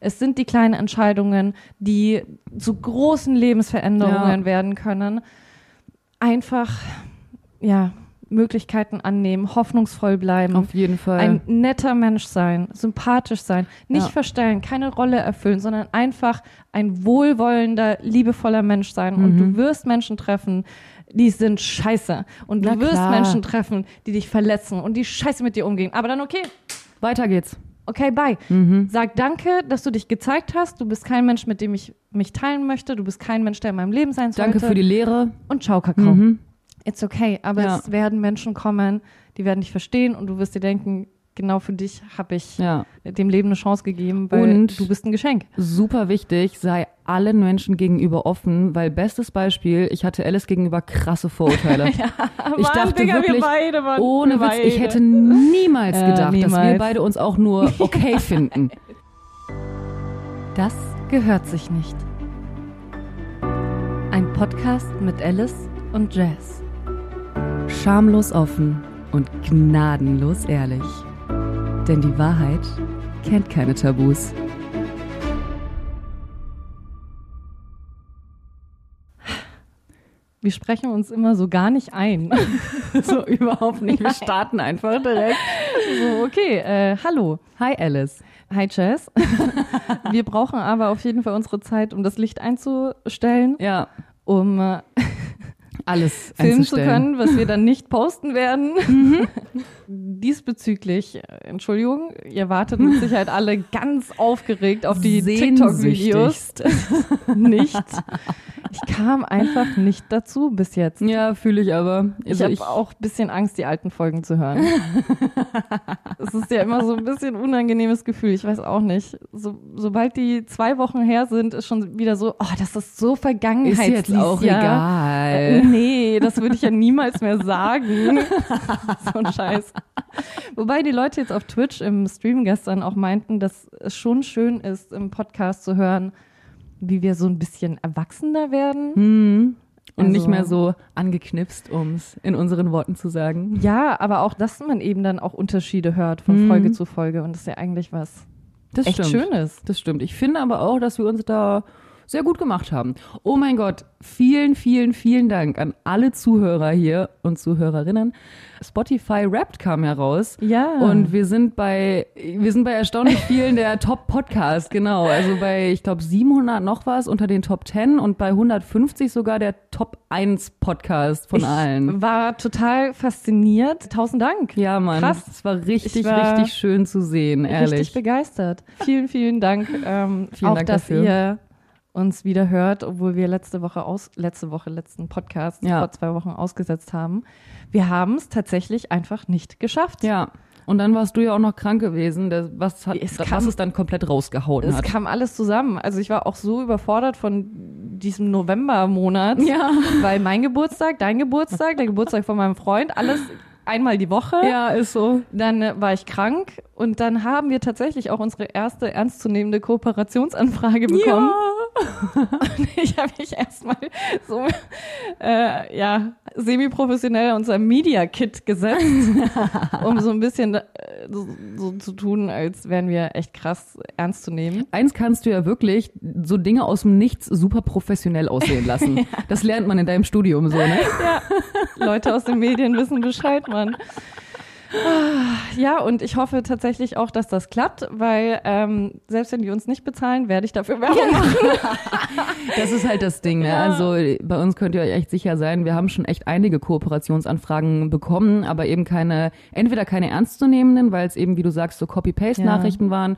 Es sind die kleinen Entscheidungen, die zu großen Lebensveränderungen Ja. werden können. Einfach, ja, Möglichkeiten annehmen, hoffnungsvoll bleiben. Auf jeden Fall. Ein netter Mensch sein, sympathisch sein, nicht Ja. verstellen, keine Rolle erfüllen, sondern einfach ein wohlwollender, liebevoller Mensch sein. Und du wirst Menschen treffen, die sind scheiße. Und du wirst. Menschen treffen, die dich verletzen und die scheiße mit dir umgehen. Aber dann okay, Weiter geht's. Okay, bye. Mhm. Sag danke, dass du dich gezeigt hast. Du bist kein Mensch, mit dem ich mich teilen möchte. Du bist kein Mensch, der in meinem Leben sein sollte. Danke für die Lehre. Und ciao, Kakao. Mhm. It's okay, aber Ja. es werden Menschen kommen, die werden dich verstehen und du wirst dir denken, genau für dich habe ich Ja. dem Leben eine Chance gegeben, weil Und- du bist ein Geschenk. Super wichtig, sei allen Menschen gegenüber offen, weil bestes Beispiel, ich hatte Alice gegenüber krasse Vorurteile. ich dachte wirklich, beide, Mann, ohne wir Witz, ich beide. hätte niemals Ja, gedacht, dass wir niemals. beide uns auch nur okay finden. Das gehört sich nicht. Ein Podcast mit Alice und Jazz. Schamlos offen und gnadenlos ehrlich. Denn die Wahrheit kennt keine Tabus. Wir sprechen uns immer so gar nicht ein. so überhaupt nicht. Wir starten einfach direkt. so, okay, äh, hallo. Hi Alice. Hi Jazz. Wir brauchen aber auf jeden Fall unsere Zeit, um das Licht einzustellen, Ja, um äh, alles filmen zu können, was wir dann nicht posten werden. Mhm. Diesbezüglich, Entschuldigung, ihr wartet mit Sicherheit alle ganz aufgeregt auf die TikTok-Videos. Nicht. Ich kam einfach nicht dazu bis jetzt. Ja, fühle ich aber. Ich Also habe auch ein bisschen Angst, die alten Folgen zu hören. Es ist ja immer so ein bisschen unangenehmes Gefühl. Ich weiß auch nicht. So, sobald die zwei Wochen her sind, ist schon wieder so, oh, das ist so ist Vergangenheitslies. jetzt auch ja. Äh, egal. Nee, das würde ich ja niemals mehr sagen. so ein Scheiß. Wobei die Leute jetzt auf Twitch im Stream gestern auch meinten, dass es schon schön ist, im Podcast zu hören, wie wir so ein bisschen erwachsener werden. Hm. Und Also- nicht mehr so angeknipst, um es in unseren Worten zu sagen. Ja, aber auch, dass man eben dann auch Unterschiede hört von Mhm. Folge zu Folge und das ist ja eigentlich was Das echt stimmt. Schönes. Das stimmt. Ich finde aber auch, dass wir uns da sehr gut gemacht haben. Oh mein Gott, vielen, vielen, vielen Dank an alle Zuhörer hier und Zuhörerinnen. Spotify Wrapped kam heraus. Ja. Und wir sind bei, wir sind bei erstaunlich vielen der Top-Podcast, genau. Also bei, ich glaube, 700 noch was unter den Top 10 und bei 150 sogar der Top 1 Podcast von ich allen. war total fasziniert. Tausend Dank. Ja, Mann. Krass. Es war richtig, Ich war richtig schön zu sehen, ehrlich. Richtig begeistert. Vielen, vielen Dank. Ähm, Vielen auch, Dank dass dafür. ihr uns wieder hört, obwohl wir letzte Woche aus, letzte Woche, letzten Podcast Ja. vor zwei Wochen ausgesetzt haben. Wir haben es tatsächlich einfach nicht geschafft. Ja. Und dann warst du ja auch noch krank gewesen, was, hat, Es was kam- es dann komplett rausgehauen Es hat. kam alles zusammen. Also ich war auch so überfordert von diesem Novembermonat, Ja. weil mein Geburtstag, dein Geburtstag, der Geburtstag von meinem Freund, alles einmal die Woche. Ja, ist so. Dann äh, war ich krank und dann haben wir tatsächlich auch unsere erste ernstzunehmende Kooperationsanfrage bekommen. Und ich habe mich erstmal so äh, ja, semi-professionell unser Media Kit gesetzt, um so ein bisschen äh, so, so zu tun, als wären wir echt krass ernst zu nehmen. Eins kannst du ja wirklich so Dinge aus dem Nichts super professionell aussehen lassen. Das lernt man in deinem Studium so, ne? Ja, Leute aus den Medien wissen Bescheid, Mann. Ja, und ich hoffe tatsächlich auch, dass das klappt, weil ähm, selbst wenn die uns nicht bezahlen, werde ich dafür Werbung machen. Das ist halt das Ding, ne? Ja. Also bei uns könnt ihr euch echt sicher sein, wir haben schon echt einige Kooperationsanfragen bekommen, aber eben keine, entweder keine ernstzunehmenden, weil es eben, wie du sagst, so Copy-Paste-Nachrichten waren.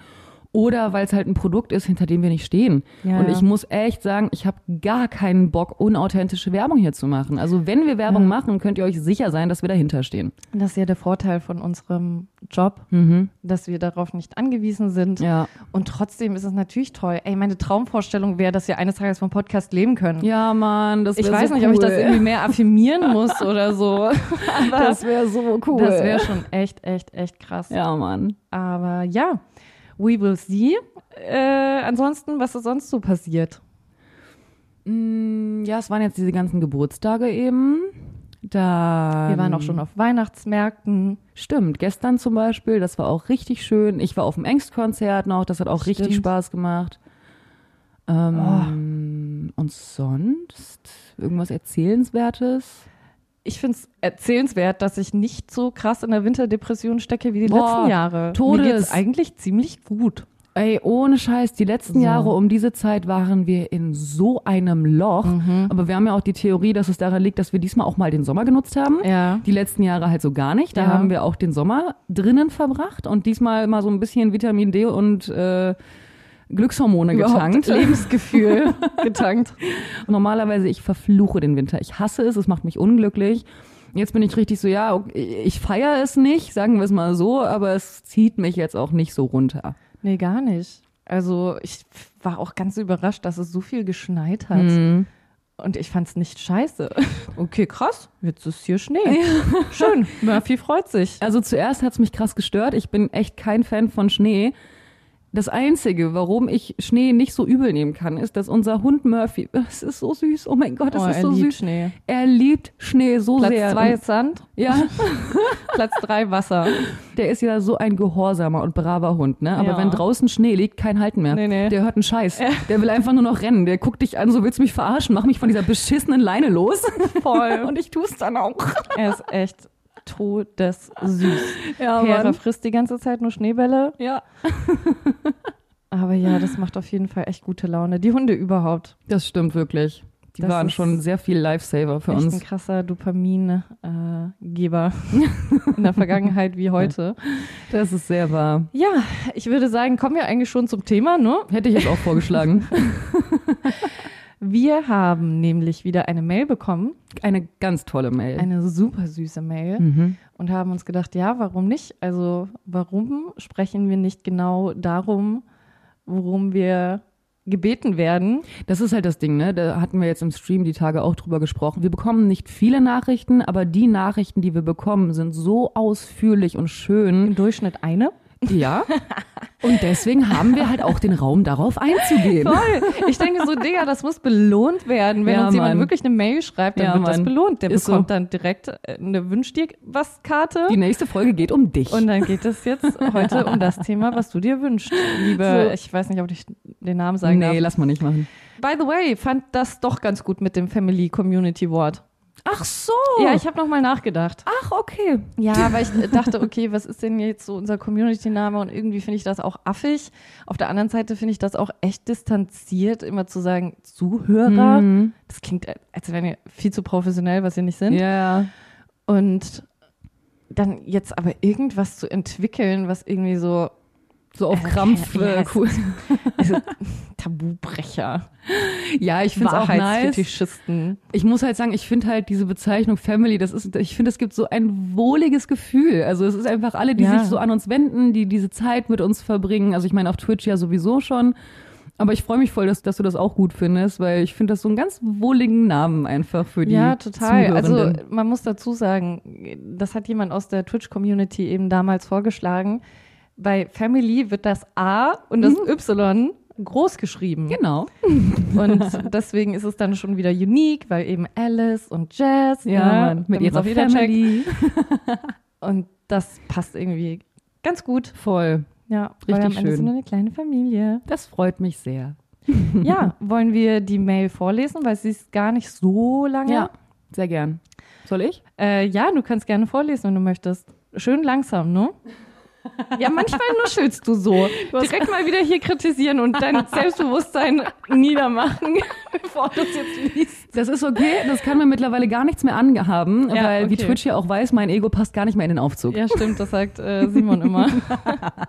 Oder weil es halt ein Produkt ist, hinter dem wir nicht stehen. Ja, und ich muss echt sagen, ich habe gar keinen Bock, unauthentische Werbung hier zu machen. Also wenn wir Werbung Ja. machen, könnt ihr euch sicher sein, dass wir dahinter stehen. Das ist ja der Vorteil von unserem Job, Mhm. dass wir darauf nicht angewiesen sind. Ja. Und trotzdem ist es natürlich toll. Ey, meine Traumvorstellung wäre, dass wir eines Tages vom Podcast leben können. Ja, Mann, das ich wär weiß so nicht, cool. ob ich das irgendwie mehr affirmieren muss oder so. Aber Das wäre so cool. das wäre schon echt, echt, echt krass. Ja, Mann. Aber ja, we will see. Äh, ansonsten, was ist sonst so passiert? Mm, Ja, es waren jetzt diese ganzen Geburtstage eben. Dann, Wir waren auch schon auf Weihnachtsmärkten. Stimmt, gestern zum Beispiel, das war auch richtig schön. Ich war auf dem Engstkonzert noch, das hat auch richtig Stimmt. Spaß gemacht. Ähm, Und sonst irgendwas Erzählenswertes? Ich finde es erzählenswert, dass ich nicht so krass in der Winterdepression stecke wie die Boah, letzten Jahre. Todes. Mir geht's eigentlich ziemlich gut. Ey, ohne Scheiß, die letzten So. Jahre um diese Zeit waren wir in so einem Loch. Mhm. Aber wir haben ja auch die Theorie, dass es daran liegt, dass wir diesmal auch mal den Sommer genutzt haben. Ja. Die letzten Jahre halt so gar nicht. Da Ja. haben wir auch den Sommer drinnen verbracht und diesmal mal so ein bisschen Vitamin D und äh, Glückshormone getankt. Lebensgefühl getankt. Und normalerweise, ich verfluche den Winter. Ich hasse es, es macht mich unglücklich. Jetzt bin ich richtig so, ja, okay, ich feiere es nicht, sagen wir es mal so, aber es zieht mich jetzt auch nicht so runter. Nee, gar nicht. Also ich war auch ganz überrascht, dass es so viel geschneit hat. Mhm. Und ich fand's nicht scheiße. Okay, krass. Jetzt ist hier Schnee. Schön. Murphy freut sich. Also zuerst hat's mich krass gestört. Ich bin echt kein Fan von Schnee. Das Einzige, warum ich Schnee nicht so übel nehmen kann, ist, dass unser Hund Murphy, es ist so süß, oh mein Gott, es Oh, ist er so liebt süß. Schnee. Er liebt Schnee so Platz sehr. zwei Und- ist Sand, ja, Platz drei Wasser. der ist ja so ein gehorsamer und braver Hund, ne? Aber Ja. wenn draußen Schnee liegt, kein Halten mehr. Nee, nee. Der hört einen Scheiß. Der will einfach nur noch rennen. Der guckt dich an, so willst du mich verarschen, mach mich von dieser beschissenen Leine los. Voll. Und ich tu's dann auch. er ist echt todessüß. Ja, Hera frisst die ganze Zeit nur Schneebälle. Ja. Aber ja, das macht auf jeden Fall echt gute Laune. Die Hunde überhaupt. Das stimmt wirklich. Die Das waren schon sehr viel Lifesaver für echt uns. ein krasser Dopamingeber in der Vergangenheit wie heute. Das ist sehr wahr. Ja, ich würde sagen, kommen wir eigentlich schon zum Thema, ne? Hätte ich jetzt auch vorgeschlagen. Wir haben nämlich wieder eine Mail bekommen, Eine ganz tolle Mail. eine super süße Mail mhm. und haben uns gedacht, ja, warum nicht? Also, warum sprechen wir nicht genau darum, worum wir gebeten werden? Das ist halt das Ding, ne? Da hatten wir jetzt im Stream die Tage auch drüber gesprochen. Wir bekommen nicht viele Nachrichten, aber die Nachrichten, die wir bekommen, sind so ausführlich und schön. Im Durchschnitt eine. Ja. Und deswegen haben wir halt auch den Raum, darauf einzugehen. Voll. Ich denke so, Digga, das muss belohnt werden. Wenn Ja, uns jemand Mann. wirklich eine Mail schreibt, dann Ja, wird das Mann. belohnt. Der Ist bekommt so. dann direkt äh, eine Wünsch dir was Karte. Die nächste Folge geht um dich. Und dann geht es jetzt heute um das Thema, was du dir wünschst, liebe, So. ich weiß nicht, ob ich den Namen sagen nee, darf. lass mal nicht machen. By the way, fand das doch ganz gut mit dem Family Community Wort. Ach so. Ja, ich habe nochmal nachgedacht. Ach, okay. Ja, weil ich dachte, okay, was ist denn jetzt so unser Community-Name? Und irgendwie finde ich das auch affig. Auf der anderen Seite finde ich das auch echt distanziert, immer zu sagen, Zuhörer. Mhm. Das klingt, als wären wir viel zu professionell, was wir nicht sind. Ja. Und dann jetzt aber irgendwas zu entwickeln, was irgendwie so So auf Äh, Krampf. Äh, es cool. also, Tabubrecher, Ja, ich finde es auch nice. Ich muss halt sagen, ich finde halt diese Bezeichnung Family, das ist, ich finde, es gibt so ein wohliges Gefühl. Also es ist einfach alle, die Ja. sich so an uns wenden, die diese Zeit mit uns verbringen. Also ich meine auf Twitch ja sowieso schon. Aber ich freue mich voll, dass, dass du das auch gut findest, weil ich finde das so einen ganz wohligen Namen einfach für die Ja, total. Also man muss dazu sagen, das hat jemand aus der Twitch-Community eben damals vorgeschlagen. Bei Family wird das A und das Y groß geschrieben. Genau. Und deswegen ist es dann schon wieder unique, weil eben Alice und Jazz, Ja, ne, mit ihrer. Family. Und das passt irgendwie ganz gut. Voll. Ja, Richtig schön. sind eine kleine Familie. Das freut mich sehr. Ja, wollen wir die Mail vorlesen, weil sie ist gar nicht so lange. Ja, sehr gern. Soll ich? Äh, ja, du kannst gerne vorlesen, wenn du möchtest. Schön langsam, ne? Ja, manchmal nuschelst du so. Direkt mal wieder hier kritisieren und dein Selbstbewusstsein niedermachen, bevor du es jetzt liest. Das ist okay, das kann mir mittlerweile gar nichts mehr anhaben, Ja, weil wie okay. Twitch ja auch weiß, mein Ego passt gar nicht mehr in den Aufzug. Ja, stimmt, das sagt äh, Simon immer.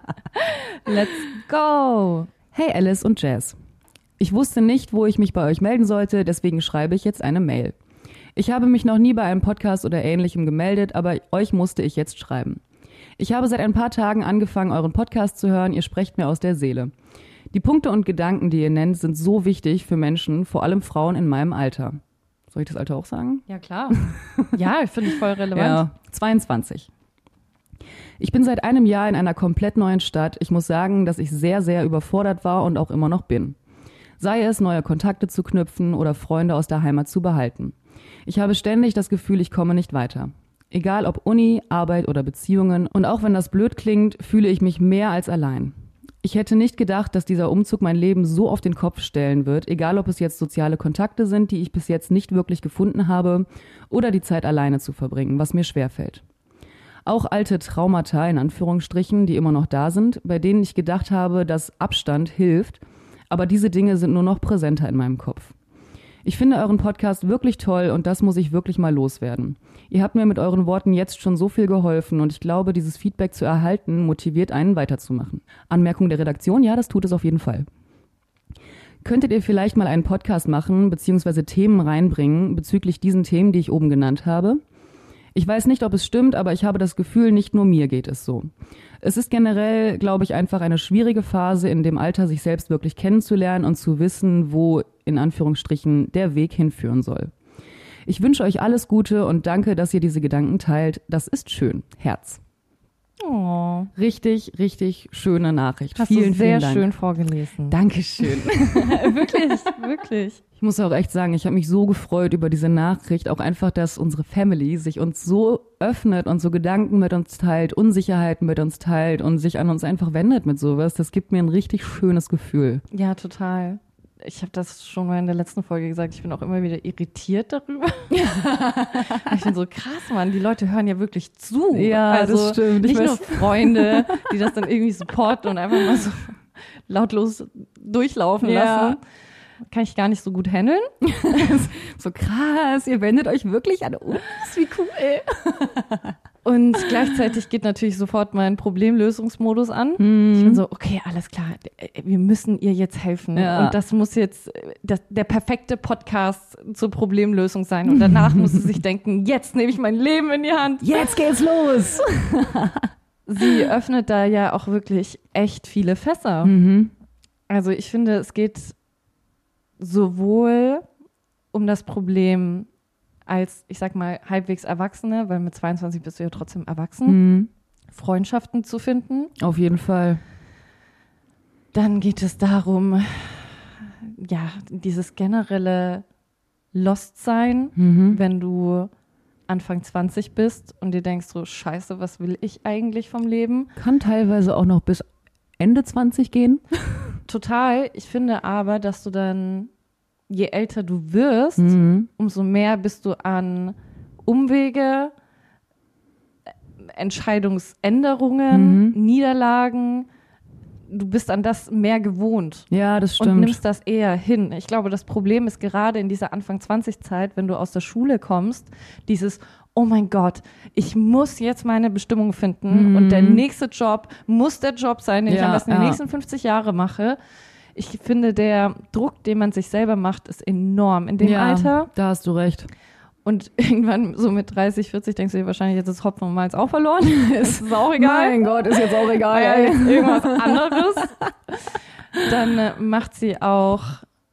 Let's go. Hey Alice und Jazz. Ich wusste nicht, wo ich mich bei euch melden sollte, deswegen schreibe ich jetzt eine Mail. Ich habe mich noch nie bei einem Podcast oder ähnlichem gemeldet, aber euch musste ich jetzt schreiben. Ich habe seit ein paar Tagen angefangen, euren Podcast zu hören, ihr sprecht mir aus der Seele. Die Punkte und Gedanken, die ihr nennt, sind so wichtig für Menschen, vor allem Frauen in meinem Alter. Soll ich das Alter auch sagen? Ja, klar. Ja, ich finde ich voll relevant. Ja, 22. Ich bin seit einem Jahr in einer komplett neuen Stadt. Ich muss sagen, dass ich sehr, sehr überfordert war und auch immer noch bin. Sei es, neue Kontakte zu knüpfen oder Freunde aus der Heimat zu behalten. Ich habe ständig das Gefühl, ich komme nicht weiter. Egal ob Uni, Arbeit oder Beziehungen. Und auch wenn das blöd klingt, fühle ich mich mehr als allein. Ich hätte nicht gedacht, dass dieser Umzug mein Leben so auf den Kopf stellen wird, egal ob es jetzt soziale Kontakte sind, die ich bis jetzt nicht wirklich gefunden habe, oder die Zeit alleine zu verbringen, was mir schwerfällt. Auch alte Traumata in Anführungsstrichen, die immer noch da sind, bei denen ich gedacht habe, dass Abstand hilft, aber diese Dinge sind nur noch präsenter in meinem Kopf. Ich finde euren Podcast wirklich toll und das muss ich wirklich mal loswerden. Ihr habt mir mit euren Worten jetzt schon so viel geholfen und ich glaube, dieses Feedback zu erhalten motiviert einen weiterzumachen. Anmerkung der Redaktion, ja, das tut es auf jeden Fall. Könntet ihr vielleicht mal einen Podcast machen bzw. Themen reinbringen bezüglich diesen Themen, die ich oben genannt habe? Ich weiß nicht, ob es stimmt, aber ich habe das Gefühl, nicht nur mir geht es so. Es ist generell, glaube ich, einfach eine schwierige Phase in dem Alter, sich selbst wirklich kennenzulernen und zu wissen, wo in Anführungsstrichen der Weg hinführen soll. Ich wünsche euch alles Gute und danke, dass ihr diese Gedanken teilt. Das ist schön. Herz. Oh. Richtig, richtig schöne Nachricht. Hast vielen, du sehr vielen Dank. schön vorgelesen. Dankeschön. wirklich, wirklich. Ich muss auch echt sagen, ich habe mich so gefreut über diese Nachricht. Auch einfach, dass unsere Family sich uns so öffnet und so Gedanken mit uns teilt, Unsicherheiten mit uns teilt und sich an uns einfach wendet mit sowas. Das gibt mir ein richtig schönes Gefühl. Ja, total. Ich habe das schon mal in der letzten Folge gesagt. Ich bin auch immer wieder irritiert darüber. ich bin so krass, Mann. Die Leute hören ja wirklich zu. Ja, also das stimmt. Ich Nicht nur weiß- Freunde, die das dann irgendwie supporten und einfach mal so lautlos durchlaufen Ja. lassen. Kann ich gar nicht so gut handeln. So krass, ihr wendet euch wirklich an uns. Wie cool. Und gleichzeitig geht natürlich sofort mein Problemlösungsmodus an. Mhm. Ich bin so, okay, alles klar, wir müssen ihr jetzt helfen. Ja. Und das muss jetzt das, der perfekte Podcast zur Problemlösung sein. Und danach muss sie sich denken, jetzt nehme ich mein Leben in die Hand. Jetzt geht's los. Sie öffnet da ja auch wirklich echt viele Fässer. Mhm. Also ich finde, es geht sowohl um das Problem als, ich sag mal, halbwegs Erwachsene, weil mit 22 bist du ja trotzdem erwachsen, Mhm. Freundschaften zu finden. Auf jeden Fall. Dann geht es darum, ja, dieses generelle Lost-Sein, Mhm. wenn du Anfang 20 bist und dir denkst so, scheiße, was will ich eigentlich vom Leben? Kann teilweise auch noch bis Ende 20 gehen. Total. Ich finde aber, dass du dann, je älter du wirst, Mhm. umso mehr bist du an Umwege, Entscheidungsänderungen, Mhm. Niederlagen. Du bist an das mehr gewohnt. Ja, das und stimmt. nimmst das eher hin. Ich glaube, das Problem ist gerade in dieser Anfang-20-Zeit, wenn du aus der Schule kommst, dieses, oh mein Gott, ich muss jetzt meine Bestimmung finden Mhm. und der nächste Job muss der Job sein, den ich Ja, am besten die ja. nächsten 50 Jahre mache. Ich finde, der Druck, den man sich selber macht, ist enorm in dem ja, Alter. Da hast du recht. Und irgendwann so mit 30, 40 denkst du dir wahrscheinlich, jetzt ist Hopfen und Malz auch verloren. ist auch egal. Mein Gott, ist jetzt auch Ja, egal. jetzt irgendwas anderes. Dann äh, macht sie auch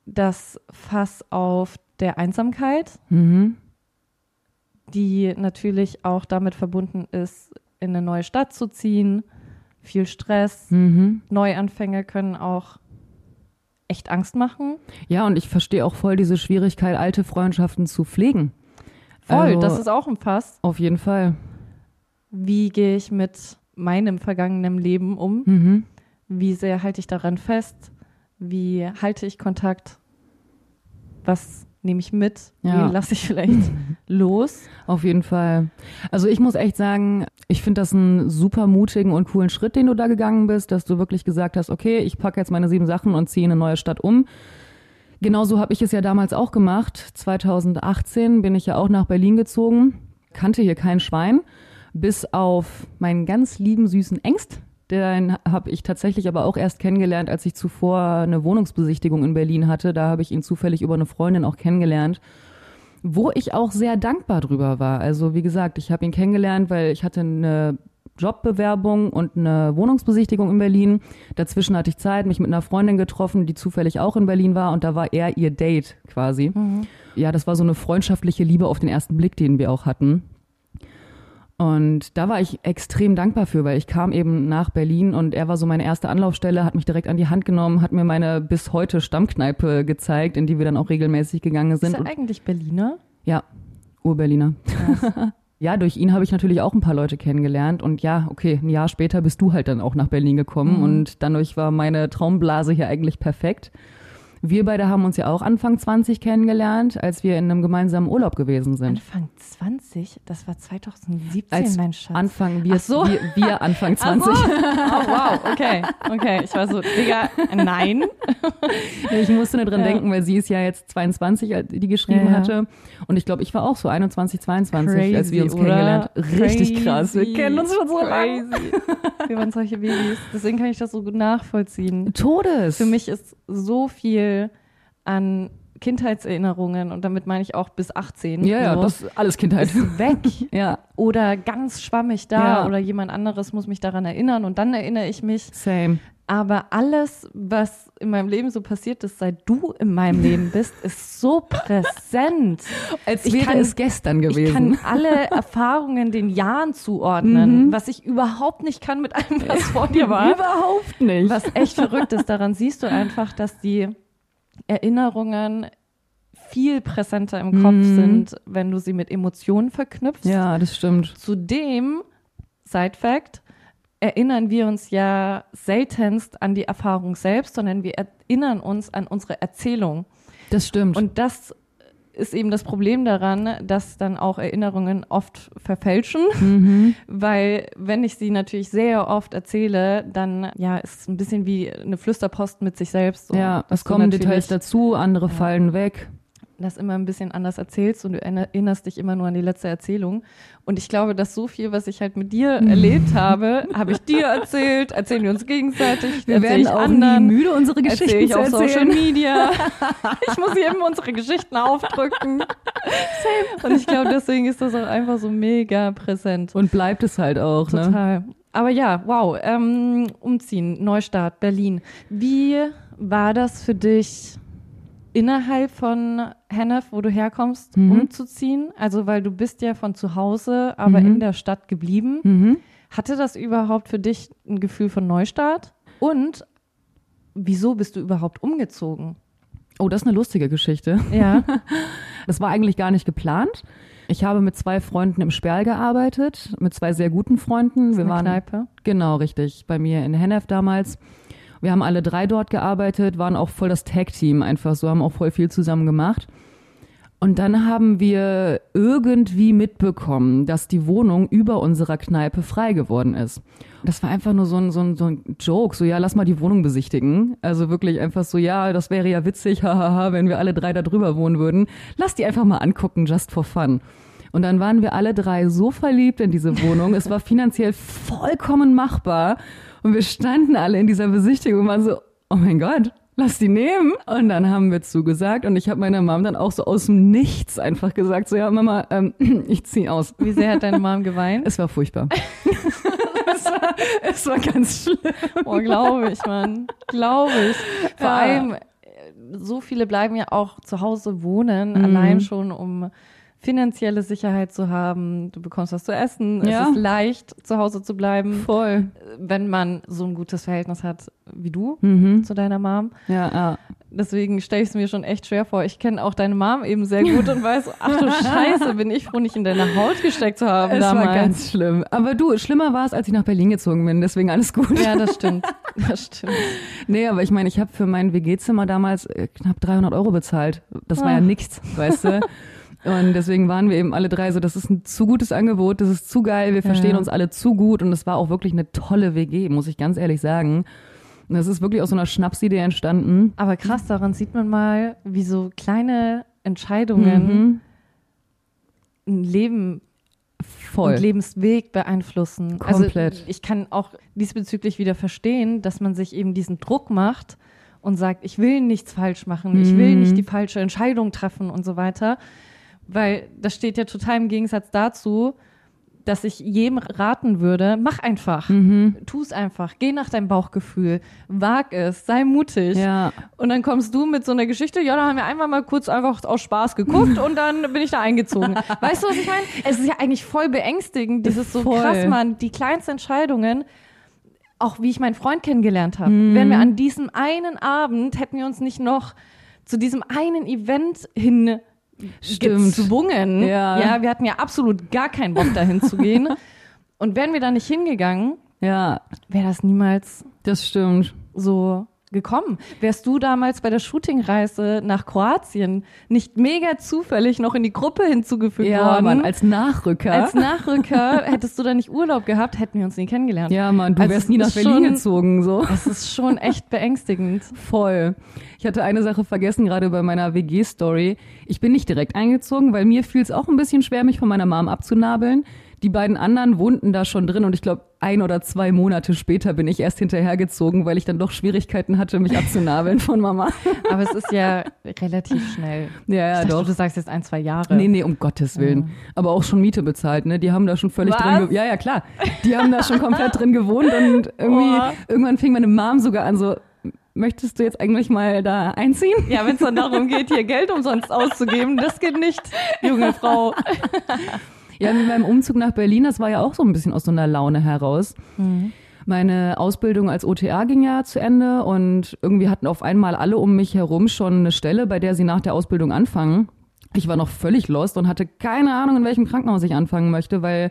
das Fass auf der Einsamkeit, Mhm. die natürlich auch damit verbunden ist, in eine neue Stadt zu ziehen. Viel Stress. Mhm. Neuanfänge können auch echt Angst machen. Ja, und ich verstehe auch voll diese Schwierigkeit, alte Freundschaften zu pflegen. Voll, Also, das ist auch ein Fass. Auf jeden Fall. Wie gehe ich mit meinem vergangenen Leben um? Mhm. Wie sehr halte ich daran fest? Wie halte ich Kontakt? Was nehme ich mit? Ja. Wie lasse ich vielleicht los? Auf jeden Fall. Also ich muss echt sagen, ich finde das einen super mutigen und coolen Schritt, den du da gegangen bist, dass du wirklich gesagt hast, okay, ich packe jetzt meine sieben Sachen und ziehe in eine neue Stadt um. Genauso habe ich es ja damals auch gemacht. 2018 bin ich ja auch nach Berlin gezogen, kannte hier kein Schwein, bis auf meinen ganz lieben süßen Engst. Den habe ich tatsächlich aber auch erst kennengelernt, als ich zuvor eine Wohnungsbesichtigung in Berlin hatte. Da habe ich ihn zufällig über eine Freundin auch kennengelernt wo ich auch sehr dankbar drüber war. Also wie gesagt, ich habe ihn kennengelernt, weil ich hatte eine Jobbewerbung und eine Wohnungsbesichtigung in Berlin. Dazwischen hatte ich Zeit, mich mit einer Freundin getroffen, die zufällig auch in Berlin war und da war er ihr Date quasi. Ja, das war so eine freundschaftliche Liebe auf den ersten Blick, den wir auch hatten. Und da war ich extrem dankbar für, weil ich kam eben nach Berlin und er war so meine erste Anlaufstelle, hat mich direkt an die Hand genommen, hat mir meine bis heute Stammkneipe gezeigt, in die wir dann auch regelmäßig gegangen Ist sind. er Und eigentlich Berliner? Ja, Ur-Berliner. ja, durch ihn habe ich natürlich auch ein paar Leute kennengelernt. Und ja, okay, ein Jahr später bist du halt dann auch nach Berlin gekommen. Mhm. Und dadurch war meine Traumblase hier eigentlich perfekt. Wir beide haben uns ja auch Anfang 20 kennengelernt, als wir in einem gemeinsamen Urlaub gewesen sind. Anfang 20? Das war 2017, Als mein Schatz. Anfang, wir, Ach so. wir, wir Anfang Ach 20. so. Oh, wow, okay, okay. Ich war so, Digga, nein. Ich musste nur dran Ja. denken, weil sie ist ja jetzt 22, als die geschrieben Ja, hatte. Und ich glaube, ich war auch so 21, 22, als wir uns Crazy, kennengelernt oder? Richtig krass. Wir Crazy. kennen uns schon so lange. Crazy. Wir waren solche Babys. Deswegen kann ich das so gut nachvollziehen. Todes. Für mich ist so viel an Kindheitserinnerungen und damit meine ich auch bis 18. Ja, ja, so, das ist alles Kindheit. ist weg. Ja, Oder ganz schwammig da Ja. oder jemand anderes muss mich daran erinnern und dann erinnere ich mich. same. Aber alles, was in meinem Leben so passiert ist, seit du in meinem Leben bist, ist so präsent. Als Ich wäre kann- es gestern Ich gewesen. kann alle Erfahrungen den Jahren zuordnen, Mhm. was ich überhaupt nicht kann mit allem, was vor dir war. Überhaupt nicht. Was echt verrückt ist, daran siehst du einfach, dass die Erinnerungen viel präsenter im Kopf Mhm. sind, wenn du sie mit Emotionen verknüpfst. Ja, das stimmt. Zudem, Side Fact, erinnern wir uns ja seltenst an die Erfahrung selbst, sondern wir erinnern uns an unsere Erzählung. Das stimmt. Und das ist eben das Problem daran, dass dann auch Erinnerungen oft verfälschen, mhm. weil wenn ich sie natürlich sehr oft erzähle, dann ja, ist es ein bisschen wie eine Flüsterpost mit sich selbst. so, ja, es kommen Details dazu, andere Ja. fallen weg. Das immer ein bisschen anders erzählst und du erinnerst dich immer nur an die letzte Erzählung. Und ich glaube, dass so viel, was ich halt mit dir erlebt habe, habe ich dir erzählt, erzählen wir uns gegenseitig, Wir erzähl werden ich auch anderen. nie müde, unsere Geschichten ich zu auf Social erzählen. Media. Ich muss jedem unsere Geschichten aufdrücken. Und ich glaube, deswegen ist das auch einfach so mega präsent. Und bleibt es halt auch, ne? Total. Aber ja, wow. Ähm, umziehen, Neustart, Berlin. Wie war das für dich innerhalb von Hennef, wo du herkommst, Mhm. umzuziehen? Also, weil du bist ja von zu Hause, aber Mhm. in der Stadt geblieben. Mhm. Hatte das überhaupt für dich ein Gefühl von Neustart? Und wieso bist du überhaupt umgezogen? Oh, das ist eine lustige Geschichte. Ja. Das war eigentlich gar nicht geplant. Ich habe mit zwei Freunden im Sperl gearbeitet, mit zwei sehr guten Freunden. Wir waren Kneipe. genau richtig bei mir in Hennef damals. Wir haben alle drei dort gearbeitet, waren auch voll das Tag-Team einfach so, haben auch voll viel zusammen gemacht. Und dann haben wir irgendwie mitbekommen, dass die Wohnung über unserer Kneipe frei geworden ist. Das war einfach nur so ein, so ein, so ein Joke, so ja, lass mal die Wohnung besichtigen. Also wirklich einfach so, ja, das wäre ja witzig, hahaha, wenn wir alle drei da drüber wohnen würden. Lass die einfach mal angucken, just for fun. Und dann waren wir alle drei so verliebt in diese Wohnung. es war finanziell vollkommen machbar. Und wir standen alle in dieser Besichtigung und waren so, oh mein Gott, lass die nehmen. Und dann haben wir zugesagt und ich habe meiner Mom dann auch so aus dem Nichts einfach gesagt, so ja, Mama, ähm, ich ziehe aus. Wie sehr hat deine Mom geweint? Es war furchtbar. es, war, es war ganz schlimm. Oh, glaube ich, Mann. Glaube ich. Vor Ja. allem, äh, so viele bleiben ja auch zu Hause wohnen, Mhm. allein schon, um finanzielle Sicherheit zu haben. Du bekommst was zu essen. Ja. Es ist leicht, zu Hause zu bleiben, Voll. wenn man so ein gutes Verhältnis hat wie du Mhm. zu deiner Mom. Ja, ja. Deswegen stelle ich es mir schon echt schwer vor. Ich kenne auch deine Mom eben sehr gut und weiß, ach du Scheiße, bin ich froh, nicht in deine Haut gesteckt zu haben Es damals. war ganz schlimm. Aber du, schlimmer war es, als ich nach Berlin gezogen bin. Deswegen alles gut. ja, das stimmt. Das stimmt. Nee, aber ich meine, ich habe für mein WG-Zimmer damals äh, knapp 300 Euro bezahlt. Das war ja Ach. nichts, weißt du? Und deswegen waren wir eben alle drei so, das ist ein zu gutes Angebot, das ist zu geil, wir verstehen Ja. uns alle zu gut und es war auch wirklich eine tolle WG, muss ich ganz ehrlich sagen. Und das ist wirklich aus so einer Schnapsidee entstanden. Aber krass, daran sieht man mal, wie so kleine Entscheidungen Mhm. ein Leben Voll. und Lebensweg beeinflussen. Komplett. Also ich kann auch diesbezüglich wieder verstehen, dass man sich eben diesen Druck macht und sagt, ich will nichts falsch machen, ich will Mhm. nicht die falsche Entscheidung treffen und so weiter. Weil das steht ja total im Gegensatz dazu, dass ich jedem raten würde, mach einfach, Mhm. tu es einfach, geh nach deinem Bauchgefühl, wag es, sei mutig. Ja, Und dann kommst du mit so einer Geschichte, ja, da haben wir einmal mal kurz einfach aus Spaß geguckt und dann bin ich da eingezogen. Weißt du, was ich meine? Es ist ja eigentlich voll beängstigend, dieses so Voll. krass, Mann, die kleinsten Entscheidungen, auch wie ich meinen Freund kennengelernt habe. Mhm. Wären wir an diesem einen Abend, hätten wir uns nicht noch zu diesem einen Event hin Stimmt. gezwungen. Ja. ja, wir hatten ja absolut gar keinen Bock dahin zu gehen. Und wären wir da nicht hingegangen, Ja, wäre das niemals das stimmt. so gekommen. Wärst du damals bei der Shootingreise nach Kroatien nicht mega zufällig noch in die Gruppe hinzugefügt Ja, worden? Mann, als Nachrücker. Als Nachrücker hättest du da nicht Urlaub gehabt, hätten wir uns nie kennengelernt. ja, Mann, du Also wärst nie nach Berlin schon- gezogen, so. Das ist schon echt beängstigend. Voll. Ich hatte eine Sache vergessen, gerade bei meiner WG-Story. Ich bin nicht direkt eingezogen, weil mir fiel es auch ein bisschen schwer, mich von meiner Mom abzunabeln. Die beiden anderen wohnten da schon drin und ich glaube, ein oder zwei Monate später bin ich erst hinterhergezogen, weil ich dann doch Schwierigkeiten hatte, mich abzunabeln von Mama. Aber es ist ja relativ schnell. Ja, ja, dachte, doch. du sagst jetzt ein, zwei Jahre. Nee, nee, um Gottes Willen. Aber auch schon Miete bezahlt, ne? Die haben da schon völlig Was? drin gewohnt. Ja, ja, klar. Die haben da schon komplett drin gewohnt und irgendwie, Boah. irgendwann fing meine Mom sogar an, so, möchtest du jetzt eigentlich mal da einziehen? Ja, wenn es dann darum geht, hier Geld umsonst auszugeben, das geht nicht, junge Frau. Ja, mit meinem Umzug nach Berlin, das war ja auch so ein bisschen aus so einer Laune heraus. Meine Ausbildung als OTA ging ja zu Ende und irgendwie hatten auf einmal alle um mich herum schon eine Stelle, bei der sie nach der Ausbildung anfangen. Ich war noch völlig lost und hatte keine Ahnung, in welchem Krankenhaus ich anfangen möchte, weil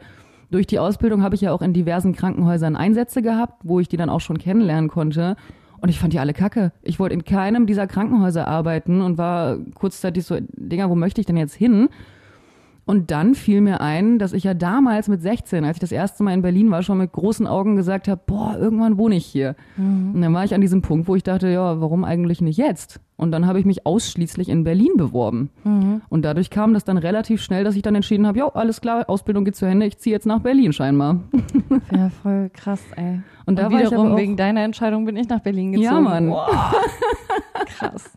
durch die Ausbildung habe ich ja auch in diversen Krankenhäusern Einsätze gehabt, wo ich die dann auch schon kennenlernen konnte. Und ich fand die alle kacke. Ich wollte in keinem dieser Krankenhäuser arbeiten und war kurzzeitig so, Dinger, wo möchte ich denn jetzt hin? Und dann fiel mir ein, dass ich ja damals mit 16, als ich das erste Mal in Berlin war, schon mit großen Augen gesagt habe, boah, irgendwann wohne ich hier. Und dann war ich an diesem Punkt, wo ich dachte, ja, warum eigentlich nicht jetzt? Und dann habe ich mich ausschließlich in Berlin beworben. Und dadurch kam das dann relativ schnell, dass ich dann entschieden habe, ja, alles klar, Ausbildung geht zu Ende, ich ziehe jetzt nach Berlin scheinbar. Ja, voll krass, ey. Und da Und war ich wiederum wegen deiner Entscheidung bin ich nach Berlin gezogen. Ja, Mann. Boah. Krass.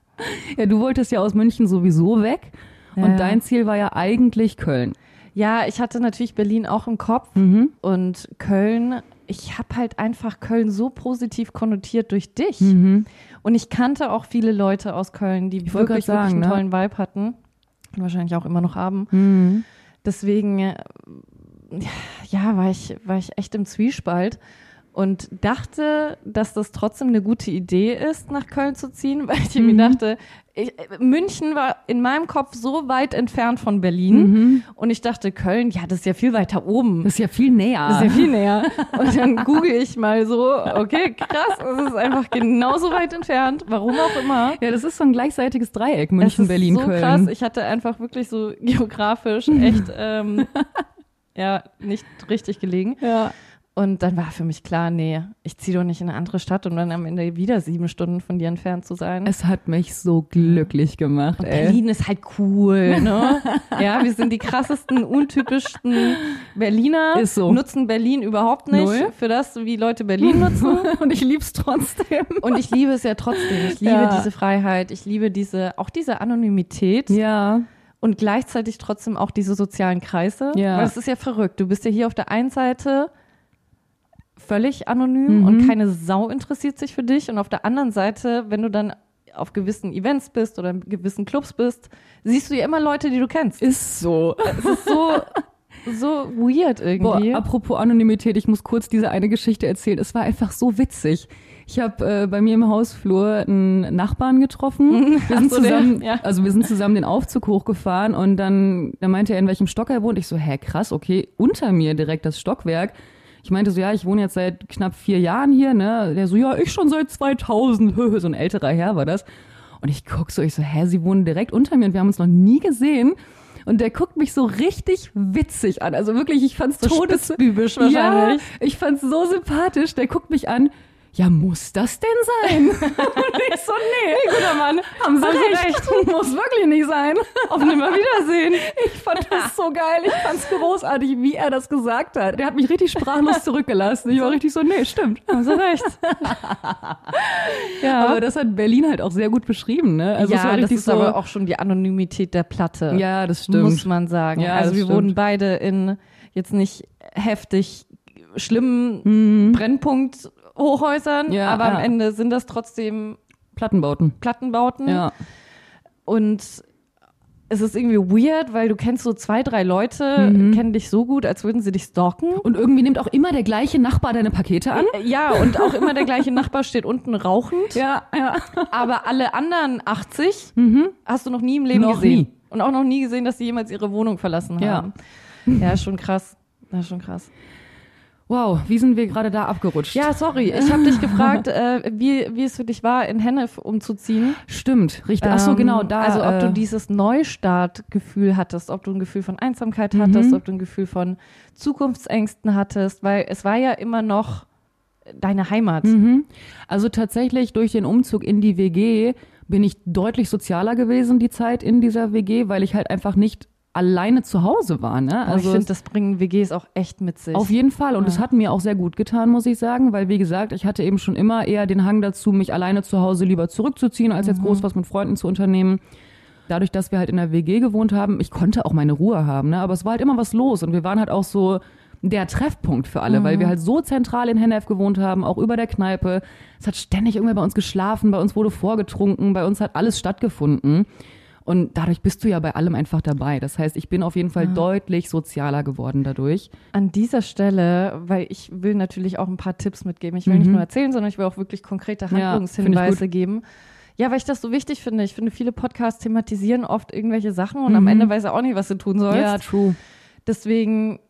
ja, du wolltest ja aus München sowieso weg. Ja. Und dein Ziel war ja eigentlich Köln. Ja, ich hatte natürlich Berlin auch im Kopf Mhm. und Köln. Ich habe halt einfach Köln so positiv konnotiert durch dich. Mhm. Und ich kannte auch viele Leute aus Köln, die Ich wirklich, sagen, wirklich einen ne? tollen Vibe hatten. Und wahrscheinlich auch immer noch haben. Mhm. Deswegen, äh, ja, war ich, war ich echt im Zwiespalt und dachte, dass das trotzdem eine gute Idee ist, nach Köln zu ziehen, weil ich Mhm. mir dachte, ich, München war in meinem Kopf so weit entfernt von Berlin Mhm. und ich dachte, Köln, ja, das ist ja viel weiter oben. Das ist ja viel näher. Das ist ja viel näher. Und dann google ich mal so, okay, krass, es ist einfach genauso weit entfernt, warum auch immer. Ja, das ist so ein gleichseitiges Dreieck, München, ist Berlin, so Köln. krass. Ich hatte einfach wirklich so geografisch echt ähm, ja nicht richtig gelegen. Ja. Und dann war für mich klar, nee, ich ziehe doch nicht in eine andere Stadt, um dann am Ende wieder sieben Stunden von dir entfernt zu sein. Es hat mich so glücklich gemacht, Und ey. Berlin ist halt cool, ne? ja, wir sind die krassesten, untypischsten Berliner. Ist so. Nutzen Berlin überhaupt nicht Null. für das, wie Leute Berlin nutzen. Und ich lieb's trotzdem. Und ich liebe es ja trotzdem. Ich liebe Ja. diese Freiheit. Ich liebe diese, auch diese Anonymität. Ja. und gleichzeitig trotzdem auch diese sozialen Kreise. Ja. Weil es ist ja verrückt. Du bist ja hier auf der einen Seite völlig anonym Mhm. und keine Sau interessiert sich für dich. Und auf der anderen Seite, wenn du dann auf gewissen Events bist oder in gewissen Clubs bist, siehst du ja immer Leute, die du kennst. Ist so. Es ist so, so weird Boah, irgendwie. apropos Anonymität, ich muss kurz diese eine Geschichte erzählen. Es war einfach so witzig. Ich habe äh, bei mir im Hausflur einen Nachbarn getroffen. Wir sind der, zusammen, ja. also wir sind zusammen den Aufzug hochgefahren und dann, dann meinte er, in welchem Stock er wohnt. Ich so, hä, krass, okay, unter mir direkt das Stockwerk. Ich meinte so, ja, ich wohne jetzt seit knapp vier Jahren hier, ne? Der so, ja, ich schon seit 2000. so ein älterer Herr war das. Und ich guck so, ich so, hä, sie wohnen direkt unter mir und wir haben uns noch nie gesehen. Und der guckt mich so richtig witzig an. Also wirklich, ich fand's so todes... spitzbübisch Ja, wahrscheinlich. ich fand's so sympathisch. Der guckt mich an. Ja, muss das denn sein? Und ich so, nee, guter Mann, haben Sie Sie recht. Muss wirklich nicht sein. Auf Nimmerwiedersehen. Ich fand das so geil. Ich fand's großartig, wie er das gesagt hat. Der hat mich richtig sprachlos zurückgelassen. Ich war richtig so, nee, stimmt. Haben Sie recht. ja. Aber das hat Berlin halt auch sehr gut beschrieben, ne? Also es ja, das ist so, aber auch schon die Anonymität der Platte. ja, das stimmt. Muss man sagen. Ja, also wir stimmt. wurden beide in jetzt nicht heftig schlimmen Mhm. Brennpunkt-Hochhäusern, Ja, aber am ja. Ende sind das trotzdem Plattenbauten. Plattenbauten. Ja. Und es ist irgendwie weird, weil du kennst so zwei, drei Leute, Mhm. kennen dich so gut, als würden sie dich stalken. Und irgendwie nimmt auch immer der gleiche Nachbar deine Pakete an. Ja, und auch immer der gleiche Nachbar steht unten rauchend. Ja, ja. Aber alle anderen 80 hast du noch nie im Leben Noch gesehen. nie. Und auch noch nie gesehen, dass sie jemals ihre Wohnung verlassen haben. Ja, ja schon krass. Ja, schon krass. Wow, wie sind wir gerade da abgerutscht? Ja, sorry, ich habe dich gefragt, äh, wie, wie es für dich war, in Hennef umzuziehen. Stimmt, richtig. Ach so, genau, da. Also ob äh, du dieses Neustartgefühl hattest, ob du ein Gefühl von Einsamkeit hattest, Mhm. ob du ein Gefühl von Zukunftsängsten hattest, weil es war ja immer noch deine Heimat. Mhm. Also tatsächlich durch den Umzug in die WG bin ich deutlich sozialer gewesen, die Zeit in dieser WG, weil ich halt einfach nicht alleine zu Hause war. Ne? Aber ich Also finde, das bringen WGs auch echt mit sich. Auf jeden Fall. Und Ja. es hat mir auch sehr gut getan, muss ich sagen, weil wie gesagt, ich hatte eben schon immer eher den Hang dazu, mich alleine zu Hause lieber zurückzuziehen, als jetzt groß was mit Freunden zu unternehmen. Dadurch, dass wir halt in der WG gewohnt haben, ich konnte auch meine Ruhe haben, ne? aber es war halt immer was los und wir waren halt auch so der Treffpunkt für alle, weil wir halt so zentral in Hennef gewohnt haben, auch über der Kneipe. Es hat ständig irgendwer bei uns geschlafen, bei uns wurde vorgetrunken, bei uns hat alles stattgefunden. Und dadurch bist du ja bei allem einfach dabei. Das heißt, ich bin auf jeden Fall deutlich sozialer geworden dadurch. An dieser Stelle, weil ich will natürlich auch ein paar Tipps mitgeben. Ich will Mhm. nicht nur erzählen, sondern ich will auch wirklich konkrete Ja, Handlungshinweise gut. geben. Ja, weil ich das so wichtig finde. Ich finde, viele Podcasts thematisieren oft irgendwelche Sachen und Mhm. am Ende weiß er auch nicht, was du tun sollst. Ja, true. Deswegen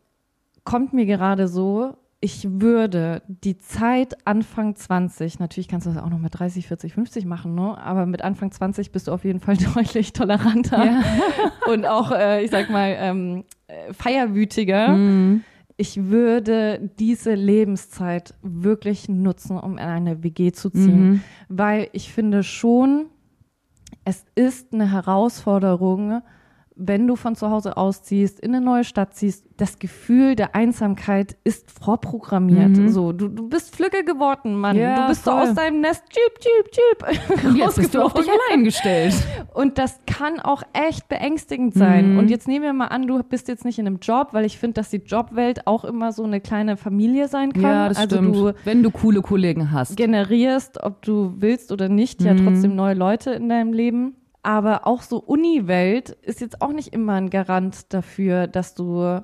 kommt mir gerade so, ich würde die Zeit Anfang 20, natürlich kannst du das auch noch mit 30, 40, 50 machen, ne? aber mit Anfang 20 bist du auf jeden Fall deutlich toleranter Ja. und auch, äh, ich sag mal, ähm, äh, feierwütiger. Mhm. Ich würde diese Lebenszeit wirklich nutzen, um in eine WG zu ziehen, Mhm. weil ich finde schon, es ist eine Herausforderung, wenn du von zu Hause ausziehst, in eine neue Stadt ziehst, das Gefühl der Einsamkeit ist vorprogrammiert. Mhm. So, du, du bist Flügge geworden, Mann. Ja, du bist so voll. aus deinem Nest, tschüp, tschüp, tschüp. Und jetzt bist du auf dich allein gestellt. Und das kann auch echt beängstigend sein. Mhm. Und jetzt nehmen wir mal an, du bist jetzt nicht in einem Job, weil ich finde, dass die Jobwelt auch immer so eine kleine Familie sein kann. Ja, das also stimmt. du Wenn du coole Kollegen hast. generierst, ob du willst oder nicht, ja Mhm. trotzdem neue Leute in deinem Leben. Aber auch so Uni-Welt ist jetzt auch nicht immer ein Garant dafür, dass du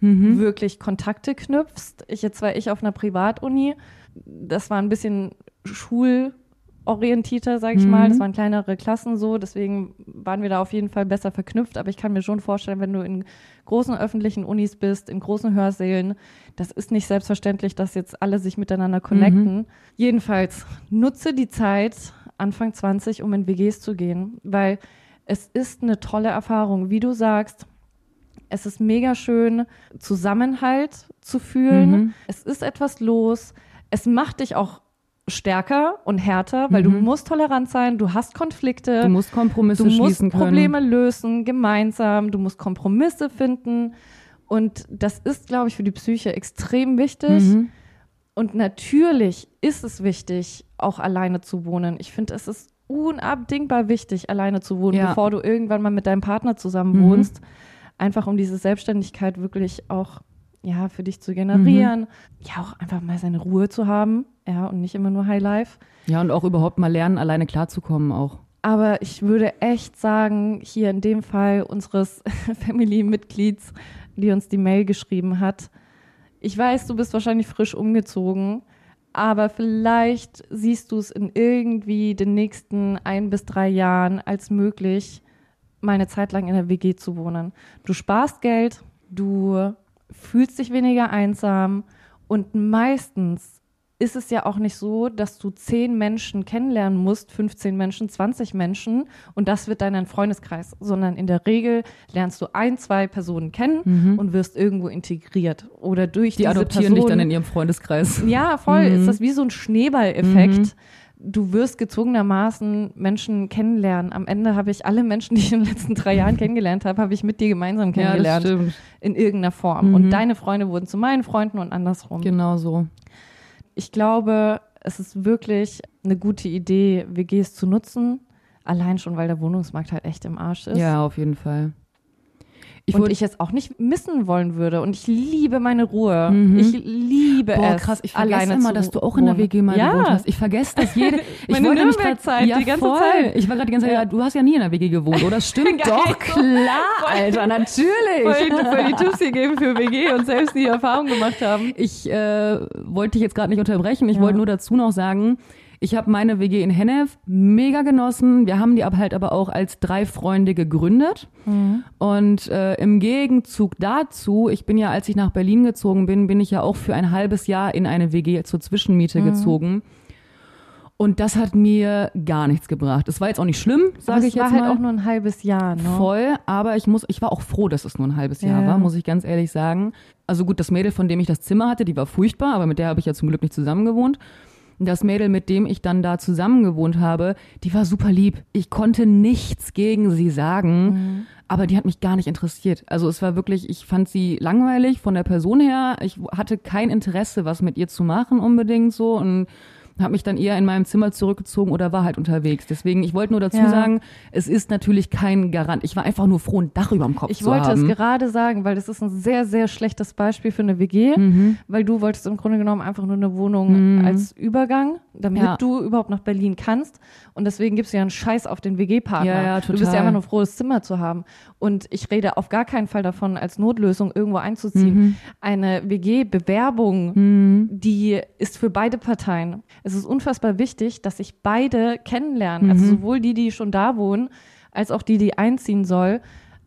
Mhm. wirklich Kontakte knüpfst. Ich jetzt war ich auf einer Privatuni. Das war ein bisschen schulorientierter, sage ich Mhm. mal. Das waren kleinere Klassen so, deswegen waren wir da auf jeden Fall besser verknüpft. Aber ich kann mir schon vorstellen, wenn du in großen öffentlichen Unis bist, in großen Hörsälen, das ist nicht selbstverständlich, dass jetzt alle sich miteinander connecten. Jedenfalls nutze die Zeit Anfang 20, um in WGs zu gehen, weil es ist eine tolle Erfahrung, wie du sagst. Es ist mega schön, Zusammenhalt zu fühlen. Mhm. Es ist etwas los. Es macht dich auch stärker und härter, weil du Mhm. musst tolerant sein, du hast Konflikte, Du musst Kompromisse du musst können. Probleme lösen, gemeinsam, du musst Kompromisse finden. Und das ist, glaube ich, für die Psyche extrem wichtig. Mhm. Und natürlich ist es wichtig, auch alleine zu wohnen. Ich finde, es ist unabdingbar wichtig, alleine zu wohnen, Ja. bevor du irgendwann mal mit deinem Partner zusammen Mhm. wohnst. Einfach um diese Selbstständigkeit wirklich auch ja, für dich zu generieren. Mhm. Ja, auch einfach mal seine Ruhe zu haben. Ja, und nicht immer nur High Life. Ja, und auch überhaupt mal lernen, alleine klarzukommen auch. Aber ich würde echt sagen, hier in dem Fall unseres Family-Mitglieds, die uns die Mail geschrieben hat, ich weiß, du bist wahrscheinlich frisch umgezogen, aber vielleicht siehst du es in irgendwie den nächsten ein bis drei Jahren als möglich, mal eine Zeit lang in der WG zu wohnen. Du sparst Geld, du fühlst dich weniger einsam und meistens ist es ja auch nicht so, dass du zehn Menschen kennenlernen musst, 15 Menschen, 20 Menschen und das wird dann ein Freundeskreis, sondern in der Regel lernst du ein, zwei Personen kennen und wirst irgendwo integriert oder durch Die diese adoptieren Person, dich dann in ihrem Freundeskreis. ja, voll. Mhm. Ist das wie so ein Schneeballeffekt. Du wirst gezwungenermaßen Menschen kennenlernen. Am Ende habe ich alle Menschen, die ich in den letzten drei Jahren kennengelernt habe, habe ich mit dir gemeinsam Ja, das kennengelernt. stimmt. in irgendeiner Form. Mhm. Und deine Freunde wurden zu meinen Freunden und andersrum. Genau so. Ich glaube, es ist wirklich eine gute Idee, WGs zu nutzen. Allein schon, weil der Wohnungsmarkt halt echt im Arsch ist. Ja, auf jeden Fall. Ich und ich es auch nicht missen wollen würde. Und ich liebe meine Ruhe. Mhm. Ich liebe Boah, es. krass, ich vergesse immer, dass du auch in der. WG mal ja. gewohnt hast. Ich vergesse das jede. Ich Meine Nürnberg-Zeit, ja, die ganze voll. Zeit. Ich war gerade die ganze Zeit, Ja. du hast ja nie in der WG gewohnt, oder? Stimmt Geil. doch, klar, Alter, natürlich. Voll, voll die Tipps hier geben für WG und selbst die Erfahrung gemacht haben. Ich äh, wollte dich jetzt gerade nicht unterbrechen. Ich Ja. wollte nur dazu noch sagen, Ich habe meine WG in Hennef mega genossen. Wir haben die aber halt aber auch als drei Freunde gegründet. Mhm. Und äh, im Gegenzug dazu, ich bin ja, als ich nach Berlin gezogen bin, bin ich ja auch für ein halbes Jahr in eine WG zur Zwischenmiete mhm. gezogen. Und das hat mir gar nichts gebracht. Es war jetzt auch nicht schlimm, sage ich jetzt mal. Es war halt auch nur ein halbes Jahr, ne? Voll, aber ich muss, ich war auch froh, dass es nur ein halbes Jahr ja. war, muss ich ganz ehrlich sagen. Also gut, das Mädel, von dem ich das Zimmer hatte, die war furchtbar, aber mit der habe ich ja zum Glück nicht zusammen gewohnt. Das Mädel, mit dem ich dann da zusammen gewohnt habe, die war super lieb. Ich konnte nichts gegen sie sagen, mhm. aber die hat mich gar nicht interessiert. Also es war wirklich, ich fand sie langweilig von der Person her. Ich hatte kein Interesse, was mit ihr zu machen unbedingt so und habe mich dann eher in meinem Zimmer zurückgezogen oder war halt unterwegs. Deswegen, ich wollte nur dazu ja. sagen, es ist natürlich kein Garant. Ich war einfach nur froh, ein Dach über dem Kopf ich zu haben. Ich wollte es gerade sagen, weil das ist ein sehr, sehr schlechtes Beispiel für eine WG, mhm. weil du wolltest im Grunde genommen einfach nur eine Wohnung mhm. als Übergang, damit ja. du überhaupt nach Berlin kannst. Und deswegen gibst du ja einen Scheiß auf den WG-Partner. Ja, ja, total. Du bist ja einfach nur froh, das Zimmer zu haben. Und ich rede auf gar keinen Fall davon, als Notlösung irgendwo einzuziehen. Mhm. Eine WG-Bewerbung, mhm. die ist für beide Parteien. Es ist unfassbar wichtig, dass sich beide kennenlernen. Mhm. Also sowohl die, die schon da wohnen, als auch die, die einziehen soll.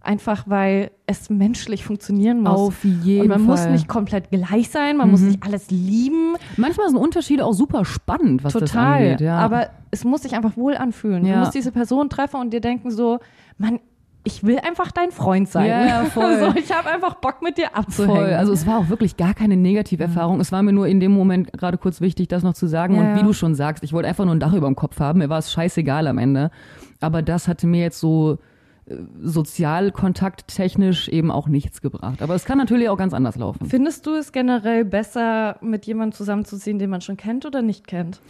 Einfach weil es menschlich funktionieren muss. Auf jeden Und man Fall. muss nicht komplett gleich sein, man mhm. muss nicht alles lieben. Manchmal sind Unterschiede auch super spannend, was Total. das angeht. Ja. Aber es muss sich einfach wohl anfühlen. Ja. Du musst diese Person treffen und dir denken so, man, ich will einfach dein Freund sein. Ja, voll. so, ich habe einfach Bock mit dir abzuhängen. Voll. Also es war auch wirklich gar keine Negativerfahrung. Mhm. Es war mir nur in dem Moment gerade kurz wichtig, das noch zu sagen. Ja, und wie du schon sagst, ich wollte einfach nur ein Dach über dem Kopf haben. Mir war es scheißegal am Ende. Aber das hatte mir jetzt so sozialkontakttechnisch eben auch nichts gebracht. Aber es kann natürlich auch ganz anders laufen. Findest du es generell besser, mit jemandem zusammenzuziehen, den man schon kennt oder nicht kennt?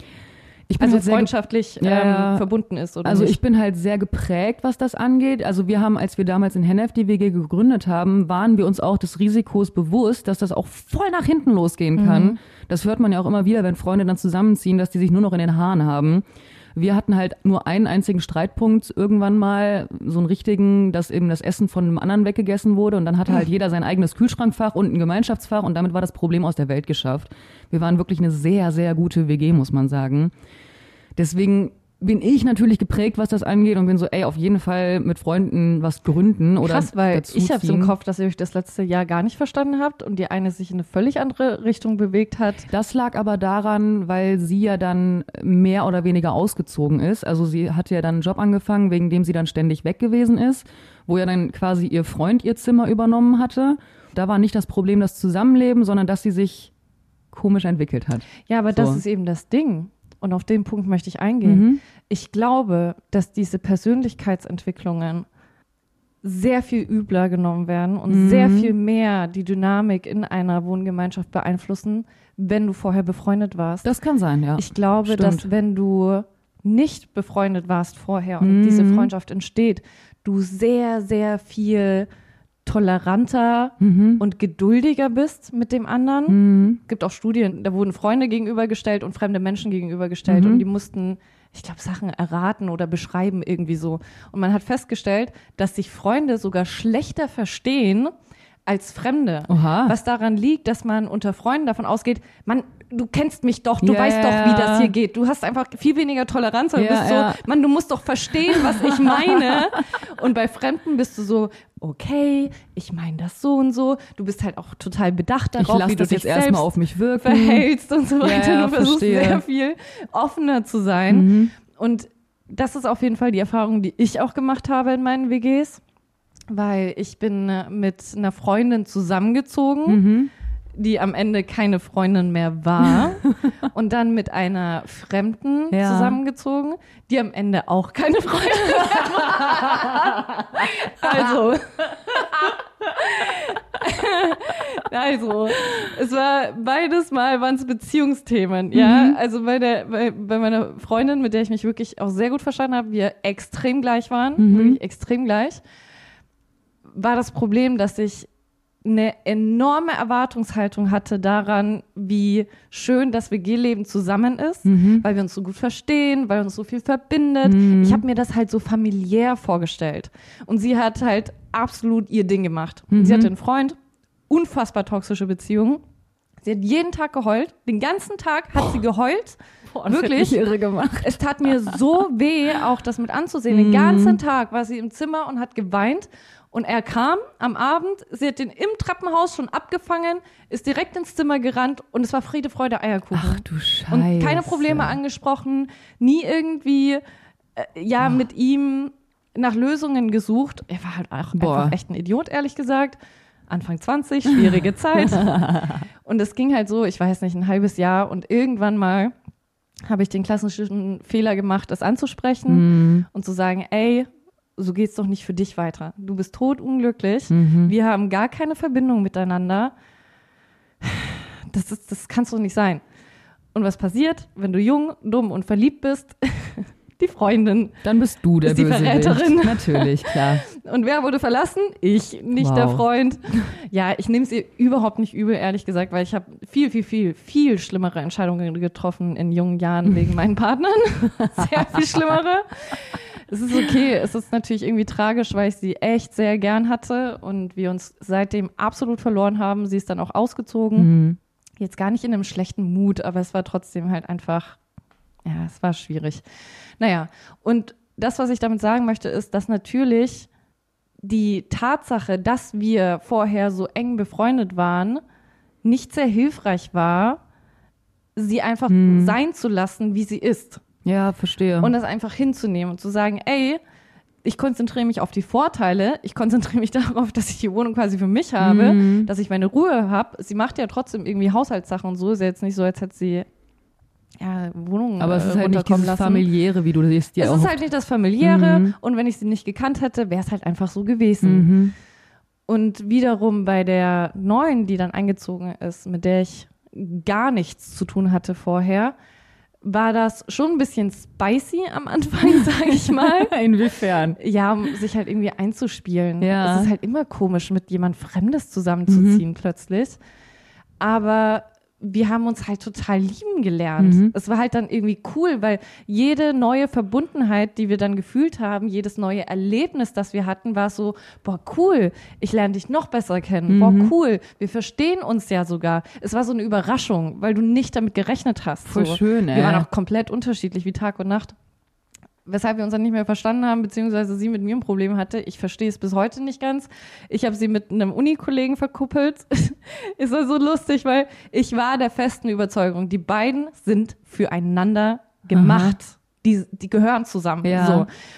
ich bin also halt freundschaftlich ähm, verbunden ist oder also nicht? ich bin halt sehr geprägt, was das angeht. Also wir haben, als wir damals in Hennef die WG gegründet haben, waren wir uns auch des Risikos bewusst, dass das auch voll nach hinten losgehen kann. Mhm. Das hört man ja auch immer wieder, wenn Freunde dann zusammenziehen, dass die sich nur noch in den Haaren haben. Wir hatten halt nur einen einzigen Streitpunkt irgendwann mal, so einen richtigen, dass eben das Essen von einem anderen weggegessen wurde und dann hatte halt jeder sein eigenes Kühlschrankfach und ein Gemeinschaftsfach und damit war das Problem aus der Welt geschafft. Wir waren wirklich eine sehr, sehr gute WG, muss man sagen. Deswegen bin ich natürlich geprägt, was das angeht und bin so, ey, auf jeden Fall mit Freunden was gründen oder Krass, weil ich habe im Kopf, dass ihr euch das letzte Jahr gar nicht verstanden habt und die eine sich in eine völlig andere Richtung bewegt hat. Das lag aber daran, weil sie ja dann mehr oder weniger ausgezogen ist. Also sie hat ja dann einen Job angefangen, wegen dem sie dann ständig weg gewesen ist, wo ja dann quasi ihr Freund ihr Zimmer übernommen hatte. Da war nicht das Problem das Zusammenleben, sondern dass sie sich komisch entwickelt hat. Ja, aber so. das ist eben das Ding und auf den Punkt möchte ich eingehen. Mhm. Ich glaube, dass diese Persönlichkeitsentwicklungen sehr viel übler genommen werden und mhm. sehr viel mehr die Dynamik in einer Wohngemeinschaft beeinflussen, wenn du vorher befreundet warst. Das kann sein, ja. Ich glaube, Stimmt. dass wenn du nicht befreundet warst vorher und mhm. diese Freundschaft entsteht, du sehr, sehr viel toleranter mhm. und geduldiger bist mit dem anderen. Mhm. Es gibt auch Studien, da wurden Freunde gegenübergestellt und fremde Menschen gegenübergestellt mhm. und die mussten, ich glaube, Sachen erraten oder beschreiben irgendwie so. Und man hat festgestellt, dass sich Freunde sogar schlechter verstehen als Fremde. Oha. Was daran liegt, dass man unter Freunden davon ausgeht, man du kennst mich doch, du ja, weißt doch, wie das hier geht. Du hast einfach viel weniger Toleranz und ja, bist so, ja. Mann, du musst doch verstehen, was ich meine. und bei Fremden bist du so, okay, ich meine das so und so. Du bist halt auch total bedacht darauf, ich lass wie du das dich jetzt erstmal auf mich wirken. verhältst und so weiter. du versuchst verstehe. sehr viel offener zu sein. Mhm. Und das ist auf jeden Fall die Erfahrung, die ich auch gemacht habe in meinen WGs, weil ich bin äh, mit einer Freundin zusammengezogen. Mhm die am Ende keine Freundin mehr war und dann mit einer Fremden ja. zusammengezogen, die am Ende auch keine Freundin mehr war. also. also, es war beides Mal waren es Beziehungsthemen, ja. Mhm. Also bei der, bei, bei meiner Freundin, mit der ich mich wirklich auch sehr gut verstanden habe, wir extrem gleich waren, mhm. wirklich extrem gleich, war das Problem, dass ich eine enorme Erwartungshaltung hatte daran, wie schön das WG-Leben zusammen ist, mhm. weil wir uns so gut verstehen, weil uns so viel verbindet. Mhm. Ich habe mir das halt so familiär vorgestellt. Und sie hat halt absolut ihr Ding gemacht. Mhm. Sie hatte einen Freund, unfassbar toxische Beziehung. Sie hat jeden Tag geheult. Den ganzen Tag hat sie geheult. Boah, Wirklich? irre gemacht. Es tat mir so weh, auch das mit anzusehen. Den ganzen Tag war sie im Zimmer und hat geweint. Und er kam am Abend, sie hat den im Treppenhaus schon abgefangen, ist direkt ins Zimmer gerannt und es war Friede, Freude, Eierkuchen. Ach du Scheiße. und keine Probleme angesprochen, nie irgendwie, äh, ja, mit ihm nach Lösungen gesucht. Er war halt auch Boah. einfach echt ein Idiot, ehrlich gesagt. Anfang 20, schwierige Zeit. Und es ging halt so, ich weiß nicht, ein halbes Jahr und irgendwann mal habe ich den klassischen Fehler gemacht, das anzusprechen Mhm. und zu sagen, ey, so geht's doch nicht für dich weiter. Du bist totunglücklich. Mhm. Wir haben gar keine Verbindung miteinander. Das ist, das kannst doch nicht sein. Und was passiert, wenn du jung, dumm und verliebt bist? Die Freundin. Dann bist du der Ist die Bösewicht. Verräterin. Natürlich, klar. Und wer wurde verlassen? Ich, nicht Wow. der Freund. Ja, ich nehme es ihr überhaupt nicht übel, ehrlich gesagt, weil ich habe viel, viel, viel, viel schlimmere Entscheidungen getroffen in jungen Jahren wegen meinen Partnern. Sehr viel schlimmere. Es ist okay. Es ist natürlich irgendwie tragisch, weil ich sie echt sehr gern hatte und wir uns seitdem absolut verloren haben. Sie ist dann auch ausgezogen. Mhm. Jetzt gar nicht in einem schlechten Mut, aber es war trotzdem halt einfach, ja, es war schwierig. Naja, und das, was ich damit sagen möchte, ist, dass natürlich die Tatsache, dass wir vorher so eng befreundet waren, nicht sehr hilfreich war, sie einfach sein zu lassen, wie sie ist. Ja, verstehe. Und das einfach hinzunehmen und zu sagen, ey, ich konzentriere mich auf die Vorteile, ich konzentriere mich darauf, dass ich die Wohnung quasi für mich habe, Mhm. dass ich meine Ruhe habe. Sie macht ja trotzdem irgendwie Haushaltssachen und so, ist ja jetzt nicht so, als hätte sie ja, Wohnung Aber es äh, ist halt nicht dieses lassen. familiäre, wie du siehst, ja es ist halt nicht das familiäre Mhm. und wenn ich sie nicht gekannt hätte, wäre es halt einfach so gewesen. mhm. Und wiederum bei der neuen, die dann eingezogen ist, mit der ich gar nichts zu tun hatte vorher, war das schon ein bisschen spicy am Anfang, sage ich mal. Inwiefern? Ja, um sich halt irgendwie einzuspielen. Ja. Es ist halt immer komisch, mit jemand Fremdes zusammenzuziehen plötzlich. Aber wir haben uns halt total lieben gelernt. Mhm. Es war halt dann irgendwie cool, weil jede neue Verbundenheit, die wir dann gefühlt haben, jedes neue Erlebnis, das wir hatten, war so, boah, cool, ich lerne dich noch besser kennen. Boah, cool, wir verstehen uns ja sogar. Es war so eine Überraschung, weil du nicht damit gerechnet hast. Voll so. schön, ey. Wir waren auch komplett unterschiedlich wie Tag und Nacht weshalb wir uns dann nicht mehr verstanden haben, beziehungsweise sie mit mir ein Problem hatte. Ich verstehe es bis heute nicht ganz. Ich habe sie mit einem Unikollegen verkuppelt. ist so lustig, weil ich war der festen Überzeugung, die beiden sind füreinander gemacht. Die, die gehören zusammen. Ja. So.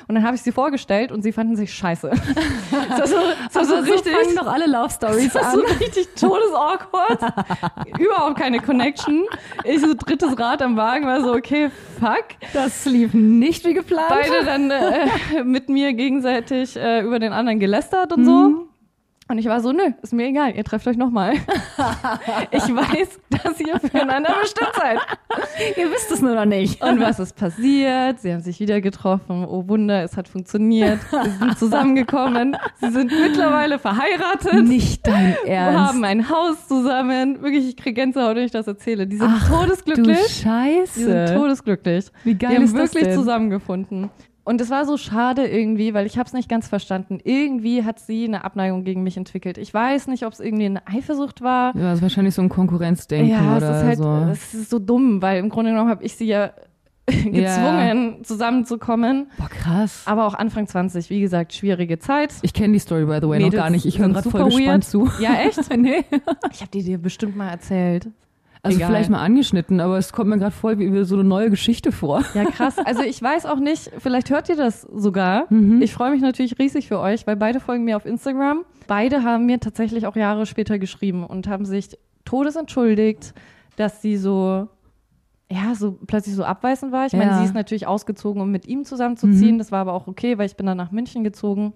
Und dann habe ich sie vorgestellt und sie fanden sich scheiße. das so, das so so richtig. fangen doch alle Love Stories Das an. so richtig todesawkward. Überhaupt keine Connection. Ich so drittes Rad am Wagen war so, okay, fuck. Das lief nicht wie geplant. Beide dann äh, mit mir gegenseitig äh, über den anderen gelästert und so. Und ich war so, nö, ist mir egal, ihr trefft euch nochmal. ich weiß, dass ihr füreinander bestimmt seid. Ihr wisst es nur noch nicht. Und was ist passiert? Sie haben sich wieder getroffen. Oh Wunder, es hat funktioniert. Sie sind zusammengekommen. Sie sind mittlerweile verheiratet. Nicht dein Wir Ernst. haben ein Haus zusammen. Wirklich, ich kriege Gänsehaut, wenn ich das erzähle. Die sind Ach, Du todesglücklich. Die sind Scheiße. todesglücklich. Wie geil die haben ist das wirklich denn? zusammengefunden. Und es war so schade irgendwie, weil ich habe es nicht ganz verstanden. Irgendwie hat sie eine Abneigung gegen mich entwickelt. Ich weiß nicht, ob es irgendwie eine Eifersucht war. Ja, das ist wahrscheinlich so ein Konkurrenzdenken ja, es oder ist halt, so. es ist so dumm, weil im Grunde genommen habe ich sie ja gezwungen, zusammenzukommen. Boah, krass. Aber auch Anfang 20, wie gesagt, schwierige Zeit. Ich kenne die Story, by the way, Mädels noch gar nicht. Ich höre gerade voll gespannt weird. zu. Ja, echt? nee. Ich habe die dir bestimmt mal erzählt. Also Egal. vielleicht mal angeschnitten, aber es kommt mir gerade voll wie so eine neue Geschichte vor. Ja, krass. Also ich weiß auch nicht, vielleicht hört ihr das sogar. Mhm. Ich freue mich natürlich riesig für euch, weil beide folgen mir auf Instagram. Beide haben mir tatsächlich auch Jahre später geschrieben und haben sich todesentschuldigt, dass sie so, ja, so plötzlich so abweisend war. Ich meine, Ja. sie ist natürlich ausgezogen, um mit ihm zusammenzuziehen. Mhm. Das war aber auch okay, weil ich bin dann nach München gezogen.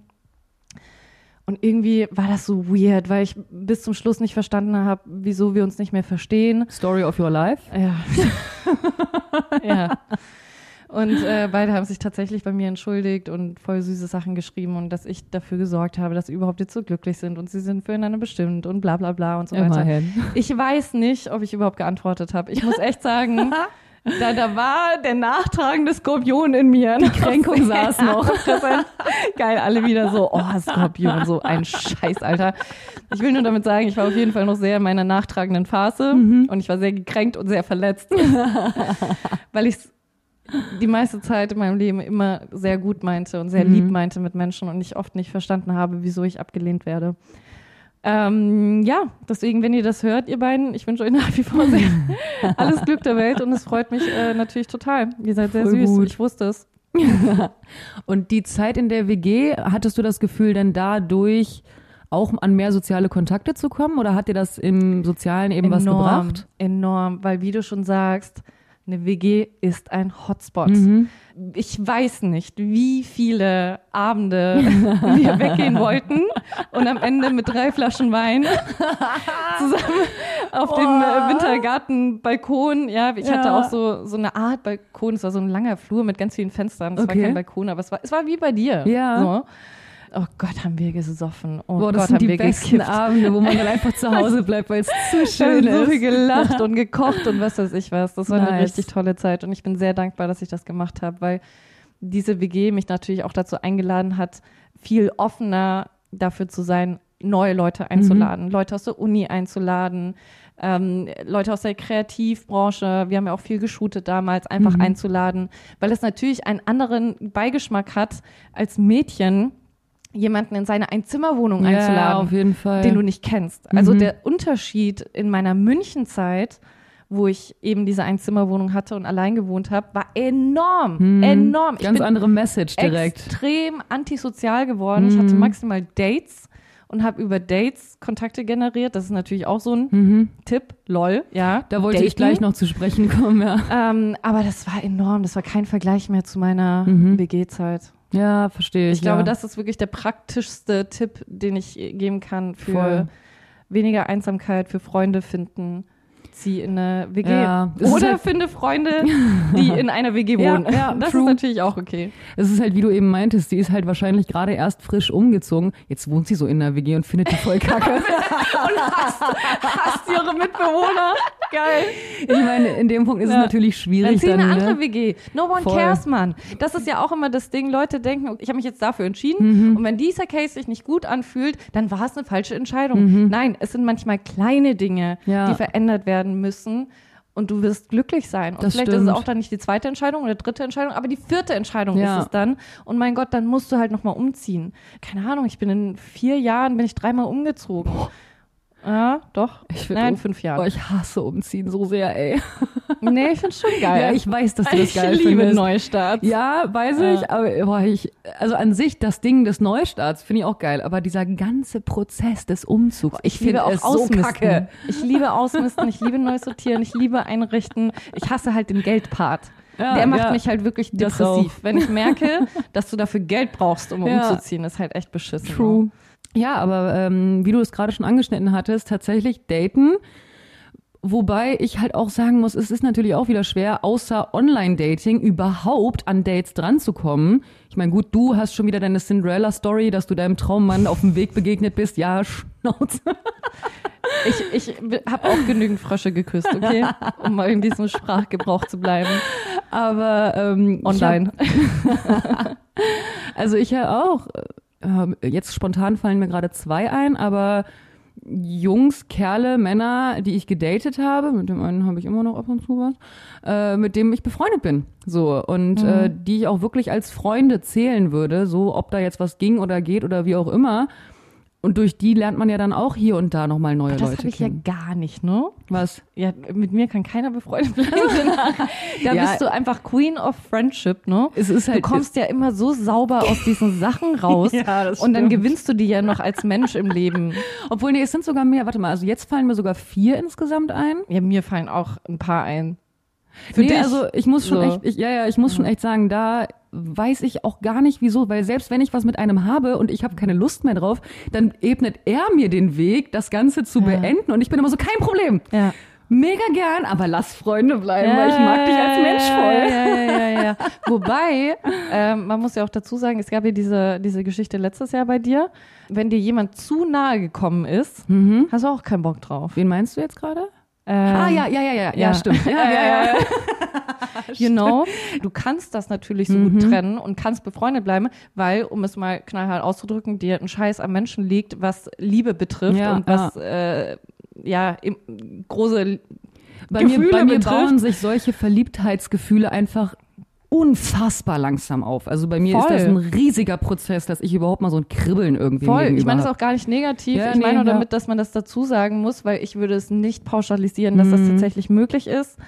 Und irgendwie war das so weird, weil ich bis zum Schluss nicht verstanden habe, wieso wir uns nicht mehr verstehen. Story of your life. Ja. ja. Und äh, beide haben sich tatsächlich bei mir entschuldigt und voll süße Sachen geschrieben und dass ich dafür gesorgt habe, dass sie überhaupt jetzt so glücklich sind und sie sind füreinander bestimmt und bla bla bla und so weiter. Immerhin. Ich weiß nicht, ob ich überhaupt geantwortet habe. Ich muss echt sagen, da, da war der nachtragende Skorpion in mir. Die Kränkung saß noch. Geil, alle wieder so, oh, Skorpion, so ein Scheiß, Alter. Ich will nur damit sagen, ich war auf jeden Fall noch sehr in meiner nachtragenden Phase mhm. und ich war sehr gekränkt und sehr verletzt, weil ich die meiste Zeit in meinem Leben immer sehr gut meinte und sehr mhm. lieb meinte mit Menschen und ich oft nicht verstanden habe, wieso ich abgelehnt werde. Ähm, ja, deswegen, wenn ihr das hört, ihr beiden, ich wünsche euch nach wie vor sehr alles Glück der Welt und es freut mich äh, natürlich total. Ihr seid sehr Voll süß, gut. ich wusste es. und die Zeit in der WG, hattest du das Gefühl, denn dadurch auch an mehr soziale Kontakte zu kommen oder hat dir das im Sozialen eben enorm, was gebracht? Enorm, weil wie du schon sagst, eine WG ist ein Hotspot. Mhm. Ich weiß nicht, wie viele Abende wir weggehen wollten und am Ende mit drei Flaschen Wein zusammen auf oh. dem äh, Wintergartenbalkon. Ja, ich ja. hatte auch so, so eine Art Balkon. Es war so ein langer Flur mit ganz vielen Fenstern. Es okay. war kein Balkon, aber es war, es war wie bei dir. Ja. So. Oh Gott, haben wir gesoffen. Oh Boah, das Gott, sind die besten gekifft. Abende, wo man dann einfach zu Hause bleibt, weil es zu schön ist. so viel gelacht und gekocht und was weiß ich was. Das war nice. eine richtig tolle Zeit und ich bin sehr dankbar, dass ich das gemacht habe, weil diese WG mich natürlich auch dazu eingeladen hat, viel offener dafür zu sein, neue Leute einzuladen, mhm. Leute aus der Uni einzuladen, ähm, Leute aus der Kreativbranche, wir haben ja auch viel geshootet damals, einfach mhm. einzuladen, weil es natürlich einen anderen Beigeschmack hat als Mädchen, jemanden in seine Einzimmerwohnung ja, einzuladen, auf jeden Fall. den du nicht kennst. Also mhm. der Unterschied in meiner Münchenzeit, wo ich eben diese Einzimmerwohnung hatte und allein gewohnt habe, war enorm, mhm. enorm. Ich Ganz andere Message direkt. Extrem antisozial geworden. Mhm. Ich hatte mhm. maximal Dates und habe über Dates Kontakte generiert. Das ist natürlich auch so ein mhm. Tipp. Lol, ja. Da wollte Daten. ich gleich noch zu sprechen kommen, ja. Ähm, aber das war enorm. Das war kein Vergleich mehr zu meiner mhm. WG-Zeit. Ja, verstehe ich. Ich glaube, das ist wirklich der praktischste Tipp, den ich geben kann für Voll. weniger Einsamkeit, für Freunde finden zieh in eine WG. Ja, Oder halt finde Freunde, die in einer WG wohnen. Ja, ja das true. ist natürlich auch okay. Es ist halt, wie du eben meintest, die ist halt wahrscheinlich gerade erst frisch umgezogen. Jetzt wohnt sie so in einer WG und findet die voll kacke. und hasst, hasst ihre Mitbewohner. Geil. Ich meine, in dem Punkt ist ja. es natürlich schwierig. Dann, dann eine andere ne? WG. No one voll. cares, man. Das ist ja auch immer das Ding. Leute denken, ich habe mich jetzt dafür entschieden. Mhm. Und wenn dieser Case sich nicht gut anfühlt, dann war es eine falsche Entscheidung. Mhm. Nein, es sind manchmal kleine Dinge, ja. die verändert werden werden müssen und du wirst glücklich sein. Und das vielleicht stimmt. ist es auch dann nicht die zweite Entscheidung oder dritte Entscheidung, aber die vierte Entscheidung ja. ist es dann. Und mein Gott, dann musst du halt nochmal umziehen. Keine Ahnung, ich bin in vier Jahren, bin ich dreimal umgezogen. Boah. Ja, doch. Ich Nein, in fünf Jahren. Oh, ich hasse Umziehen so sehr, ey. Nee, ich find's schon geil. Ja, ich weiß, dass du das geil findest. Ich liebe Neustarts. Ja, weiß ja. ich, aber boah, ich, also an sich, das Ding des Neustarts finde ich auch geil, aber dieser ganze Prozess des Umzugs, ich, ich finde es so kacke. Ich liebe Ausmisten, ich liebe neu sortieren, ich liebe einrichten. Ich hasse halt den Geldpart. Ja, der macht ja, mich halt wirklich depressiv. Wenn ich merke, dass du dafür Geld brauchst, um ja. umzuziehen, ist halt echt beschissen. True. Ja, aber ähm, wie du es gerade schon angeschnitten hattest, tatsächlich daten. Wobei ich halt auch sagen muss, es ist natürlich auch wieder schwer, außer Online-Dating überhaupt an Dates dran zu kommen. Ich meine, gut, du hast schon wieder deine Cinderella-Story, dass du deinem Traummann auf dem Weg begegnet bist. Ja, Schnauze. Ich, ich habe auch genügend Frösche geküsst, okay? Um mal in diesem Sprachgebrauch zu bleiben. Aber ähm, online. Hab, also ich ja auch äh, jetzt spontan fallen mir gerade zwei ein, aber Jungs, Kerle, Männer, die ich gedatet habe, mit dem einen habe ich immer noch ab und zu was, äh, mit dem ich befreundet bin. So. Und mhm. äh, die ich auch wirklich als Freunde zählen würde, so ob da jetzt was ging oder geht oder wie auch immer. Und durch die lernt man ja dann auch hier und da nochmal neue das Leute kennen. Das habe ich ja gar nicht, ne? Was? Ja, mit mir kann keiner befreundet bleiben. da ja. bist du einfach Queen of Friendship, ne? Es ist halt, du kommst ja immer so sauber aus diesen Sachen raus. ja, das und dann gewinnst du die ja noch als Mensch im Leben. Obwohl, nee, es sind sogar mehr. Warte mal, also jetzt fallen mir sogar vier insgesamt ein. Ja, mir fallen auch ein paar ein. Für nee, dich? also ich muss schon so. echt, ich, ja, ja, ich muss schon echt sagen, da weiß ich auch gar nicht wieso, weil selbst wenn ich was mit einem habe und ich habe keine Lust mehr drauf, dann ebnet er mir den Weg, das Ganze zu ja. beenden und ich bin immer so, kein Problem. Ja. Mega gern, aber lass Freunde bleiben, ja, weil ich mag dich als Mensch voll. Ja, ja, ja, ja. Wobei, ähm, man muss ja auch dazu sagen, es gab ja diese, diese Geschichte letztes Jahr bei dir. Wenn dir jemand zu nahe gekommen ist, mhm. hast du auch keinen Bock drauf. Wen meinst du jetzt gerade? Ah, ja, ja, ja, ja, ja, stimmt. Ja, ja, ja. ja. you know, du kannst das natürlich so Mhm. gut trennen und kannst befreundet bleiben, weil, um es mal knallhart auszudrücken, dir ein Scheiß am Menschen liegt, was Liebe betrifft Ja, und was äh, ja im, große Bei mir, Gefühle bei mir betrifft. bauen sich solche Verliebtheitsgefühle einfach unfassbar langsam auf. Also bei mir Voll. ist das ein riesiger Prozess, dass ich überhaupt mal so ein Kribbeln irgendwie Voll. Ich meine das auch gar nicht negativ. Ja, ich meine nee, nur ja. damit, dass man das dazu sagen muss, weil ich würde es nicht pauschalisieren, dass das Mhm. tatsächlich möglich ist.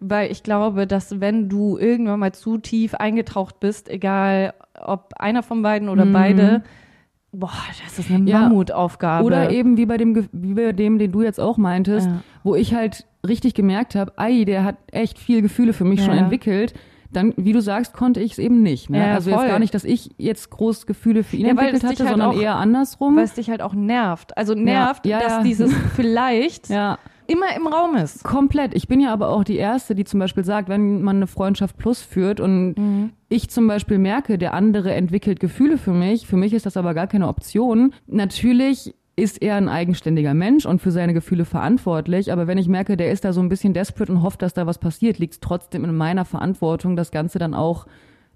Weil ich glaube, dass wenn du irgendwann mal zu tief eingetaucht bist, egal ob einer von beiden oder Mhm. beide, boah, das ist eine Ja. Mammutaufgabe. Oder eben wie bei dem, wie bei dem, den du jetzt auch meintest, Ja. wo ich halt richtig gemerkt habe, ei, der hat echt viel Gefühle für mich schon Ja. entwickelt. Dann, wie du sagst, konnte ich es eben nicht. Ne? Ja, also voll. jetzt gar nicht, dass ich jetzt groß Gefühle für ihn Ja, entwickelt hatte, halt sondern auch- eher andersrum. weil es dich halt auch nervt. Also nervt, Ja, dass dieses vielleicht immer im Raum ist. Komplett. Ich bin ja aber auch die Erste, die zum Beispiel sagt, wenn man eine Freundschaft plus führt und Mhm. ich zum Beispiel merke, der andere entwickelt Gefühle für mich, für mich ist das aber gar keine Option. Natürlich ist er ein eigenständiger Mensch und für seine Gefühle verantwortlich, aber wenn ich merke, der ist da so ein bisschen desperate und hofft, dass da was passiert, liegt es trotzdem in meiner Verantwortung, das Ganze dann auch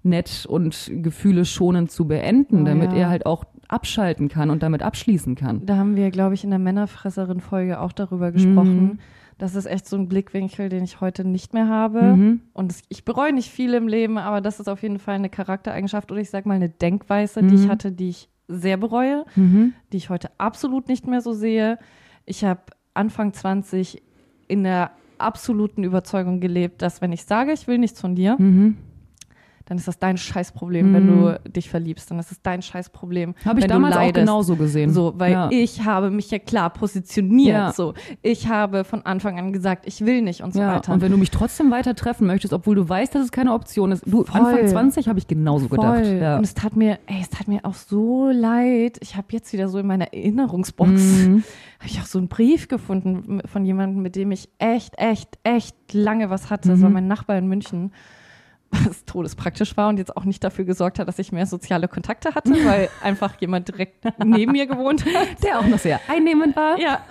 nett und Gefühle schonend zu beenden, Oh, damit ja. er halt auch abschalten kann und damit abschließen kann. Da haben wir, glaube ich, in der Männerfresserin-Folge auch darüber gesprochen. Mhm. Das ist echt so ein Blickwinkel, den ich heute nicht mehr habe. Mhm. Und es, ich bereue nicht viel im Leben, aber das ist auf jeden Fall eine Charaktereigenschaft oder ich sag mal eine Denkweise, die Mhm. ich hatte, die ich sehr bereue, Mhm. die ich heute absolut nicht mehr so sehe. Ich habe Anfang 20 in der absoluten Überzeugung gelebt, dass wenn ich sage, ich will nichts von dir, Mhm. Dann ist das dein Scheißproblem, wenn du dich verliebst. Dann ist es dein Scheißproblem. Habe ich damals auch genauso gesehen. So, weil ja. ich habe mich ja klar positioniert. Ja. So, ich habe von Anfang an gesagt, ich will nicht und so Ja, weiter. und wenn du mich trotzdem weiter treffen möchtest, obwohl du weißt, dass es keine Option ist. Du, Voll. Anfang 20 habe ich genauso gedacht. Voll. Ja. Und es tat mir, ey, es tat mir auch so leid. Ich habe jetzt wieder so in meiner Erinnerungsbox Mhm. habe ich auch so einen Brief gefunden von jemandem, mit dem ich echt, echt, echt lange was hatte. Das war Mhm. mein Nachbar in München. Was todespraktisch war und jetzt auch nicht dafür gesorgt hat, dass ich mehr soziale Kontakte hatte, weil einfach jemand direkt neben mir gewohnt hat. Der auch noch sehr einnehmend war. Ja.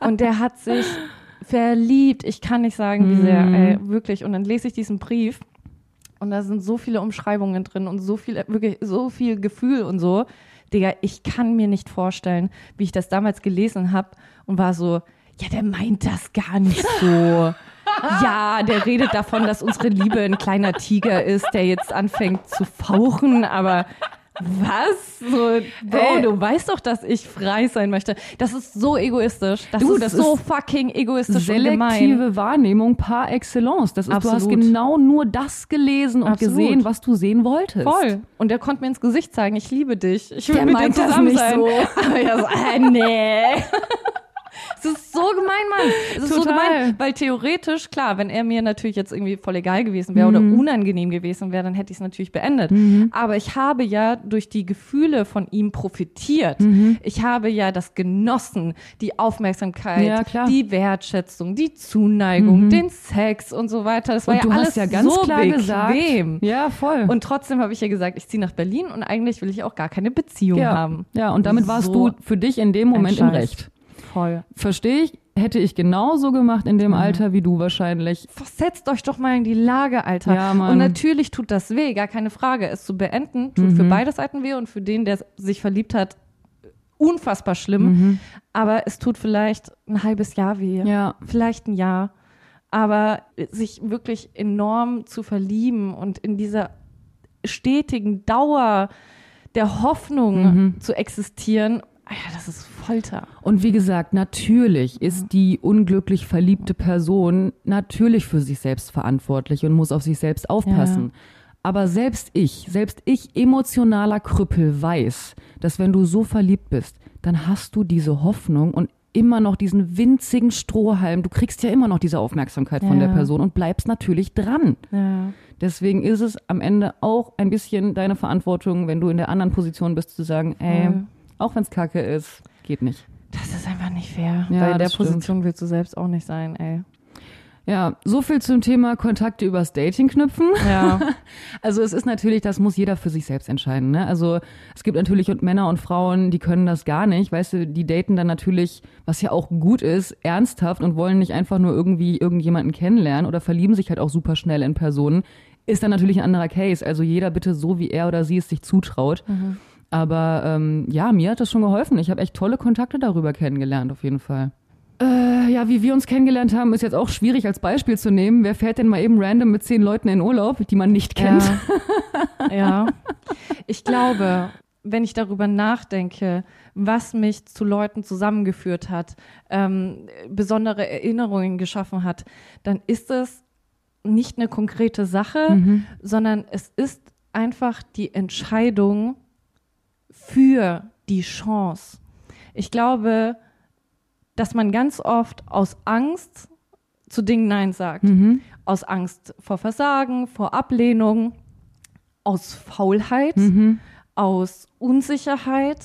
Und der hat sich verliebt. Ich kann nicht sagen, wie sehr, Mhm. ey, wirklich. Und dann lese ich diesen Brief und da sind so viele Umschreibungen drin und so viel, wirklich so viel Gefühl und so. Digga, ich kann mir nicht vorstellen, wie ich das damals gelesen habe und war so, ja, der meint das gar nicht so. Ja, der redet davon, dass unsere Liebe ein kleiner Tiger ist, der jetzt anfängt zu fauchen, aber was? So, Bro, Ey. du weißt doch, dass ich frei sein möchte. Das ist so egoistisch. Das Du, ist das so ist fucking egoistisch und gemein. Selektive Wahrnehmung par excellence. Das ist, du hast Absolut. genau nur das gelesen und Absolut. gesehen, was du sehen wolltest. Voll. Und der konnte mir ins Gesicht zeigen, ich liebe dich. Ich will Der mit dir zusammen nicht sein. so. Aber ja, so, äh, nee. Es ist so gemein, Mann. Es ist so Total. gemein, weil theoretisch, klar, wenn er mir natürlich jetzt irgendwie voll egal gewesen wäre oder Mhm. unangenehm gewesen wäre, dann hätte ich es natürlich beendet. Aber ich habe ja durch die Gefühle von ihm profitiert. Mhm. Ich habe ja das genossen, die Aufmerksamkeit, Ja, die Wertschätzung, die Zuneigung, den Sex und so weiter. Das war Und ja du alles hast ja ganz so klar bequem. gesagt. Ja, voll. Und trotzdem habe ich ja gesagt, ich ziehe nach Berlin und eigentlich will ich auch gar keine Beziehung ja. haben. ja, und damit warst So du für dich in dem Moment im. Recht. Voll. Verstehe ich, hätte ich genauso gemacht in dem Alter wie du wahrscheinlich. Versetzt euch doch mal in die Lage, Alter. Ja, Mann. und natürlich tut das weh, gar keine Frage. Es zu beenden tut Mhm. für beide Seiten weh und für den, der sich verliebt hat, unfassbar schlimm. Mhm. Aber es tut vielleicht ein halbes Jahr weh. Ja. Vielleicht ein Jahr. Aber sich wirklich enorm zu verlieben und in dieser stetigen Dauer der Hoffnung Mhm. zu existieren, ja, das ist Folter. Und wie gesagt, natürlich ist die unglücklich verliebte Person natürlich für sich selbst verantwortlich und muss auf sich selbst aufpassen. Aber selbst ich, selbst ich emotionaler Krüppel weiß, dass wenn du so verliebt bist, dann hast du diese Hoffnung und immer noch diesen winzigen Strohhalm. Du kriegst ja immer noch diese Aufmerksamkeit von Ja. der Person und bleibst natürlich dran. Ja. Deswegen ist es am Ende auch ein bisschen deine Verantwortung, wenn du in der anderen Position bist, zu sagen, ey. Auch wenn es kacke ist, geht nicht. Das ist einfach nicht fair. Ja, Weil in der stimmt. Position willst du selbst auch nicht sein, ey. Ja, so viel zum Thema Kontakte übers Dating knüpfen. Ja. Also es ist natürlich, das muss jeder für sich selbst entscheiden. Ne? Also es gibt natürlich und Männer und Frauen, die können das gar nicht. Weißt du, die daten dann natürlich, was ja auch gut ist, ernsthaft und wollen nicht einfach nur irgendwie irgendjemanden kennenlernen oder verlieben sich halt auch super schnell in Personen. Ist dann natürlich ein anderer Case. Also jeder bitte so, wie er oder sie es sich zutraut. Mhm. Aber ähm, ja, mir hat das schon geholfen. Ich habe echt tolle Kontakte darüber kennengelernt, auf jeden Fall. Äh, ja, wie wir uns kennengelernt haben, ist jetzt auch schwierig als Beispiel zu nehmen. Wer fährt denn mal eben random mit zehn Leuten in Urlaub, die man nicht kennt? Ja. ja. Ich glaube, wenn ich darüber nachdenke, was mich zu Leuten zusammengeführt hat, ähm, besondere Erinnerungen geschaffen hat, dann ist es nicht eine konkrete Sache, Mhm. sondern es ist einfach die Entscheidung für die Chance. Ich glaube, dass man ganz oft aus Angst zu Dingen Nein sagt. Mhm. Aus Angst vor Versagen, vor Ablehnung, aus Faulheit, Mhm. aus Unsicherheit,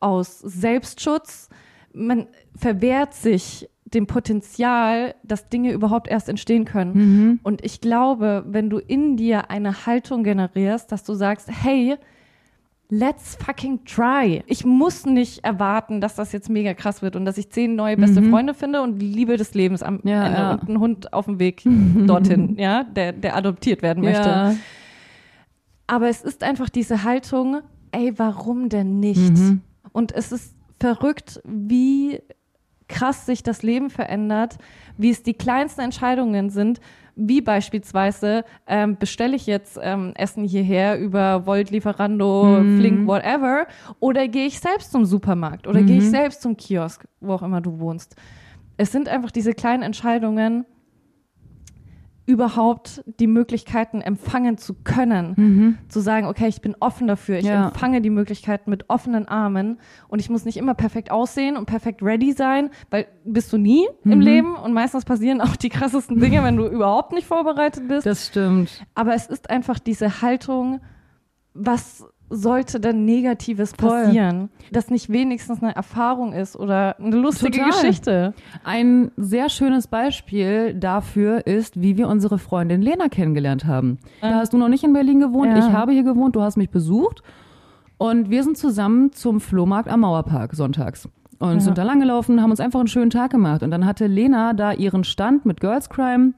aus Selbstschutz. Man verwehrt sich dem Potenzial, dass Dinge überhaupt erst entstehen können. Mhm. Und ich glaube, wenn du in dir eine Haltung generierst, dass du sagst, hey, let's fucking try. Ich muss nicht erwarten, dass das jetzt mega krass wird und dass ich zehn neue beste Freunde finde und die Liebe des Lebens am Ja, Ende ja. und einen Hund auf dem Weg dorthin, ja, der, der adoptiert werden möchte. Ja. Aber es ist einfach diese Haltung, ey, warum denn nicht? Mhm. Und es ist verrückt, wie krass sich das Leben verändert, wie es die kleinsten Entscheidungen sind, wie beispielsweise ähm, bestelle ich jetzt ähm, Essen hierher über Volt, Lieferando, Mhm. Flink, whatever, oder gehe ich selbst zum Supermarkt oder gehe Mhm. ich selbst zum Kiosk, wo auch immer du wohnst. Es sind einfach diese kleinen Entscheidungen, überhaupt die Möglichkeiten empfangen zu können Mhm. zu sagen, okay, ich bin offen dafür, ich Ja. empfange die Möglichkeiten mit offenen Armen und ich muss nicht immer perfekt aussehen und perfekt ready sein, weil bist du nie Mhm. im Leben und meistens passieren auch die krassesten Dinge, wenn du überhaupt nicht vorbereitet bist. Das stimmt. Aber es ist einfach diese Haltung, was sollte denn Negatives Voll. passieren, dass nicht wenigstens eine Erfahrung ist oder eine lustige Total. Geschichte. Ein sehr schönes Beispiel dafür ist, wie wir unsere Freundin Lena kennengelernt haben. Da hast du noch nicht in Berlin gewohnt, Ja. ich habe hier gewohnt, du hast mich besucht und wir sind zusammen zum Flohmarkt am Mauerpark sonntags. Und Ja. sind da langgelaufen, haben uns einfach einen schönen Tag gemacht. Und dann hatte Lena da ihren Stand mit Girls Crime.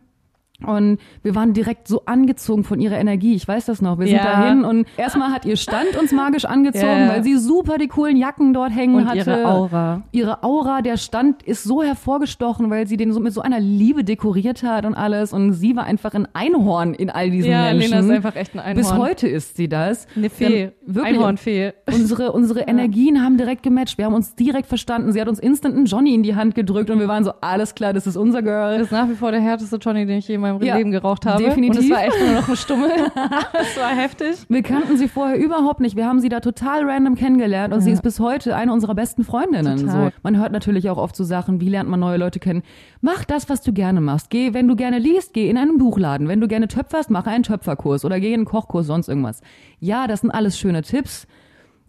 Und wir waren direkt so angezogen von ihrer Energie. Ich weiß das noch. Wir sind Ja. dahin und erstmal hat ihr Stand uns magisch angezogen, Ja. weil sie super die coolen Jacken dort hängen Und hatte. ihre Aura. Ihre Aura, der Stand ist so hervorgestochen, weil sie den so mit so einer Liebe dekoriert hat und alles. Und sie war einfach ein Einhorn in all diesen Ja, Menschen. Lena ist einfach echt ein Einhorn. Bis heute ist sie das. Eine Fee. Wirklich. Einhornfee. Unsere, unsere Energien haben direkt gematcht. Wir haben uns direkt verstanden. Sie hat uns instant einen Johnny in die Hand gedrückt und wir waren so, alles klar, das ist unser Girl. Das ist nach wie vor der härteste Johnny, den ich je in meinem Ja, Leben geraucht habe. definitiv. Und es war echt nur noch ein Stummel. es war heftig. Wir kannten sie vorher überhaupt nicht. Wir haben sie da total random kennengelernt und sie ist bis heute eine unserer besten Freundinnen. Total. So. Man hört natürlich auch oft so Sachen, wie lernt man neue Leute kennen? Mach das, was du gerne machst. Geh, wenn du gerne liest, geh in einen Buchladen. Wenn du gerne töpferst, mach einen Töpferkurs oder geh in einen Kochkurs, sonst irgendwas. Ja, das sind alles schöne Tipps.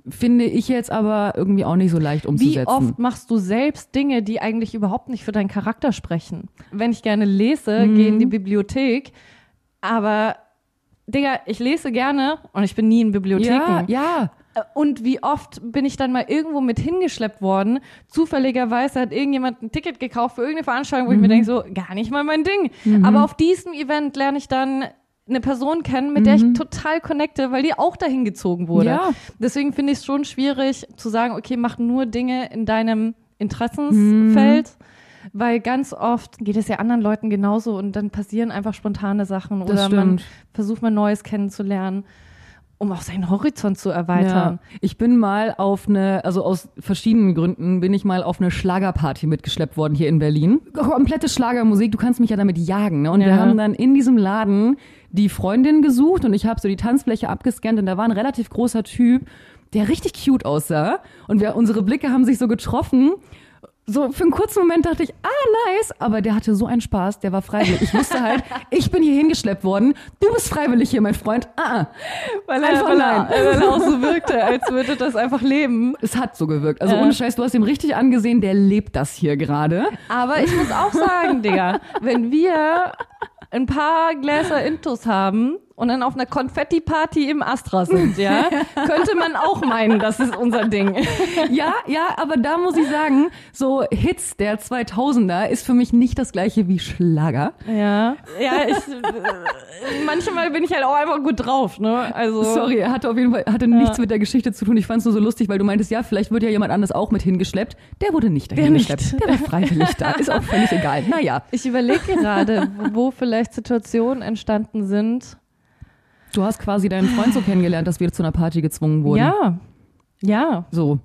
Finde ich jetzt aber irgendwie auch nicht so leicht umzusetzen. Wie oft machst du selbst Dinge, die eigentlich überhaupt nicht für deinen Charakter sprechen? Wenn ich gerne lese, Mhm. gehe in die Bibliothek, aber Digga, ich lese gerne und ich bin nie in Bibliotheken. Ja, ja. Und wie oft bin ich dann mal irgendwo mit hingeschleppt worden? Zufälligerweise hat irgendjemand ein Ticket gekauft für irgendeine Veranstaltung, wo ich mir Mhm. denke, so, gar nicht mal mein Ding. Aber auf diesem Event lerne ich dann eine Person kennen, mit der ich total connecte, weil die auch dahin gezogen wurde. Mhm. Ja. Deswegen finde ich es schon schwierig zu sagen, okay, mach nur Dinge in deinem Interessensfeld. Mhm. Weil ganz oft geht es ja anderen Leuten genauso und dann passieren einfach spontane Sachen Das oder man stimmt. versucht mal Neues kennenzulernen, um auch seinen Horizont zu erweitern. Ja, ich bin mal auf eine, also aus verschiedenen Gründen bin ich mal auf eine Schlagerparty mitgeschleppt worden hier in Berlin. Komplette Schlagermusik, du kannst mich ja damit jagen. Ne? Und wir Ja. haben dann in diesem Laden die Freundin gesucht und ich habe so die Tanzfläche abgescannt und da war ein relativ großer Typ, der richtig cute aussah. Und wir, unsere Blicke haben sich so getroffen. So für einen kurzen Moment dachte ich, ah, nice, aber der hatte so einen Spaß, der war freiwillig. Ich wusste halt, ich bin hier hingeschleppt worden, du bist freiwillig hier, mein Freund. Ah, weil, er, weil, er, weil er auch so wirkte, als würde das einfach leben. Es hat so gewirkt. Also ohne Scheiß, du hast ihm richtig angesehen, der lebt das hier gerade. Aber ich muss auch sagen, Digga, wenn wir ein paar Gläser Intus haben und dann auf einer Konfetti-Party im Astra sind, ja, könnte man auch meinen, das ist unser Ding. Ja, ja, aber da muss ich sagen, so Hits der 2000er ist für mich nicht das gleiche wie Schlager. Ja, ja, ich, äh, manchmal bin ich halt auch einfach gut drauf, ne, also. Sorry, hatte auf jeden Fall, hatte ja. nichts mit der Geschichte zu tun. Ich fand es nur so lustig, weil du meintest, ja, vielleicht wird ja jemand anders auch mit hingeschleppt. Der wurde nicht dahin geschleppt. Der war freiwillig da. Ist auch völlig egal. Naja. Ich überlege gerade, wo vielleicht Situationen entstanden sind, Du hast quasi deinen Freund so kennengelernt, dass wir zu einer Party gezwungen wurden. Ja. Ja. So.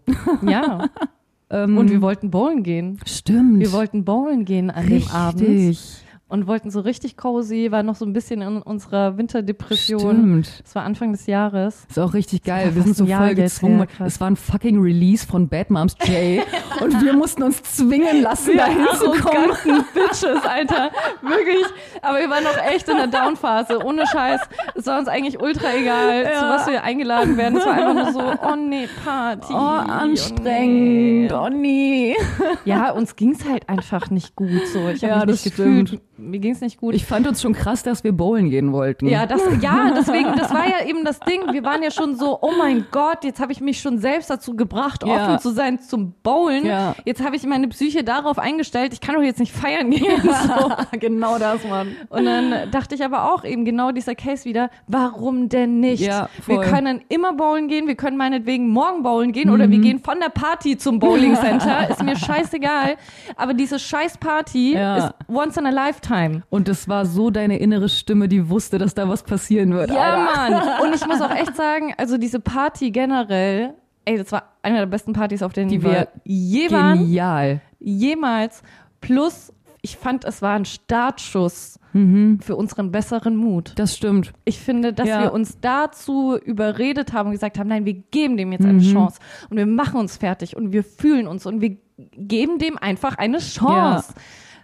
Ja. ähm, Und wir wollten bowlen gehen. Stimmt. Wir wollten bowlen gehen an Richtig. dem Abend und wollten so richtig cozy, war noch so ein bisschen in unserer Winterdepression. Stimmt. Es war Anfang des Jahres. Ist auch richtig geil. Wir sind so voll gezwungen. Her, es war ein fucking Release von Bad Moms J und wir mussten uns zwingen lassen, da hinzukommen. Bitches, Alter. Wirklich. Aber wir waren noch echt in der Downphase. Ohne Scheiß. Es war uns eigentlich ultra egal, ja. zu was wir eingeladen werden. Es war einfach nur so, oh nee, Party. Oh, anstrengend. Oh nee. Ja, uns ging's halt einfach nicht gut so. Ich habe ja, mich nicht gefühlt. Mir ging es nicht gut. Ich fand uns schon krass, dass wir bowlen gehen wollten. Ja, das, ja, deswegen, das war ja eben das Ding. Wir waren ja schon so, oh mein Gott, jetzt habe ich mich schon selbst dazu gebracht, ja. offen zu sein zum Bowlen. Ja. Jetzt habe ich meine Psyche darauf eingestellt, ich kann doch jetzt nicht feiern gehen. So. genau das, Mann. Und dann dachte ich aber auch eben genau dieser Case wieder, warum denn nicht? Ja. Wir können immer bowlen gehen, wir können meinetwegen morgen bowlen gehen mhm. oder wir gehen von der Party zum Bowling Center. ist mir scheißegal. Aber diese scheiß Party ja. ist once in a lifetime. Und das war so deine innere Stimme, die wusste, dass da was passieren wird. Ja, Alter. Mann. Und ich muss auch echt sagen, also diese Party generell, ey, das war eine der besten Partys, auf denen die wir je waren. Genial. Jemals. Plus, ich fand, es war ein Startschuss mhm. für unseren besseren Mut. Das stimmt. Ich finde, dass ja. wir uns dazu überredet haben und gesagt haben, nein, wir geben dem jetzt eine mhm. Chance und wir machen uns fertig und wir fühlen uns und wir geben dem einfach eine Chance.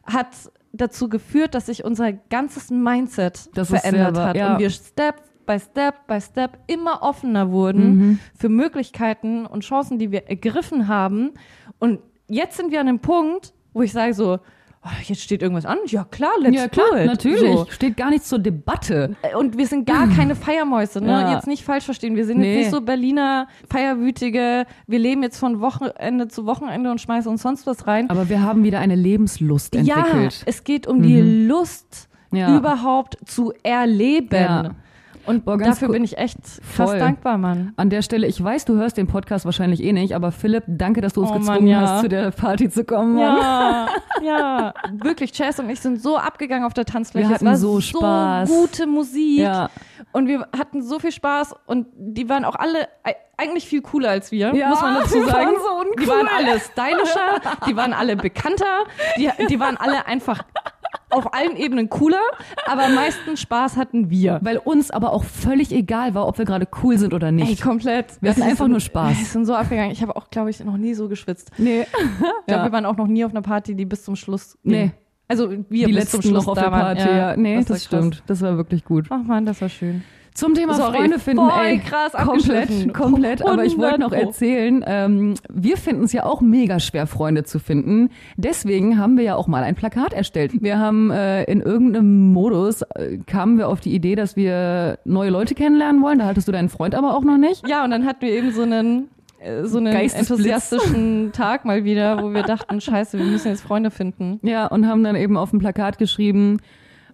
Ja. Hat dazu geführt, dass sich unser ganzes Mindset das verändert hat ja. und wir Step by Step by Step immer offener wurden mhm. für Möglichkeiten und Chancen, die wir ergriffen haben. Und jetzt sind wir an einem Punkt, wo ich sage so, oh, jetzt steht irgendwas an. Ja klar, let's ja, klar, do it. Natürlich, so. steht gar nichts zur Debatte. Und wir sind gar keine Feiermäuse, ne? Ja. Jetzt nicht falsch verstehen. Wir sind nee. jetzt nicht so Berliner Feierwütige. Wir leben jetzt von Wochenende zu Wochenende und schmeißen uns sonst was rein. Aber wir haben wieder eine Lebenslust entwickelt. Ja, es geht um mhm. die Lust ja. überhaupt zu erleben. Und Boah, dafür bin ich echt krass voll. dankbar, Mann. An der Stelle, ich weiß, du hörst den Podcast wahrscheinlich eh nicht, aber Philipp, danke, dass du uns oh, gezwungen Mann, ja. hast, zu der Party zu kommen. Mann. Ja, ja. Wirklich, Chess und ich sind so abgegangen auf der Tanzfläche. Wir hatten es war so Spaß. So gute Musik. Ja. Und wir hatten so viel Spaß und die waren auch alle eigentlich viel cooler als wir, ja, muss man dazu sagen. Waren so. Die waren alle stylischer, die waren alle bekannter, die, die waren alle einfach auf allen Ebenen cooler, aber am meisten Spaß hatten wir. Weil uns aber auch völlig egal war, ob wir gerade cool sind oder nicht. Ey, komplett. Wir hatten einfach nur Spaß. Wir sind so abgegangen. Ich habe auch, glaube ich, noch nie so geschwitzt. Nee. Ich glaube, wir waren auch noch nie auf einer Party, die bis zum Schluss ging. Nee. Also wir die bis letzten zum Schluss noch auf der Party, ja. ja. Nee, das, das stimmt. Das war wirklich gut. Ach man, das war schön. Zum Thema Sorry, Freunde finden, voll ey, krass komplett, komplett. Aber ich wollte noch erzählen, ähm, wir finden es ja auch mega schwer, Freunde zu finden. Deswegen haben wir ja auch mal ein Plakat erstellt. Wir haben äh, in irgendeinem Modus äh, kamen wir auf die Idee, dass wir neue Leute kennenlernen wollen. Da hattest du deinen Freund aber auch noch nicht. Ja, und dann hatten wir eben so einen äh, so einen enthusiastischen Tag mal wieder, wo wir dachten, scheiße, wir müssen jetzt Freunde finden. Ja, und haben dann eben auf dem Plakat geschrieben,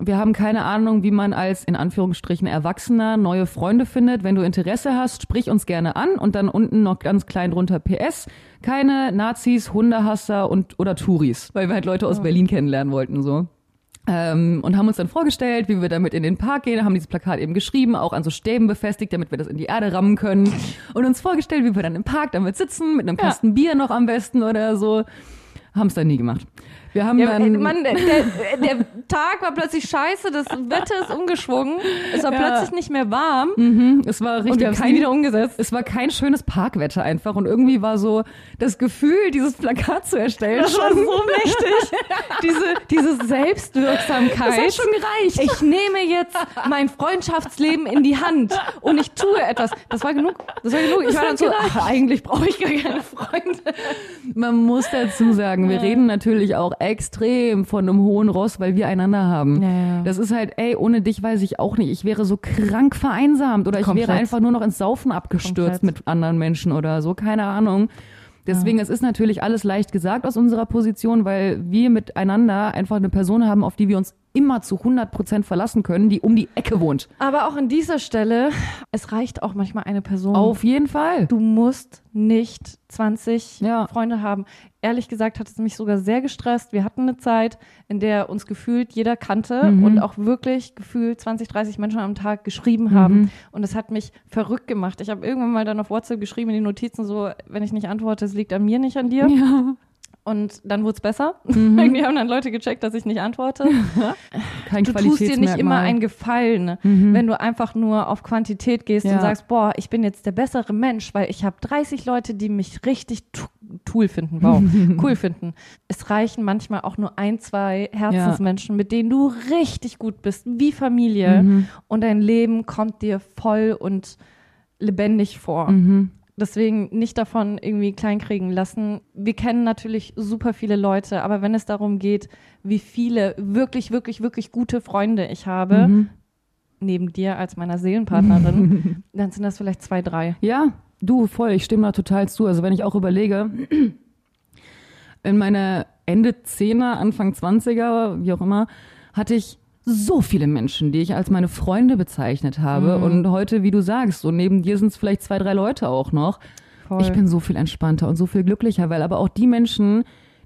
wir haben keine Ahnung, wie man als in Anführungsstrichen Erwachsener neue Freunde findet. Wenn du Interesse hast, sprich uns gerne an und dann unten noch ganz klein drunter PS. Keine Nazis, Hundehasser und oder Touris, weil wir halt Leute aus oh. Berlin kennenlernen wollten so. Ähm, und haben uns dann vorgestellt, wie wir damit in den Park gehen, haben dieses Plakat eben geschrieben, auch an so Stäben befestigt, damit wir das in die Erde rammen können. Und uns vorgestellt, wie wir dann im Park damit sitzen, mit einem Kasten ja. Bier noch am besten oder so. Haben es dann nie gemacht. Wir haben Ja, dann, Mann, der, der, Tag war plötzlich scheiße, das Wetter ist umgeschwungen, es war Ja. plötzlich nicht mehr warm Mhm, es war und richtig wir es nie kein, wieder umgesetzt. es war kein schönes Parkwetter einfach und irgendwie war so das Gefühl, dieses Plakat zu erstellen Das war schon so mächtig. Diese, diese Selbstwirksamkeit. Das hat schon gereicht. Ich nehme jetzt mein Freundschaftsleben in die Hand und ich tue etwas. Das war genug. Das war genug. Ich war dann so, ach, eigentlich brauche ich gar keine Freunde. Man muss dazu sagen, wir reden natürlich auch extrem von einem hohen Ross, weil wir einander haben. Ja, ja. Das ist halt, ey, ohne dich weiß ich auch nicht. Ich wäre so krank vereinsamt oder ich Komplett. wäre einfach nur noch ins Saufen abgestürzt Komplett. mit anderen Menschen oder so, keine Ahnung. Deswegen, es ist natürlich alles leicht gesagt aus unserer Position, weil wir miteinander einfach eine Person haben, auf die wir uns immer zu 100 Prozent verlassen können, die um die Ecke wohnt. Aber auch an dieser Stelle, es reicht auch manchmal eine Person. Auf jeden Fall. Du musst nicht 20 Ja. Freunde haben. Ehrlich gesagt hat es mich sogar sehr gestresst. Wir hatten eine Zeit, in der uns gefühlt jeder kannte Mhm. und auch wirklich gefühlt 20, 30 Menschen am Tag geschrieben haben. Und es hat mich verrückt gemacht. Ich habe irgendwann mal dann auf WhatsApp geschrieben in die Notizen so, wenn ich nicht antworte, es liegt an mir, nicht an dir. Ja, Und dann wurde es besser. Mhm. Irgendwie haben dann Leute gecheckt, dass ich nicht antworte. kein Du tust dir nicht immer einen Gefallen, wenn du einfach nur auf Quantität gehst Ja. und sagst, boah, ich bin jetzt der bessere Mensch, weil ich habe 30 Leute, die mich richtig cool finden, wow, cool finden. Es reichen manchmal auch nur ein, zwei Herzensmenschen, mit denen du richtig gut bist, wie Familie. Und dein Leben kommt dir voll und lebendig vor. Mhm. Deswegen nicht davon irgendwie kleinkriegen lassen. Wir kennen natürlich super viele Leute, aber wenn es darum geht, wie viele wirklich, wirklich, wirklich gute Freunde ich habe, Mhm. neben dir als meiner Seelenpartnerin, dann sind das vielleicht zwei, drei. Ja, du voll, ich stimme da total zu. Also wenn ich auch überlege, in meiner Ende Zehner, Anfang Zwanziger, wie auch immer, hatte ich so viele Menschen, die ich als meine Freunde bezeichnet habe. Und heute, wie du sagst, so neben dir sind es vielleicht zwei, drei Leute auch noch. Voll. Ich bin so viel entspannter und so viel glücklicher, weil aber auch die Menschen,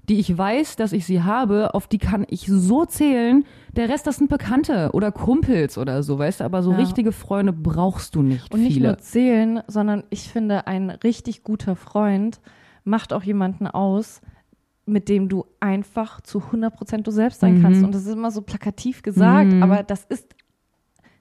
die ich weiß, dass ich sie habe, auf die kann ich so zählen. Der Rest, das sind Bekannte oder Kumpels oder so, weißt du, aber so Ja. richtige Freunde brauchst du nicht Und nicht viele. nur zählen, sondern ich finde, ein richtig guter Freund macht auch jemanden aus, mit dem du einfach zu 100% du selbst sein Mhm. kannst. Und das ist immer so plakativ gesagt, Mhm. aber das ist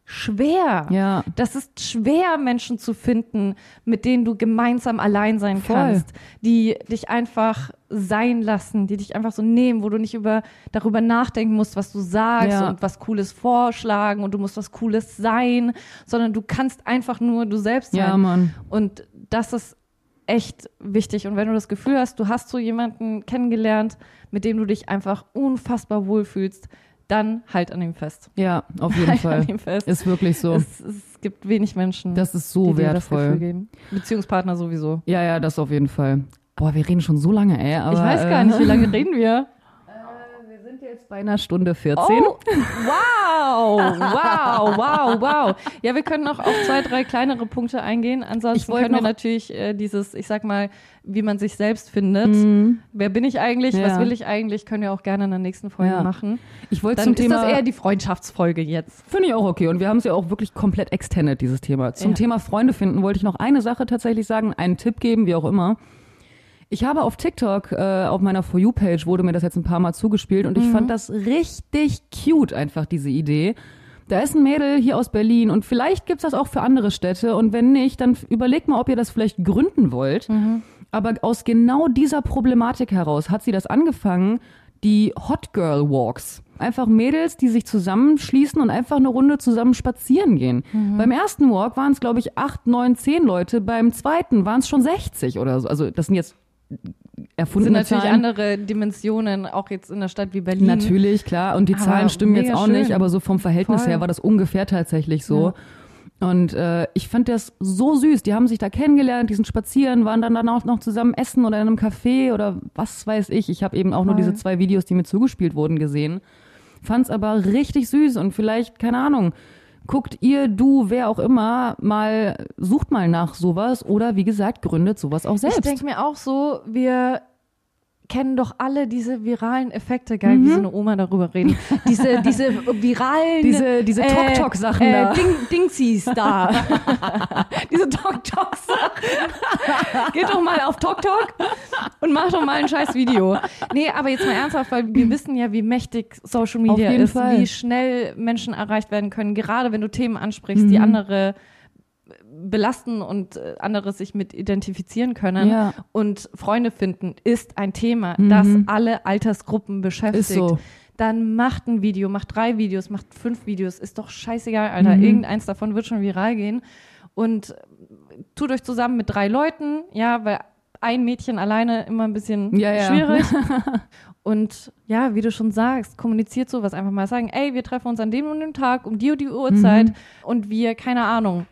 schwer. Ja. Das ist schwer, Menschen zu finden, mit denen du gemeinsam allein sein Voll. kannst, die dich einfach sein lassen, die dich einfach so nehmen, wo du nicht über, darüber nachdenken musst, was du sagst Ja. und was Cooles vorschlagen und du musst was Cooles sein, sondern du kannst einfach nur du selbst sein. Ja, Mann. Und das ist echt wichtig. Und wenn du das Gefühl hast, du hast so jemanden kennengelernt, mit dem du dich einfach unfassbar wohlfühlst, dann halt an ihm fest. Ja, auf jeden halt Fall. an ihm fest. Ist wirklich so. Es, es gibt wenig Menschen, Das ist die so dir das Gefühl wertvoll. geben. Beziehungspartner sowieso. Ja, ja, das auf jeden Fall. Boah, wir reden schon so lange, ey. Aber, ich weiß gar äh, nicht, wie lange reden wir? Jetzt bei einer Stunde 14. Oh, wow, wow, wow, wow. Ja, wir können noch auf zwei, drei kleinere Punkte eingehen. Ansonsten können wir natürlich äh, dieses, ich sag mal, wie man sich selbst findet. Mhm. Wer bin ich eigentlich? Ja. Was will ich eigentlich? Können wir auch gerne in der nächsten Folge Ja. machen. Ich wollte zum ist Thema. das eher die Freundschaftsfolge jetzt. Finde ich auch okay. Und wir haben es ja auch wirklich komplett extended, dieses Thema. Zum Ja. Thema Freunde finden wollte ich noch eine Sache tatsächlich sagen, einen Tipp geben, wie auch immer. Ich habe auf TikTok, äh, auf meiner For You-Page wurde mir das jetzt ein paar Mal zugespielt und ich Mhm. fand das richtig cute, einfach diese Idee. Da ist ein Mädel hier aus Berlin und vielleicht gibt's das auch für andere Städte und wenn nicht, dann überlegt mal, ob ihr das vielleicht gründen wollt. Mhm. Aber aus genau dieser Problematik heraus hat sie das angefangen, die Hot Girl Walks. Einfach Mädels, die sich zusammenschließen und einfach eine Runde zusammen spazieren gehen. Mhm. Beim ersten Walk waren es, glaube ich, acht, neun, zehn Leute. Beim zweiten waren es schon 60 oder so. Also das sind jetzt Das erfundene sind natürlich Zahlen. andere Dimensionen, auch jetzt in einer Stadt wie Berlin. Natürlich, klar. Und die Aber Zahlen stimmen jetzt auch schön. nicht, aber so vom Verhältnis Voll. her war das ungefähr tatsächlich so. Und äh, ich fand das so süß. Die haben sich da kennengelernt, die sind spazieren, waren dann danach noch zusammen essen oder in einem Café oder was weiß ich. Ich habe eben auch nur Voll. diese zwei Videos, die mir zugespielt wurden, gesehen. Fand's aber richtig süß und vielleicht, keine Ahnung, guckt ihr, du, wer auch immer, mal, sucht mal nach sowas oder wie gesagt, gründet sowas auch Ich selbst. denke mir auch so, wir kennen doch alle diese viralen Effekte, geil, wie so eine Oma darüber reden. Diese, diese viralen Diese, diese äh, Tok-Tok-Sachen äh, da. Ding, Dingsies da. diese Tok-Tok-Sachen. Geht doch mal auf TokTok und mach doch mal ein scheiß Video. Nee, aber jetzt mal ernsthaft, weil wir wissen ja, wie mächtig Social Media ist, Fall. wie schnell Menschen erreicht werden können, gerade wenn du Themen ansprichst, die Mhm. andere belasten und äh, andere sich mit identifizieren können Ja. und Freunde finden, ist ein Thema, Mhm. das alle Altersgruppen beschäftigt. Ist so. Dann macht ein Video, macht drei Videos, macht fünf Videos, ist doch scheißegal, Alter. Mhm. Irgendeins davon wird schon viral gehen. Und äh, tut euch zusammen mit drei Leuten, ja, weil ein Mädchen alleine immer ein bisschen Ja, ja. schwierig. Und ja, wie du schon sagst, kommuniziert sowas einfach mal. Sagen, ey, wir treffen uns an dem und dem Tag um die und die Uhrzeit Mhm. und wir, keine Ahnung,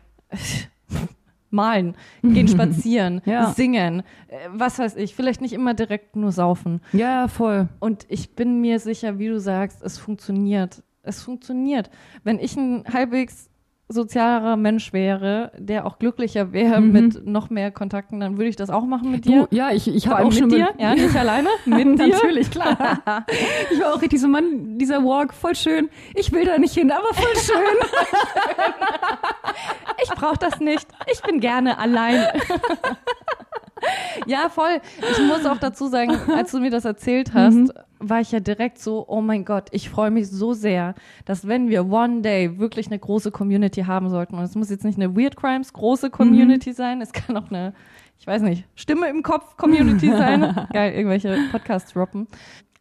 malen, gehen spazieren, Ja. singen, äh, was weiß ich, vielleicht nicht immer direkt nur saufen. Ja, voll. Und ich bin mir sicher, wie du sagst, es funktioniert. Es funktioniert. Wenn ich ein halbwegs sozialerer Mensch wäre, der auch glücklicher wäre Mhm. mit noch mehr Kontakten, dann würde ich das auch machen mit dir. Du, ja, ich, ich habe auch schon mit dir, ja, nicht alleine, mit dir. Natürlich, klar. Ich war auch richtig so, Mann, dieser Walk, voll schön. Ich will da nicht hin, aber voll schön. Ich brauche das nicht. Ich bin gerne allein. ja, voll. Ich muss auch dazu sagen, als du mir das erzählt hast, Mhm. war ich ja direkt so, oh mein Gott, ich freue mich so sehr, dass wenn wir one day wirklich eine große Community haben sollten, und es muss jetzt nicht eine Weird Crimes große Mhm. Community sein, es kann auch eine, ich weiß nicht, Stimme im Kopf Community sein. Geil, irgendwelche Podcasts droppen.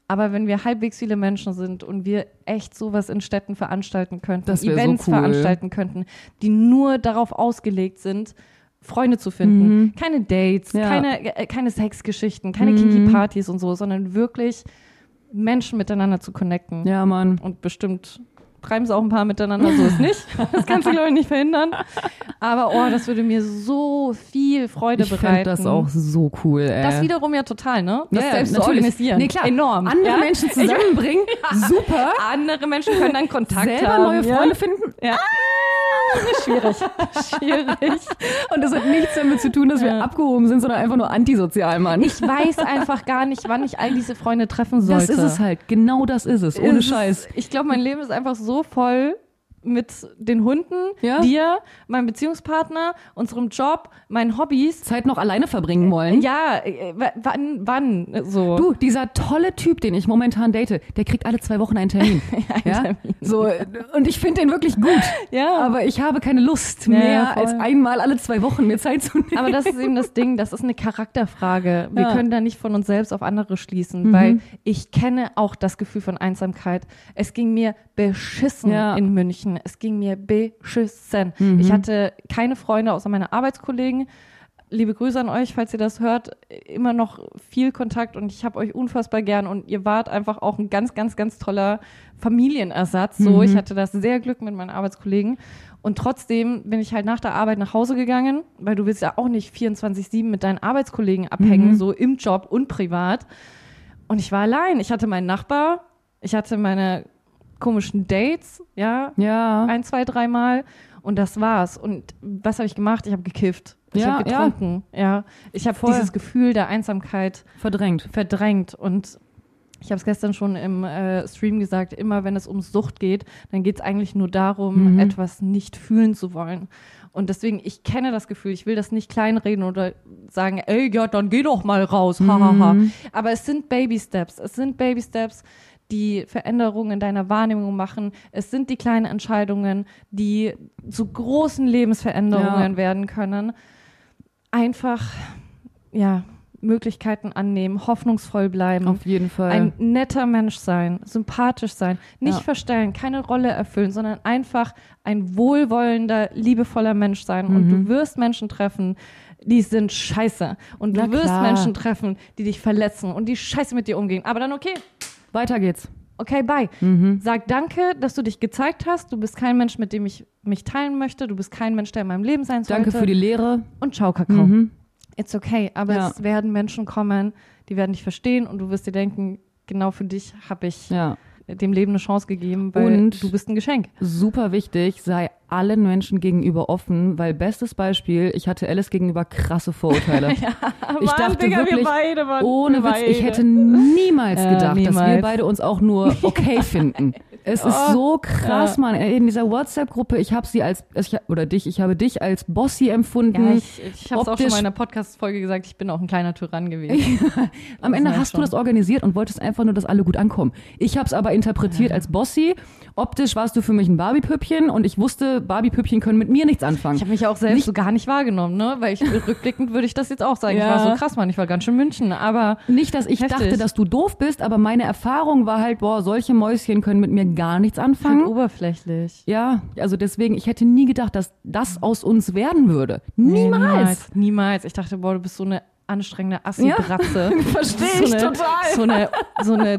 Aber wenn wir halbwegs viele Menschen sind und wir echt sowas in Städten veranstalten könnten, wär so Events cool. veranstalten könnten, die nur darauf ausgelegt sind, Freunde zu finden. Keine Dates, Ja. keine, äh, keine Sexgeschichten, keine Mhm. Kinky-Partys und so, sondern wirklich Menschen miteinander zu connecten. Ja, Mann. Und bestimmt treiben sie auch ein paar miteinander, so ist nicht. Das kannst du, glaube ich, nicht verhindern. Aber oh, das würde mir so viel Freude Ich bereiten. das auch so cool, ey. Das wiederum ja total, ne? Das Ja, ja, selbst zu natürlich. organisieren. Nee, klar. Enorm. Andere ja? Menschen zusammenbringen, super. Andere Menschen können dann Kontakt Selber haben. neue ja? Freunde finden. Ja. Schwierig. Schwierig. Und das hat nichts damit zu tun, dass wir abgehoben sind, sondern einfach nur antisozial, Mann. Ich weiß einfach gar nicht, wann ich all diese Freunde treffen sollte. das ist es halt. Genau das ist es. Ohne ist- Scheiß. Ich glaube, mein Leben ist einfach so voll mit den Hunden, Ja. dir, meinem Beziehungspartner, unserem Job, meinen Hobbys. Zeit noch alleine verbringen wollen. Ja, äh, wann, wann, so. Du, dieser tolle Typ, den ich momentan date, der kriegt alle zwei Wochen einen Termin. ja? Termin. So, und ich finde den wirklich gut. Ja. Aber ich habe keine Lust Ja, mehr, voll. als einmal alle zwei Wochen mir Zeit zu nehmen. Aber das ist eben das Ding, das ist eine Charakterfrage. Wir Ja. können da nicht von uns selbst auf andere schließen, Mhm. weil ich kenne auch das Gefühl von Einsamkeit. Es ging mir beschissen in München. Es ging mir beschissen. Mhm. Ich hatte keine Freunde außer meine Arbeitskollegen. Liebe Grüße an euch, falls ihr das hört. Immer noch viel Kontakt und ich habe euch unfassbar gern und ihr wart einfach auch ein ganz, ganz, ganz toller Familienersatz. So, Mhm. ich hatte das sehr Glück mit meinen Arbeitskollegen. Und trotzdem bin ich halt nach der Arbeit nach Hause gegangen, weil du willst ja auch nicht 24-7 mit deinen Arbeitskollegen abhängen, Mhm. so im Job und privat. Und ich war allein. Ich hatte meinen Nachbar, ich hatte meine komischen Dates, ja, ja. ein, zwei, dreimal. Und das war's. Und was habe ich gemacht? Ich habe gekifft. Ich Ja, habe getrunken. Ja. Ich habe dieses Gefühl der Einsamkeit Verdrängt. verdrängt. Und ich habe es gestern schon im äh, Stream gesagt, immer wenn es um Sucht geht, dann geht es eigentlich nur darum, Mhm. etwas nicht fühlen zu wollen. Und deswegen, ich kenne das Gefühl, ich will das nicht kleinreden oder sagen, ey, ja, dann geh doch mal raus, hahaha. Mhm. Aber es sind Baby Steps. Es sind Baby Steps, die Veränderungen in deiner Wahrnehmung machen. Es sind die kleinen Entscheidungen, die zu großen Lebensveränderungen Ja. werden können. Einfach, ja, Möglichkeiten annehmen, hoffnungsvoll bleiben. Auf jeden Fall. Ein netter Mensch sein, sympathisch sein, nicht Ja. verstellen, keine Rolle erfüllen, sondern einfach ein wohlwollender, liebevoller Mensch sein. Und du wirst Menschen treffen, die sind scheiße. Und du Mhm. Na wirst klar. Menschen treffen, die dich verletzen und die scheiße mit dir umgehen. Aber dann okay, Weiter geht's. okay, bye. Mhm. Sag danke, dass du dich gezeigt hast. Du bist kein Mensch, mit dem ich mich teilen möchte. Du bist kein Mensch, der in meinem Leben sein sollte. Danke für die Lehre. Und ciao, Kakao. Mhm. It's okay, aber Ja. es werden Menschen kommen, die werden dich verstehen und du wirst dir denken, genau für dich habe ich Ja. dem Leben eine Chance gegeben, weil Und- du bist ein Geschenk. Super wichtig, sei allen Menschen gegenüber offen, weil bestes Beispiel, ich hatte Alice gegenüber krasse Vorurteile. ich Mann, dachte Digga, wir wirklich, beide, Mann, ohne wir Witz, ich beide. hätte niemals Ja, gedacht, dass wir niemals. beide uns auch nur okay finden. Es ist Oh, so krass, ja. Mann. In dieser WhatsApp-Gruppe, ich habe sie als, ich, oder dich, ich habe dich als Bossy empfunden. Ja, ich, ich habe es auch schon mal in einer Podcast-Folge gesagt, ich bin auch ein kleiner Tyrann gewesen. Am Ende ja hast schon. du das organisiert und wolltest einfach nur, dass alle gut ankommen. Ich habe es aber interpretiert als Bossy. Optisch warst du für mich ein Barbie-Püppchen und ich wusste, Barbie-Püppchen können mit mir nichts anfangen. Ich habe mich auch selbst Nicht- so gar nicht wahrgenommen, ne? Weil ich rückblickend würde ich das jetzt auch sagen. Ja. Ich war so krass, Mann, ich war ganz schön München, aber Nicht, dass ich Heftig. dachte, dass du doof bist, aber meine Erfahrung war halt, boah, solche Mäuschen können mit mir gar nichts halt anfangen. oberflächlich. Ja, also deswegen, ich hätte nie gedacht, dass das aus uns werden würde. Niemals. Niemals. Niemals. Ich dachte, boah, du bist so eine anstrengende Assi-Bratze. Versteh so ich eine, total. So eine, so eine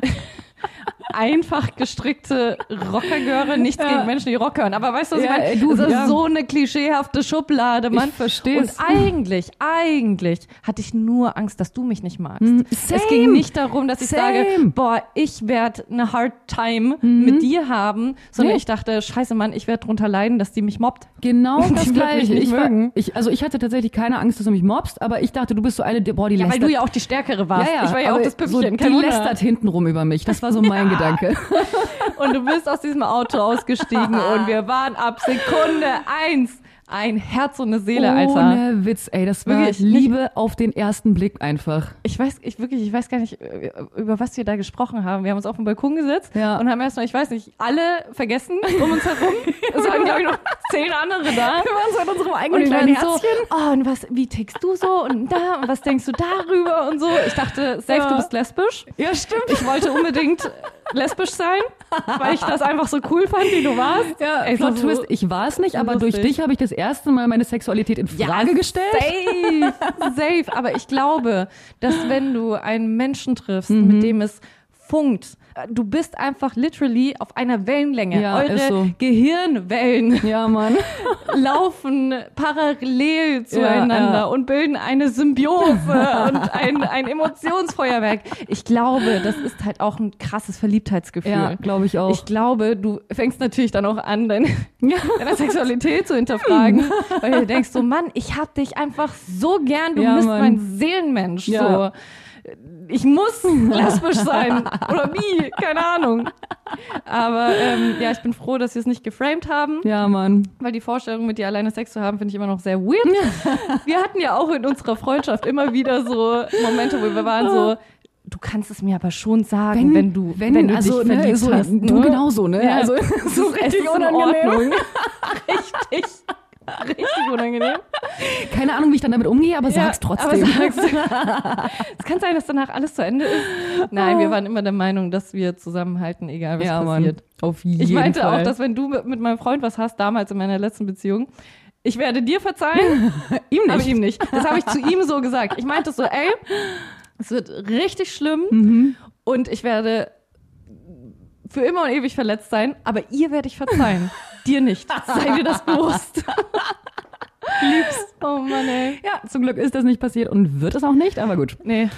einfach gestrickte Rockergöre. Nichts Ja. gegen Menschen, die rockern. Aber weißt du, was Ja, ich meine? du, das ist ja. so eine klischeehafte Schublade, Mann. Ich versteh's. Und eigentlich, eigentlich hatte ich nur Angst, dass du mich nicht magst. Es same. ging nicht darum, dass ich Same. sage, boah, ich werde eine Hard Time mit dir haben, sondern Nee. ich dachte, scheiße, Mann, ich werde drunter leiden, dass die mich mobbt. Genau das gleiche. nicht Ich, war, ich, also ich hatte tatsächlich keine Angst, dass du mich mobst, aber ich dachte, du bist so eine, boah, die Ja, weil lästert. du ja auch die Stärkere warst. ich war ja auch das Püppchen, so, die lästert hintenrum über mich. Das war so mein Gedanke. Und du bist aus diesem Auto ausgestiegen und wir waren ab Sekunde eins ein Herz und eine Seele, Alter. Ohne Witz, ey, das war Wirklich, Liebe auf den ersten Blick einfach. Ich weiß, ich wirklich, ich weiß gar nicht, äh, über was wir da gesprochen haben. Wir haben uns auf dem Balkon gesetzt Ja. und haben erstmal, ich weiß nicht, alle vergessen um uns herum. Es waren, glaube ich, noch zehn andere da. Wir waren so in unserem Und eigenen wir kleinen waren so, Herzchen. oh, und was, wie tickst du so und da und was denkst du darüber und so. Ich dachte, safe, Ja. du bist lesbisch. Ja, stimmt. Ich wollte unbedingt lesbisch sein, weil ich das einfach so cool fand, wie du warst. Ja, Ey, Plot Twist, ich war es nicht, aber lustig. durch dich habe ich das erste Mal meine Sexualität in Frage gestellt. Safe, safe. Aber ich glaube, dass wenn du einen Menschen triffst, Mhm. mit dem es funkt, du bist einfach literally auf einer Wellenlänge. Ja, Eure so. Gehirnwellen Ja, laufen parallel zueinander ja. und bilden eine Symbiose und ein, ein Emotionsfeuerwerk. Ich glaube, das ist halt auch ein krasses Verliebtheitsgefühl. Ja, glaube ich auch. Ich glaube, du fängst natürlich dann auch an, deine, deine Sexualität zu hinterfragen, weil du denkst so, Mann, ich hab dich einfach so gern, du bist Mann. mein Seelenmensch. Ja. So. Ich muss lesbisch sein. Oder wie? Keine Ahnung. Aber ähm, ja, ich bin froh, dass wir es nicht geframed haben, ja, Mann. weil die Vorstellung, mit dir alleine Sex zu haben, finde ich immer noch sehr weird. Wir hatten ja auch in unserer Freundschaft immer wieder so Momente, wo wir waren so, du kannst es mir aber schon sagen, wenn, du, wenn, du also, dich ne, verliebt so, hast. Du ne? genauso, ne? Ja. Also, Es so ist- es richtig ist in unangenehm. Ordnung. richtig, richtig unangenehm. Keine Ahnung, wie ich dann damit umgehe, aber sag's Ja, trotzdem. Aber sag's. es kann sein, dass danach alles zu Ende ist. Nein, wir waren immer der Meinung, dass wir zusammenhalten, egal was ja, passiert. Mann. Auf jeden Ich meinte Fall. auch, dass wenn du mit, meinem Freund was hast, damals in meiner letzten Beziehung, ich werde dir verzeihen, ihm aber nicht. ihm nicht. Das habe ich zu ihm so gesagt. Ich meinte so, ey, es wird richtig schlimm Mhm. und ich werde für immer und ewig verletzt sein, aber ihr werde ich verzeihen. Dir nicht. Sei dir das bewusst. Liebst. Oh Mann, ey. Ja, zum Glück ist das nicht passiert und wird es auch nicht, aber gut. Nee.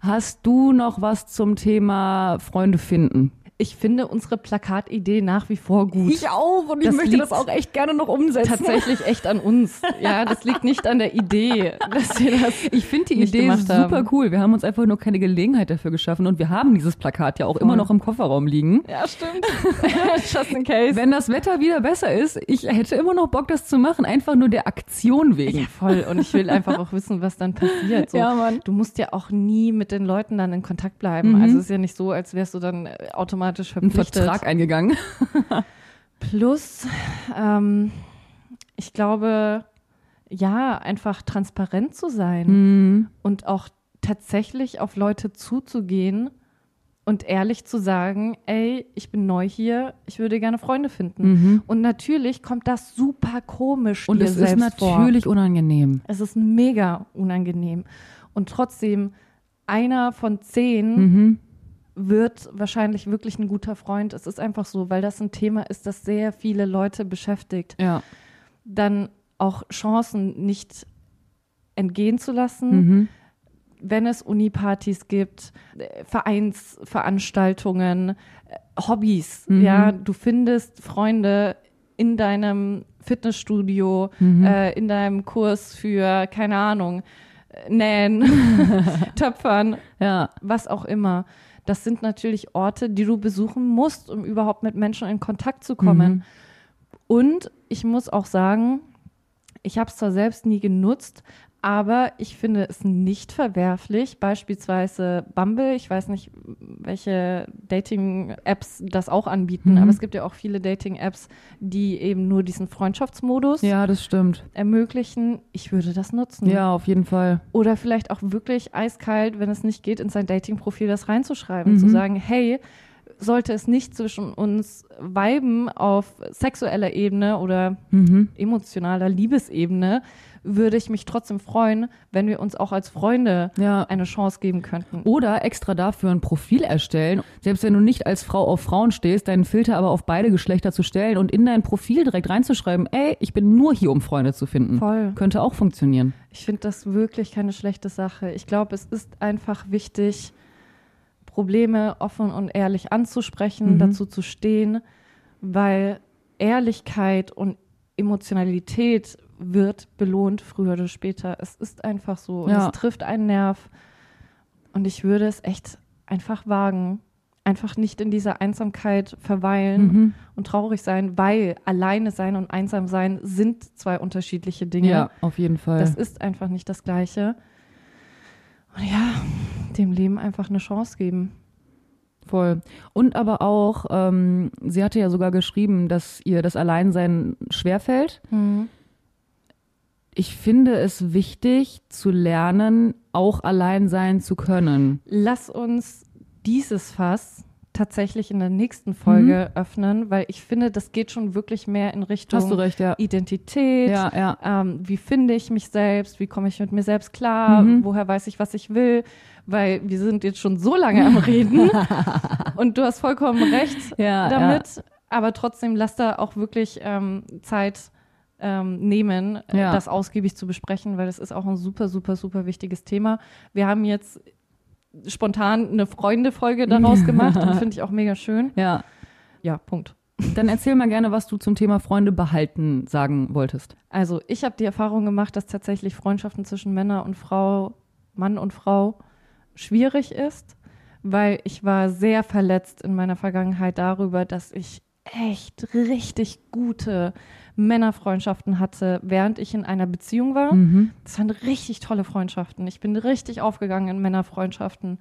Hast du noch was zum Thema Freunde finden? Ich finde unsere Plakatidee nach wie vor gut. auch und Das liegt echt gerne noch umsetzen. tatsächlich echt an uns. Ja, das liegt nicht an der Idee, dass wir das. Ich finde die Idee super haben. cool. Wir haben uns einfach nur keine Gelegenheit dafür geschaffen und wir haben dieses Plakat ja auch immer noch im Kofferraum liegen. Ja, stimmt. Just in case. Wenn das Wetter wieder besser ist, ich hätte immer noch Bock, das zu machen, einfach nur der Aktion wegen. ja, voll. Und ich will einfach auch wissen, was dann passiert. So, Ja, Mann. Du musst ja auch nie mit den Leuten dann in Kontakt bleiben. Also es ist ja nicht so, als wärst du dann äh, automatisch Ein verpflichtet. Vertrag eingegangen. Plus, ähm, ich glaube, ja, einfach transparent zu sein Mhm. und auch tatsächlich auf Leute zuzugehen und ehrlich zu sagen, ey, ich bin neu hier, ich würde gerne Freunde finden. Und natürlich kommt das super komisch Und dir es ist selbst vor. natürlich unangenehm. Es ist mega unangenehm. Und trotzdem, einer von zehn Mhm. Wird wahrscheinlich wirklich ein guter Freund. Es ist einfach so, weil das ein Thema ist, das sehr viele Leute beschäftigt. Ja. Dann auch Chancen nicht entgehen zu lassen. Mhm. wenn es Unipartys gibt, äh, Vereinsveranstaltungen, äh, Hobbys, Mhm. ja, du findest Freunde in deinem Fitnessstudio, Mhm. äh, in deinem Kurs für, keine Ahnung, äh, Nähen, Töpfern, Ja, was auch immer. Das sind natürlich Orte, die du besuchen musst, um überhaupt mit Menschen in Kontakt zu kommen. Mhm. Und ich muss auch sagen, ich habe es zwar selbst nie genutzt, aber ich finde es nicht verwerflich, beispielsweise Bumble, ich weiß nicht, welche Dating-Apps das auch anbieten, Mhm. aber es gibt ja auch viele Dating-Apps, die eben nur diesen Freundschaftsmodus ja, das stimmt. ermöglichen. Ich würde das nutzen. Ja, auf jeden Fall. Oder vielleicht auch wirklich eiskalt, wenn es nicht geht, in sein Dating-Profil das reinzuschreiben, Mhm. zu sagen, hey, sollte es nicht zwischen uns Weiben auf sexueller Ebene oder Mhm. emotionaler Liebesebene, würde ich mich trotzdem freuen, wenn wir uns auch als Freunde Ja. eine Chance geben könnten. Oder extra dafür ein Profil erstellen. Selbst wenn du nicht als Frau auf Frauen stehst, deinen Filter aber auf beide Geschlechter zu stellen und in dein Profil direkt reinzuschreiben, ey, ich bin nur hier, um Freunde zu finden. Voll. Könnte auch funktionieren. Ich finde das wirklich keine schlechte Sache. Ich glaube, es ist einfach wichtig, Probleme offen und ehrlich anzusprechen, Mhm. dazu zu stehen, weil Ehrlichkeit und Emotionalität wird belohnt früher oder später. Es ist einfach so und Ja. es trifft einen Nerv. Und ich würde es echt einfach wagen. Einfach nicht in dieser Einsamkeit verweilen Mhm. und traurig sein, weil alleine sein und einsam sein sind zwei unterschiedliche Dinge. Ja, auf jeden Fall. Das ist einfach nicht das Gleiche. Und ja, dem Leben einfach eine Chance geben. Voll. Und aber auch, ähm, sie hatte ja sogar geschrieben, dass ihr das Alleinsein schwerfällt. Ich finde es wichtig zu lernen, auch allein sein zu können. Lass uns dieses Fass tatsächlich in der nächsten Folge öffnen, weil ich finde, das geht schon wirklich mehr in Richtung Hast du recht, ja. Identität. Ja, ja. Ähm, wie finde ich mich selbst? Wie komme ich mit mir selbst klar? Mhm. Woher weiß ich, was ich will? Weil wir sind jetzt schon so lange am Reden und du hast vollkommen recht damit. Aber trotzdem lass da auch wirklich ähm, Zeit ähm, nehmen, äh, Ja. das ausgiebig zu besprechen, weil das ist auch ein super, super, super wichtiges Thema. Wir haben jetzt spontan eine Freunde-Folge daraus gemacht und finde ich auch mega schön. Ja. Ja, Punkt. Dann erzähl mal gerne, was du zum Thema Freunde behalten sagen wolltest. Also ich habe die Erfahrung gemacht, dass tatsächlich Freundschaften zwischen Männer und Frau, Mann und Frau schwierig ist, weil ich war sehr verletzt in meiner Vergangenheit darüber, dass ich echt richtig gute Männerfreundschaften hatte, während ich in einer Beziehung war. Mhm. Das waren richtig tolle Freundschaften. Ich bin richtig aufgegangen in Männerfreundschaften.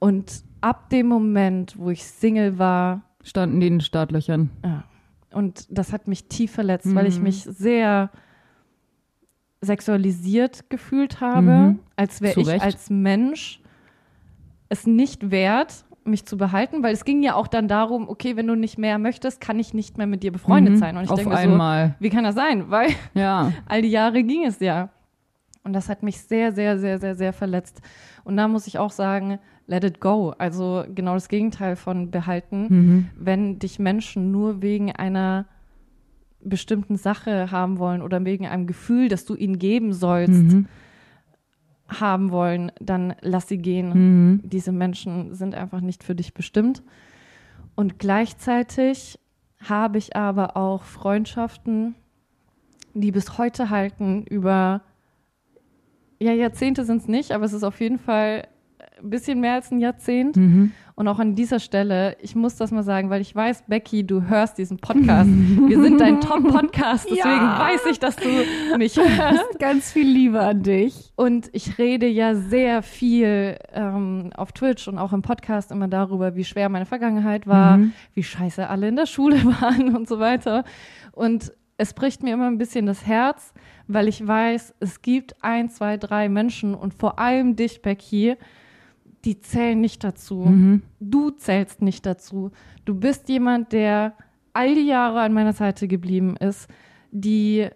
Und ab dem Moment, wo ich Single war, Standen die in den Startlöchern. ja. Und das hat mich tief verletzt, weil ich Mhm. mich sehr sexualisiert gefühlt habe, Mhm. als wäre ich als Mensch es nicht wert, mich zu behalten, weil es ging ja auch dann darum, okay, wenn du nicht mehr möchtest, kann ich nicht mehr mit dir befreundet Mhm. sein. Und ich denke so, einmal. wie kann das sein? Weil Ja. all die Jahre ging es ja. Und das hat mich sehr, sehr, sehr, sehr, sehr verletzt. Und da muss ich auch sagen, let it go. Also genau das Gegenteil von behalten. Mhm. Wenn dich Menschen nur wegen einer bestimmten Sache haben wollen oder wegen einem Gefühl, das du ihnen geben sollst, Mhm. Haben wollen, dann lass sie gehen. Mhm. Diese Menschen sind einfach nicht für dich bestimmt. Und gleichzeitig habe ich aber auch Freundschaften, die bis heute halten über, ja, Jahrzehnte sind es nicht, aber es ist auf jeden Fall ein bisschen mehr als ein Jahrzehnt. Mhm. Und auch an dieser Stelle, ich muss das mal sagen, weil ich weiß, Becky, du hörst diesen Podcast. Wir sind dein Top-Podcast, deswegen Ja. weiß ich, dass du mich hörst. Ganz viel Liebe an dich. Und ich rede ja sehr viel ähm, auf Twitch und auch im Podcast immer darüber, wie schwer meine Vergangenheit war, Mhm. wie scheiße alle in der Schule waren und so weiter. Und es bricht mir immer ein bisschen das Herz, weil ich weiß, es gibt ein, zwei, drei Menschen und vor allem dich, Becky, die zählen nicht dazu. Mhm. Du zählst nicht dazu. Du bist jemand, der all die Jahre an meiner Seite geblieben ist, die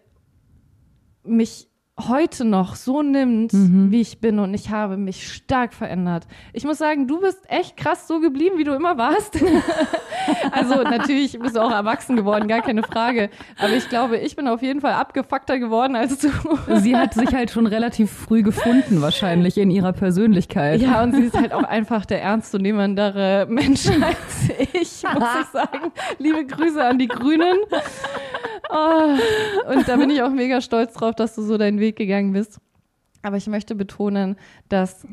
mich heute noch so nimmt, mhm. wie ich bin und ich habe mich stark verändert. Ich muss sagen, du bist echt krass so geblieben, wie du immer warst. also natürlich bist du auch erwachsen geworden, gar keine Frage. Aber ich glaube, ich bin auf jeden Fall abgefuckter geworden als du. Sie hat sich halt schon relativ früh gefunden, wahrscheinlich in ihrer Persönlichkeit. Ja, und sie ist halt auch einfach der ernstzunehmendere Mensch als ich, muss ich sagen. Liebe Grüße an die Grünen. Oh, und da bin ich auch mega stolz drauf, dass du so deinen Weg gegangen bist. Aber ich möchte betonen, dass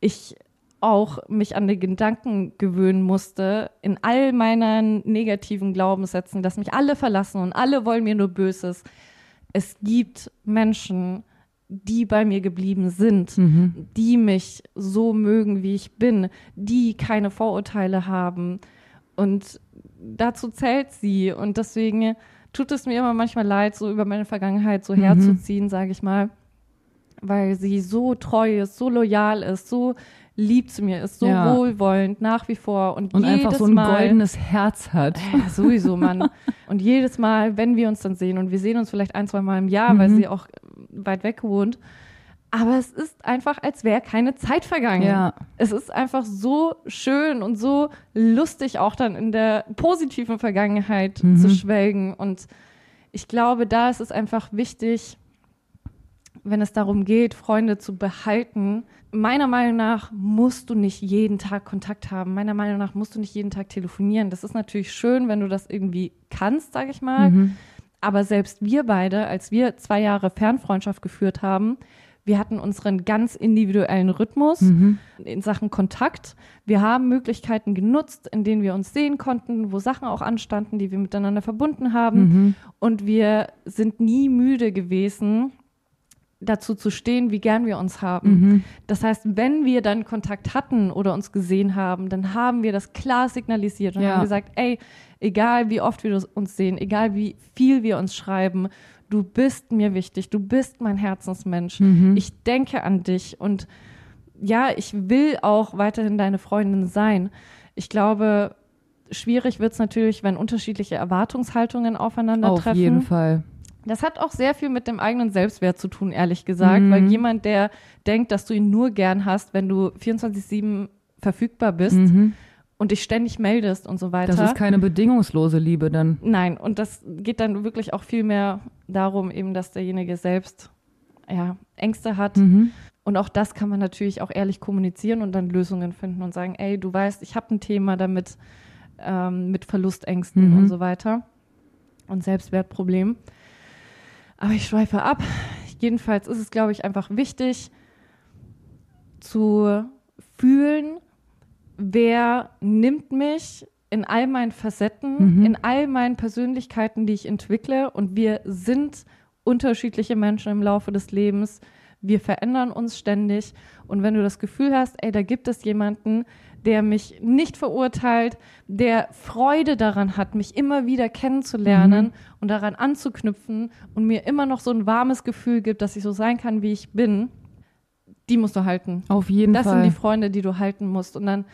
ich auch mich an den Gedanken gewöhnen musste, in all meinen negativen Glaubenssätzen, dass mich alle verlassen und alle wollen mir nur Böses. Es gibt Menschen, die bei mir geblieben sind, mhm. die mich so mögen, wie ich bin, die keine Vorurteile haben. Und dazu zählt sie. Und deswegen tut es mir immer manchmal leid, so über meine Vergangenheit so mhm. herzuziehen, sage ich mal, weil sie so treu ist, so loyal ist, so lieb zu mir ist, so ja. wohlwollend nach wie vor und, und jedes einfach so ein Mal, goldenes Herz hat. Äh, sowieso, Mann. und jedes Mal, wenn wir uns dann sehen und wir sehen uns vielleicht ein, zwei Mal im Jahr, mhm. weil sie auch weit weg wohnt, aber es ist einfach, als wäre keine Zeit vergangen. Ja. Es ist einfach so schön und so lustig, auch dann in der positiven Vergangenheit mhm. zu schwelgen. Und ich glaube, da ist es einfach wichtig, wenn es darum geht, Freunde zu behalten. Meiner Meinung nach musst du nicht jeden Tag Kontakt haben. Meiner Meinung nach musst du nicht jeden Tag telefonieren. Das ist natürlich schön, wenn du das irgendwie kannst, sage ich mal. Mhm. Aber selbst wir beide, als wir zwei Jahre Fernfreundschaft geführt haben, wir hatten unseren ganz individuellen Rhythmus mhm. in Sachen Kontakt. Wir haben Möglichkeiten genutzt, in denen wir uns sehen konnten, wo Sachen auch anstanden, die wir miteinander verbunden haben. Mhm. Und wir sind nie müde gewesen, dazu zu stehen, wie gern wir uns haben. Mhm. Das heißt, wenn wir dann Kontakt hatten oder uns gesehen haben, dann haben wir das klar signalisiert und ja. haben gesagt, ey, egal wie oft wir uns sehen, egal wie viel wir uns schreiben, du bist mir wichtig, du bist mein Herzensmensch, mhm. ich denke an dich und ja, ich will auch weiterhin deine Freundin sein. Ich glaube, schwierig wird es natürlich, wenn unterschiedliche Erwartungshaltungen aufeinandertreffen. Auf jeden Fall. Das hat auch sehr viel mit dem eigenen Selbstwert zu tun, ehrlich gesagt, mhm. weil jemand, der denkt, dass du ihn nur gern hast, wenn du 24-7 verfügbar bist, mhm und dich ständig meldest und so weiter. Das ist keine bedingungslose Liebe dann. Nein, und das geht dann wirklich auch viel mehr darum, eben, dass derjenige selbst ja, Ängste hat. Mhm. Und auch das kann man natürlich auch ehrlich kommunizieren und dann Lösungen finden und sagen, ey, du weißt, ich habe ein Thema damit ähm, mit Verlustängsten mhm. und so weiter und Selbstwertproblem. Aber ich schweife ab. Jedenfalls ist es, glaube ich, einfach wichtig zu fühlen, wer nimmt mich in all meinen Facetten, mhm. in all meinen Persönlichkeiten, die ich entwickle. Und wir sind unterschiedliche Menschen im Laufe des Lebens. Wir verändern uns ständig. Und wenn du das Gefühl hast, ey, da gibt es jemanden, der mich nicht verurteilt, der Freude daran hat, mich immer wieder kennenzulernen mhm. und daran anzuknüpfen und mir immer noch so ein warmes Gefühl gibt, dass ich so sein kann, wie ich bin, die musst du halten. Auf jeden das Fall. Das sind die Freunde, die du halten musst. Und dann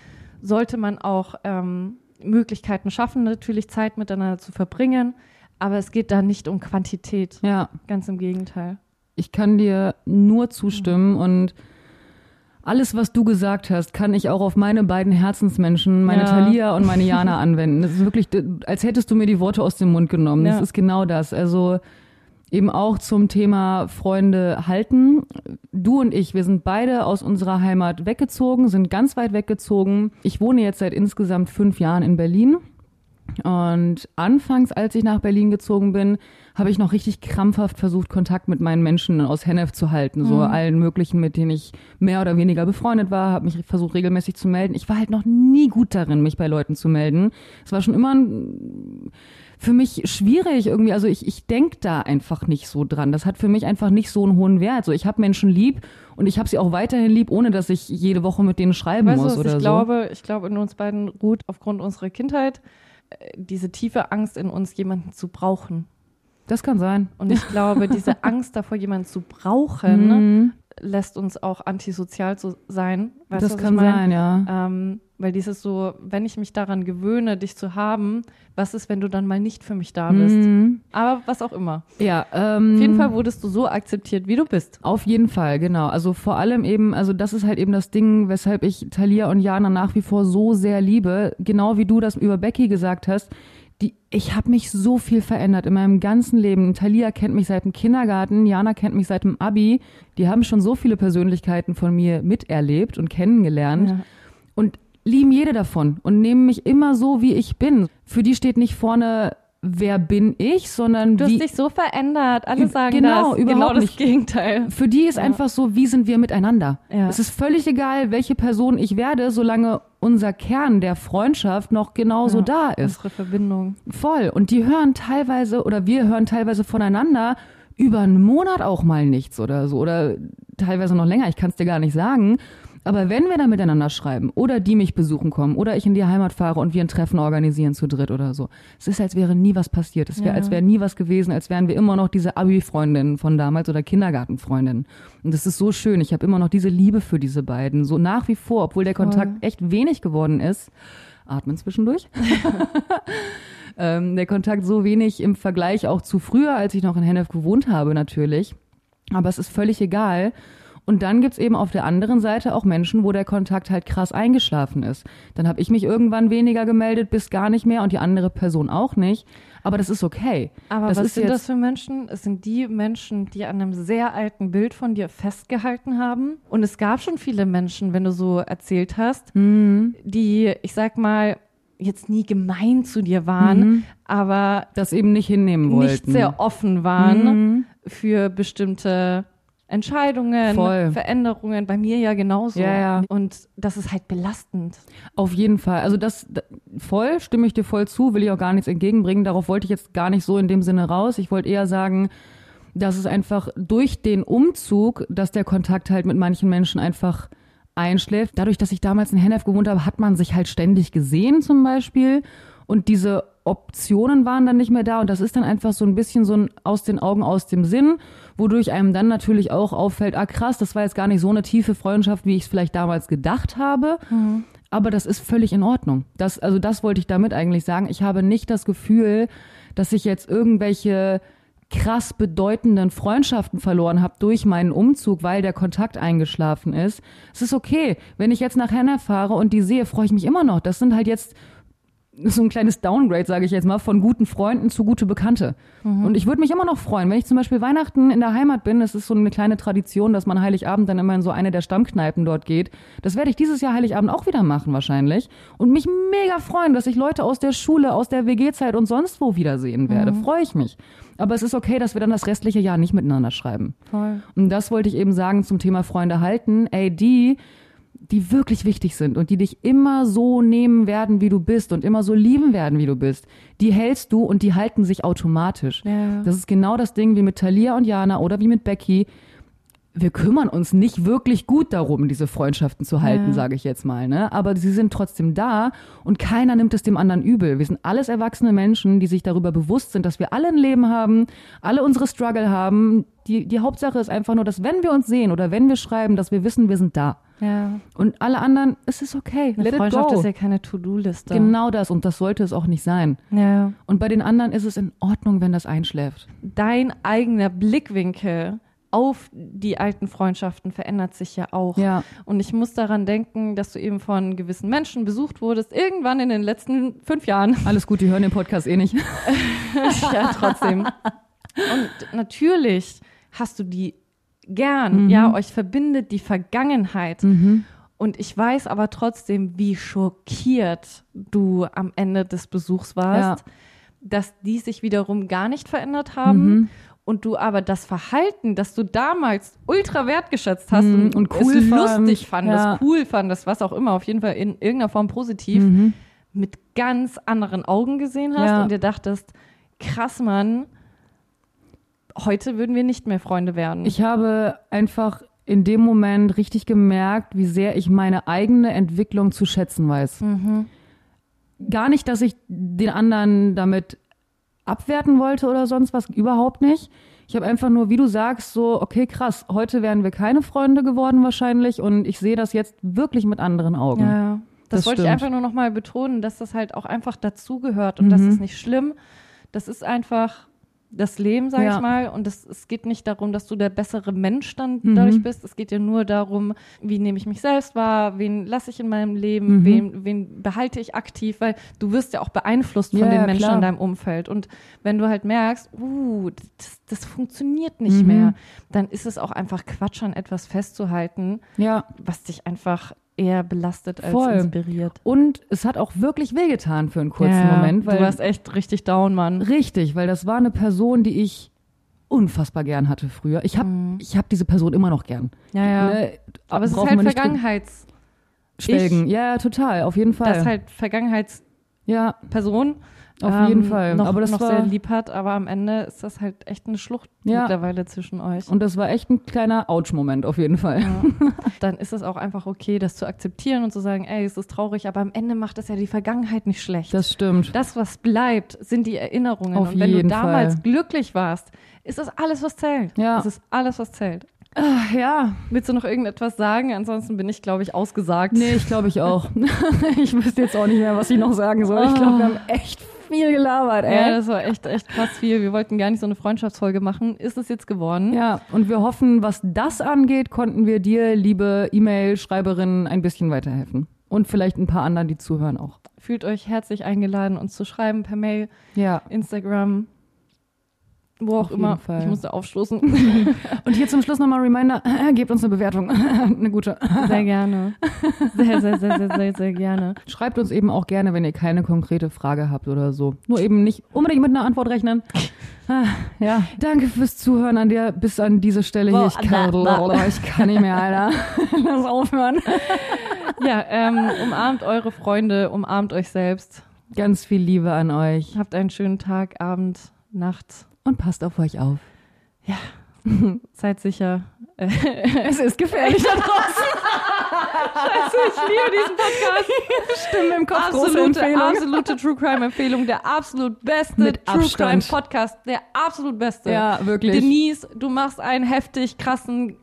sollte man auch ähm, Möglichkeiten schaffen, natürlich Zeit miteinander zu verbringen. Aber es geht da nicht um Quantität. Ja. Ganz im Gegenteil. Ich kann dir nur zustimmen mhm. und alles, was du gesagt hast, kann ich auch auf meine beiden Herzensmenschen, meine ja. Thalia und meine Jana anwenden. Das ist wirklich, als hättest du mir die Worte aus dem Mund genommen. Ja. Das ist genau das. Also eben auch zum Thema Freunde halten. Du und ich, wir sind beide aus unserer Heimat weggezogen, sind ganz weit weggezogen. Ich wohne jetzt seit insgesamt fünf Jahren in Berlin. Und anfangs, als ich nach Berlin gezogen bin, habe ich noch richtig krampfhaft versucht, Kontakt mit meinen Menschen aus Hennef zu halten. Mhm. So allen möglichen, mit denen ich mehr oder weniger befreundet war, habe mich versucht, regelmäßig zu melden. Ich war halt noch nie gut darin, mich bei Leuten zu melden. Es war schon immer ein für mich schwierig irgendwie. Also ich, ich denke da einfach nicht so dran. Das hat für mich einfach nicht so einen hohen Wert. So, ich habe Menschen lieb und ich habe sie auch weiterhin lieb, ohne dass ich jede Woche mit denen schreiben weißt muss du, oder ich so. Glaube, ich glaube, in uns beiden ruht aufgrund unserer Kindheit äh, diese tiefe Angst in uns, jemanden zu brauchen. Das kann sein. Und ich glaube, diese Angst davor, jemanden zu brauchen, mhm. lässt uns auch antisozial zu sein. Weißt das kann sein, ja. Ähm, Weil dieses so, wenn ich mich daran gewöhne, dich zu haben, was ist, wenn du dann mal nicht für mich da bist? Mhm. Aber was auch immer. Ja, ähm, Auf jeden Fall wurdest du so akzeptiert, wie du bist. Auf jeden Fall, genau. Also vor allem eben, also das ist halt eben das Ding, weshalb ich Talia und Jana nach wie vor so sehr liebe. Genau wie du das über Becky gesagt hast. Die, ich habe mich so viel verändert in meinem ganzen Leben. Talia kennt mich seit dem Kindergarten, Jana kennt mich seit dem Abi. Die haben schon so viele Persönlichkeiten von mir miterlebt und kennengelernt. Ja. Und lieben jede davon und nehmen mich immer so, wie ich bin. Für die steht nicht vorne, wer bin ich, sondern Du hast wie, dich so verändert. Alle sagen genau, das. überhaupt genau das nicht. Gegenteil. für die ist einfach so, wie sind wir miteinander. Ja. Es ist völlig egal, welche Person ich werde, solange unser Kern der Freundschaft noch genauso Ja, da ist. Unsere Verbindung. Voll. Und die hören teilweise oder wir hören teilweise voneinander über einen Monat auch mal nichts oder so oder teilweise noch länger. Ich kann es dir gar nicht sagen. Aber wenn wir dann miteinander schreiben oder die mich besuchen kommen oder ich in die Heimat fahre und wir ein Treffen organisieren zu dritt oder so, es ist, als wäre nie was passiert. Es wäre, Ja. als wäre nie was gewesen, als wären wir immer noch diese Abi-Freundinnen von damals oder Kindergartenfreundinnen. Und das ist so schön. Ich habe immer noch diese Liebe für diese beiden. So nach wie vor, obwohl der Voll. Kontakt echt wenig geworden ist. Atmen zwischendurch ähm, der Kontakt so wenig im Vergleich auch zu früher, als ich noch in Hennef gewohnt habe, natürlich. Aber es ist völlig egal. Und dann gibt's eben auf der anderen Seite auch Menschen, wo der Kontakt halt krass eingeschlafen ist. Dann habe ich mich irgendwann weniger gemeldet, bis gar nicht mehr und die andere Person auch nicht. Aber das ist okay. Aber das was ist sind das für Menschen? Es sind die Menschen, die an einem sehr alten Bild von dir festgehalten haben. Und es gab schon viele Menschen, wenn du so erzählt hast, Mhm. die, ich sag mal, jetzt nie gemein zu dir waren, Mhm. aber das eben nicht hinnehmen wollten. nicht sehr offen waren Mhm. für bestimmte Entscheidungen, Voll. Veränderungen. Bei mir ja genauso. Ja, ja. Und das ist halt belastend. Auf jeden Fall. Also das da- voll, stimme ich dir voll zu, will ich auch gar nichts entgegenbringen. Darauf wollte ich jetzt gar nicht so in dem Sinne raus. Ich wollte eher sagen, dass es einfach durch den Umzug, dass der Kontakt halt mit manchen Menschen einfach einschläft. Dadurch, dass ich damals in Hennef gewohnt habe, hat man sich halt ständig gesehen zum Beispiel. Und diese Optionen waren dann nicht mehr da. Und das ist dann einfach so ein bisschen so ein aus den Augen, aus dem Sinn, wodurch einem dann natürlich auch auffällt, ah krass, das war jetzt gar nicht so eine tiefe Freundschaft, wie ich es vielleicht damals gedacht habe. Aber das ist völlig in Ordnung. Das, also das wollte ich damit eigentlich sagen. Ich habe nicht das Gefühl, dass ich jetzt irgendwelche krass bedeutenden Freundschaften verloren habe durch meinen Umzug, weil der Kontakt eingeschlafen ist. Es ist okay. Wenn ich jetzt nach Hennef fahre und die sehe, freue ich mich immer noch. Das sind halt jetzt so ein kleines Downgrade, sage ich jetzt mal, von guten Freunden zu gute Bekannte. Und ich würde mich immer noch freuen, wenn ich zum Beispiel Weihnachten in der Heimat bin. Das ist so eine kleine Tradition, dass man Heiligabend dann immer in so eine der Stammkneipen dort geht. Das werde ich dieses Jahr Heiligabend auch wieder machen wahrscheinlich. Und mich mega freuen, dass ich Leute aus der Schule, aus der WG-Zeit und sonst wo wiedersehen werde. Freue ich mich. Aber es ist okay, dass wir dann das restliche Jahr nicht miteinander schreiben. Voll. Und das wollte ich eben sagen zum Thema Freunde halten. Ey, die, die wirklich wichtig sind und die dich immer so nehmen werden, wie du bist und immer so lieben werden, wie du bist, die hältst du und die halten sich automatisch. Ja. Das ist genau das Ding wie mit Talia und Jana oder wie mit Becky. Wir kümmern uns nicht wirklich gut darum, diese Freundschaften zu halten, Ja. sage ich jetzt mal. Ne? Aber sie sind trotzdem da und keiner nimmt es dem anderen übel. Wir sind alles erwachsene Menschen, die sich darüber bewusst sind, dass wir alle ein Leben haben, alle unsere Struggle haben. Die, die Hauptsache ist einfach nur, dass wenn wir uns sehen oder wenn wir schreiben, dass wir wissen, wir sind da. Ja. Und alle anderen, es ist okay. Eine Let Freundschaft ist ja keine To-Do-Liste. Genau das und das sollte es auch nicht sein. Ja. Und bei den anderen ist es in Ordnung, wenn das einschläft. Dein eigener Blickwinkel auf die alten Freundschaften verändert sich ja auch. Ja. Und ich muss daran denken, dass du eben von gewissen Menschen besucht wurdest, irgendwann in den letzten fünf Jahren. Alles gut, die hören den Podcast eh nicht. ja, trotzdem. Und natürlich hast du die gern. Ja, euch verbindet die Vergangenheit. Und ich weiß aber trotzdem, wie schockiert du am Ende des Besuchs warst, dass die sich wiederum gar nicht verändert haben. Und du aber das Verhalten, das du damals ultra wertgeschätzt hast Mhm, und, und cool es fand. lustig fandest, Ja. cool fandest, was auch immer, auf jeden Fall in irgendeiner Form positiv, mit ganz anderen Augen gesehen hast Ja. und dir dachtest, krass, Mann, heute würden wir nicht mehr Freunde werden. Ich habe einfach in dem Moment richtig gemerkt, wie sehr ich meine eigene Entwicklung zu schätzen weiß. Gar nicht, dass ich den anderen damit abwerten wollte oder sonst was, überhaupt nicht. Ich habe einfach nur, wie du sagst, so, okay, krass, heute wären wir keine Freunde geworden wahrscheinlich und ich sehe das jetzt wirklich mit anderen Augen. ja, Das, Das wollte ich stimmt. einfach nur nochmal betonen, dass das halt auch einfach dazugehört und das Mhm. ist nicht schlimm. Das ist einfach das Leben, sag Ja. ich mal. Und es, es geht nicht darum, dass du der bessere Mensch dann Mhm. dadurch bist. Es geht ja nur darum, wie nehme ich mich selbst wahr, wen lasse ich in meinem Leben, Mhm. wen, wen behalte ich aktiv, weil du wirst ja auch beeinflusst von Ja, den Menschen klar. in deinem Umfeld. Und wenn du halt merkst, uh, das, das funktioniert nicht Mhm. mehr, dann ist es auch einfach Quatsch, an etwas festzuhalten, Ja. was dich einfach eher belastet als Voll. inspiriert. Und es hat auch wirklich wehgetan für einen kurzen Ja, Moment. Weil du warst echt richtig down, Mann. Richtig, weil das war eine Person, die ich unfassbar gern hatte früher. Ich habe Mhm. ich hab diese Person immer noch gern. Ja, ja. Ne? Aber es ist halt Vergangenheits. Schwelgen. Ja, ja, total, auf jeden Fall. Das ist halt Vergangenheitsperson. ja, auf jeden Fall. Noch, aber das noch war, sehr lieb hat, aber am Ende ist das halt echt eine Schlucht Ja. mittlerweile zwischen euch. Und das war echt ein kleiner Ouch-Moment auf jeden Fall. Ja. Dann ist es auch einfach okay, das zu akzeptieren und zu sagen, ey, es ist traurig, aber am Ende macht es ja die Vergangenheit nicht schlecht. Das stimmt. Das, was bleibt, sind die Erinnerungen. Auf und wenn jeden du damals Fall. glücklich warst, ist das alles, was zählt. Ja. Das ist alles, was zählt. Ah, ja, Willst du noch irgendetwas sagen? Ansonsten bin ich, glaube ich, ausgesagt. nee, ich glaube ich auch. ich wüsste jetzt auch nicht mehr, was ich noch sagen soll. Ich glaube, wir haben echt viel gelabert, Ja, ey. das war echt, echt krass viel. Wir wollten gar nicht so eine Freundschaftsfolge machen. Ist es jetzt geworden? Ja, und wir hoffen, was das angeht, konnten wir dir, liebe E-Mail-Schreiberin, ein bisschen weiterhelfen. Und vielleicht ein paar anderen, die zuhören auch. Fühlt euch herzlich eingeladen, uns zu schreiben per Mail, Ja. Instagram, wo auch Auf immer. Ich musste aufstoßen. Und hier zum Schluss nochmal Reminder, gebt uns eine Bewertung. eine gute. Sehr gerne. Sehr, sehr, sehr, sehr, sehr, sehr gerne. Schreibt uns eben auch gerne, wenn ihr keine konkrete Frage habt oder so. Nur eben nicht unbedingt mit einer Antwort rechnen. Ah, ja, danke fürs Zuhören an dir bis an diese Stelle hier. Ich kann, ich kann nicht mehr, Alter. Lass aufhören. Ja, ähm, umarmt eure Freunde, umarmt euch selbst. Ganz viel Liebe an euch Habt einen schönen Tag, Abend, Nacht. Und passt auf euch auf. Seid sicher. Es ist gefährlich da draußen. Scheiße, ich liebe diesen Podcast. Stimmen im Kopf, Absolute, absolute True Crime Empfehlung. Der absolut beste Mit True Crime Abstand. Podcast. Der absolut beste. Ja, wirklich. Denise, du machst einen heftig krassen,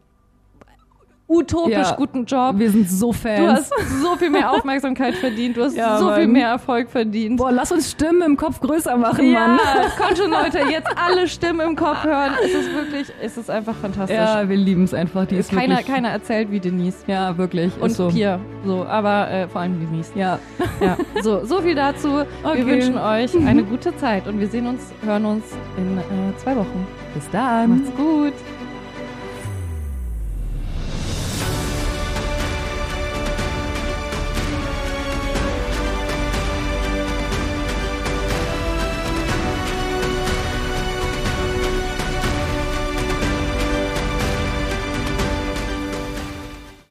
utopisch Ja. guten Job. Wir sind so Fans. Du hast so viel mehr Aufmerksamkeit verdient. Du hast Ja, so viel Mann. mehr Erfolg verdient. Boah, lass uns Stimmen im Kopf größer machen, ja, Mann. kommt schon, Leute. Jetzt alle Stimmen im Kopf hören. Es ist wirklich, es ist einfach fantastisch. Ja, wir lieben es einfach. Die ist keiner, wirklich, keiner erzählt wie Denise. Ja, wirklich. Und so. Pia. So, aber äh, vor allem Denise. Ja. Ja, so, so viel dazu. Okay. Wir wünschen euch eine gute Zeit und wir sehen uns, hören uns in äh, zwei Wochen. Bis dann. Macht's gut.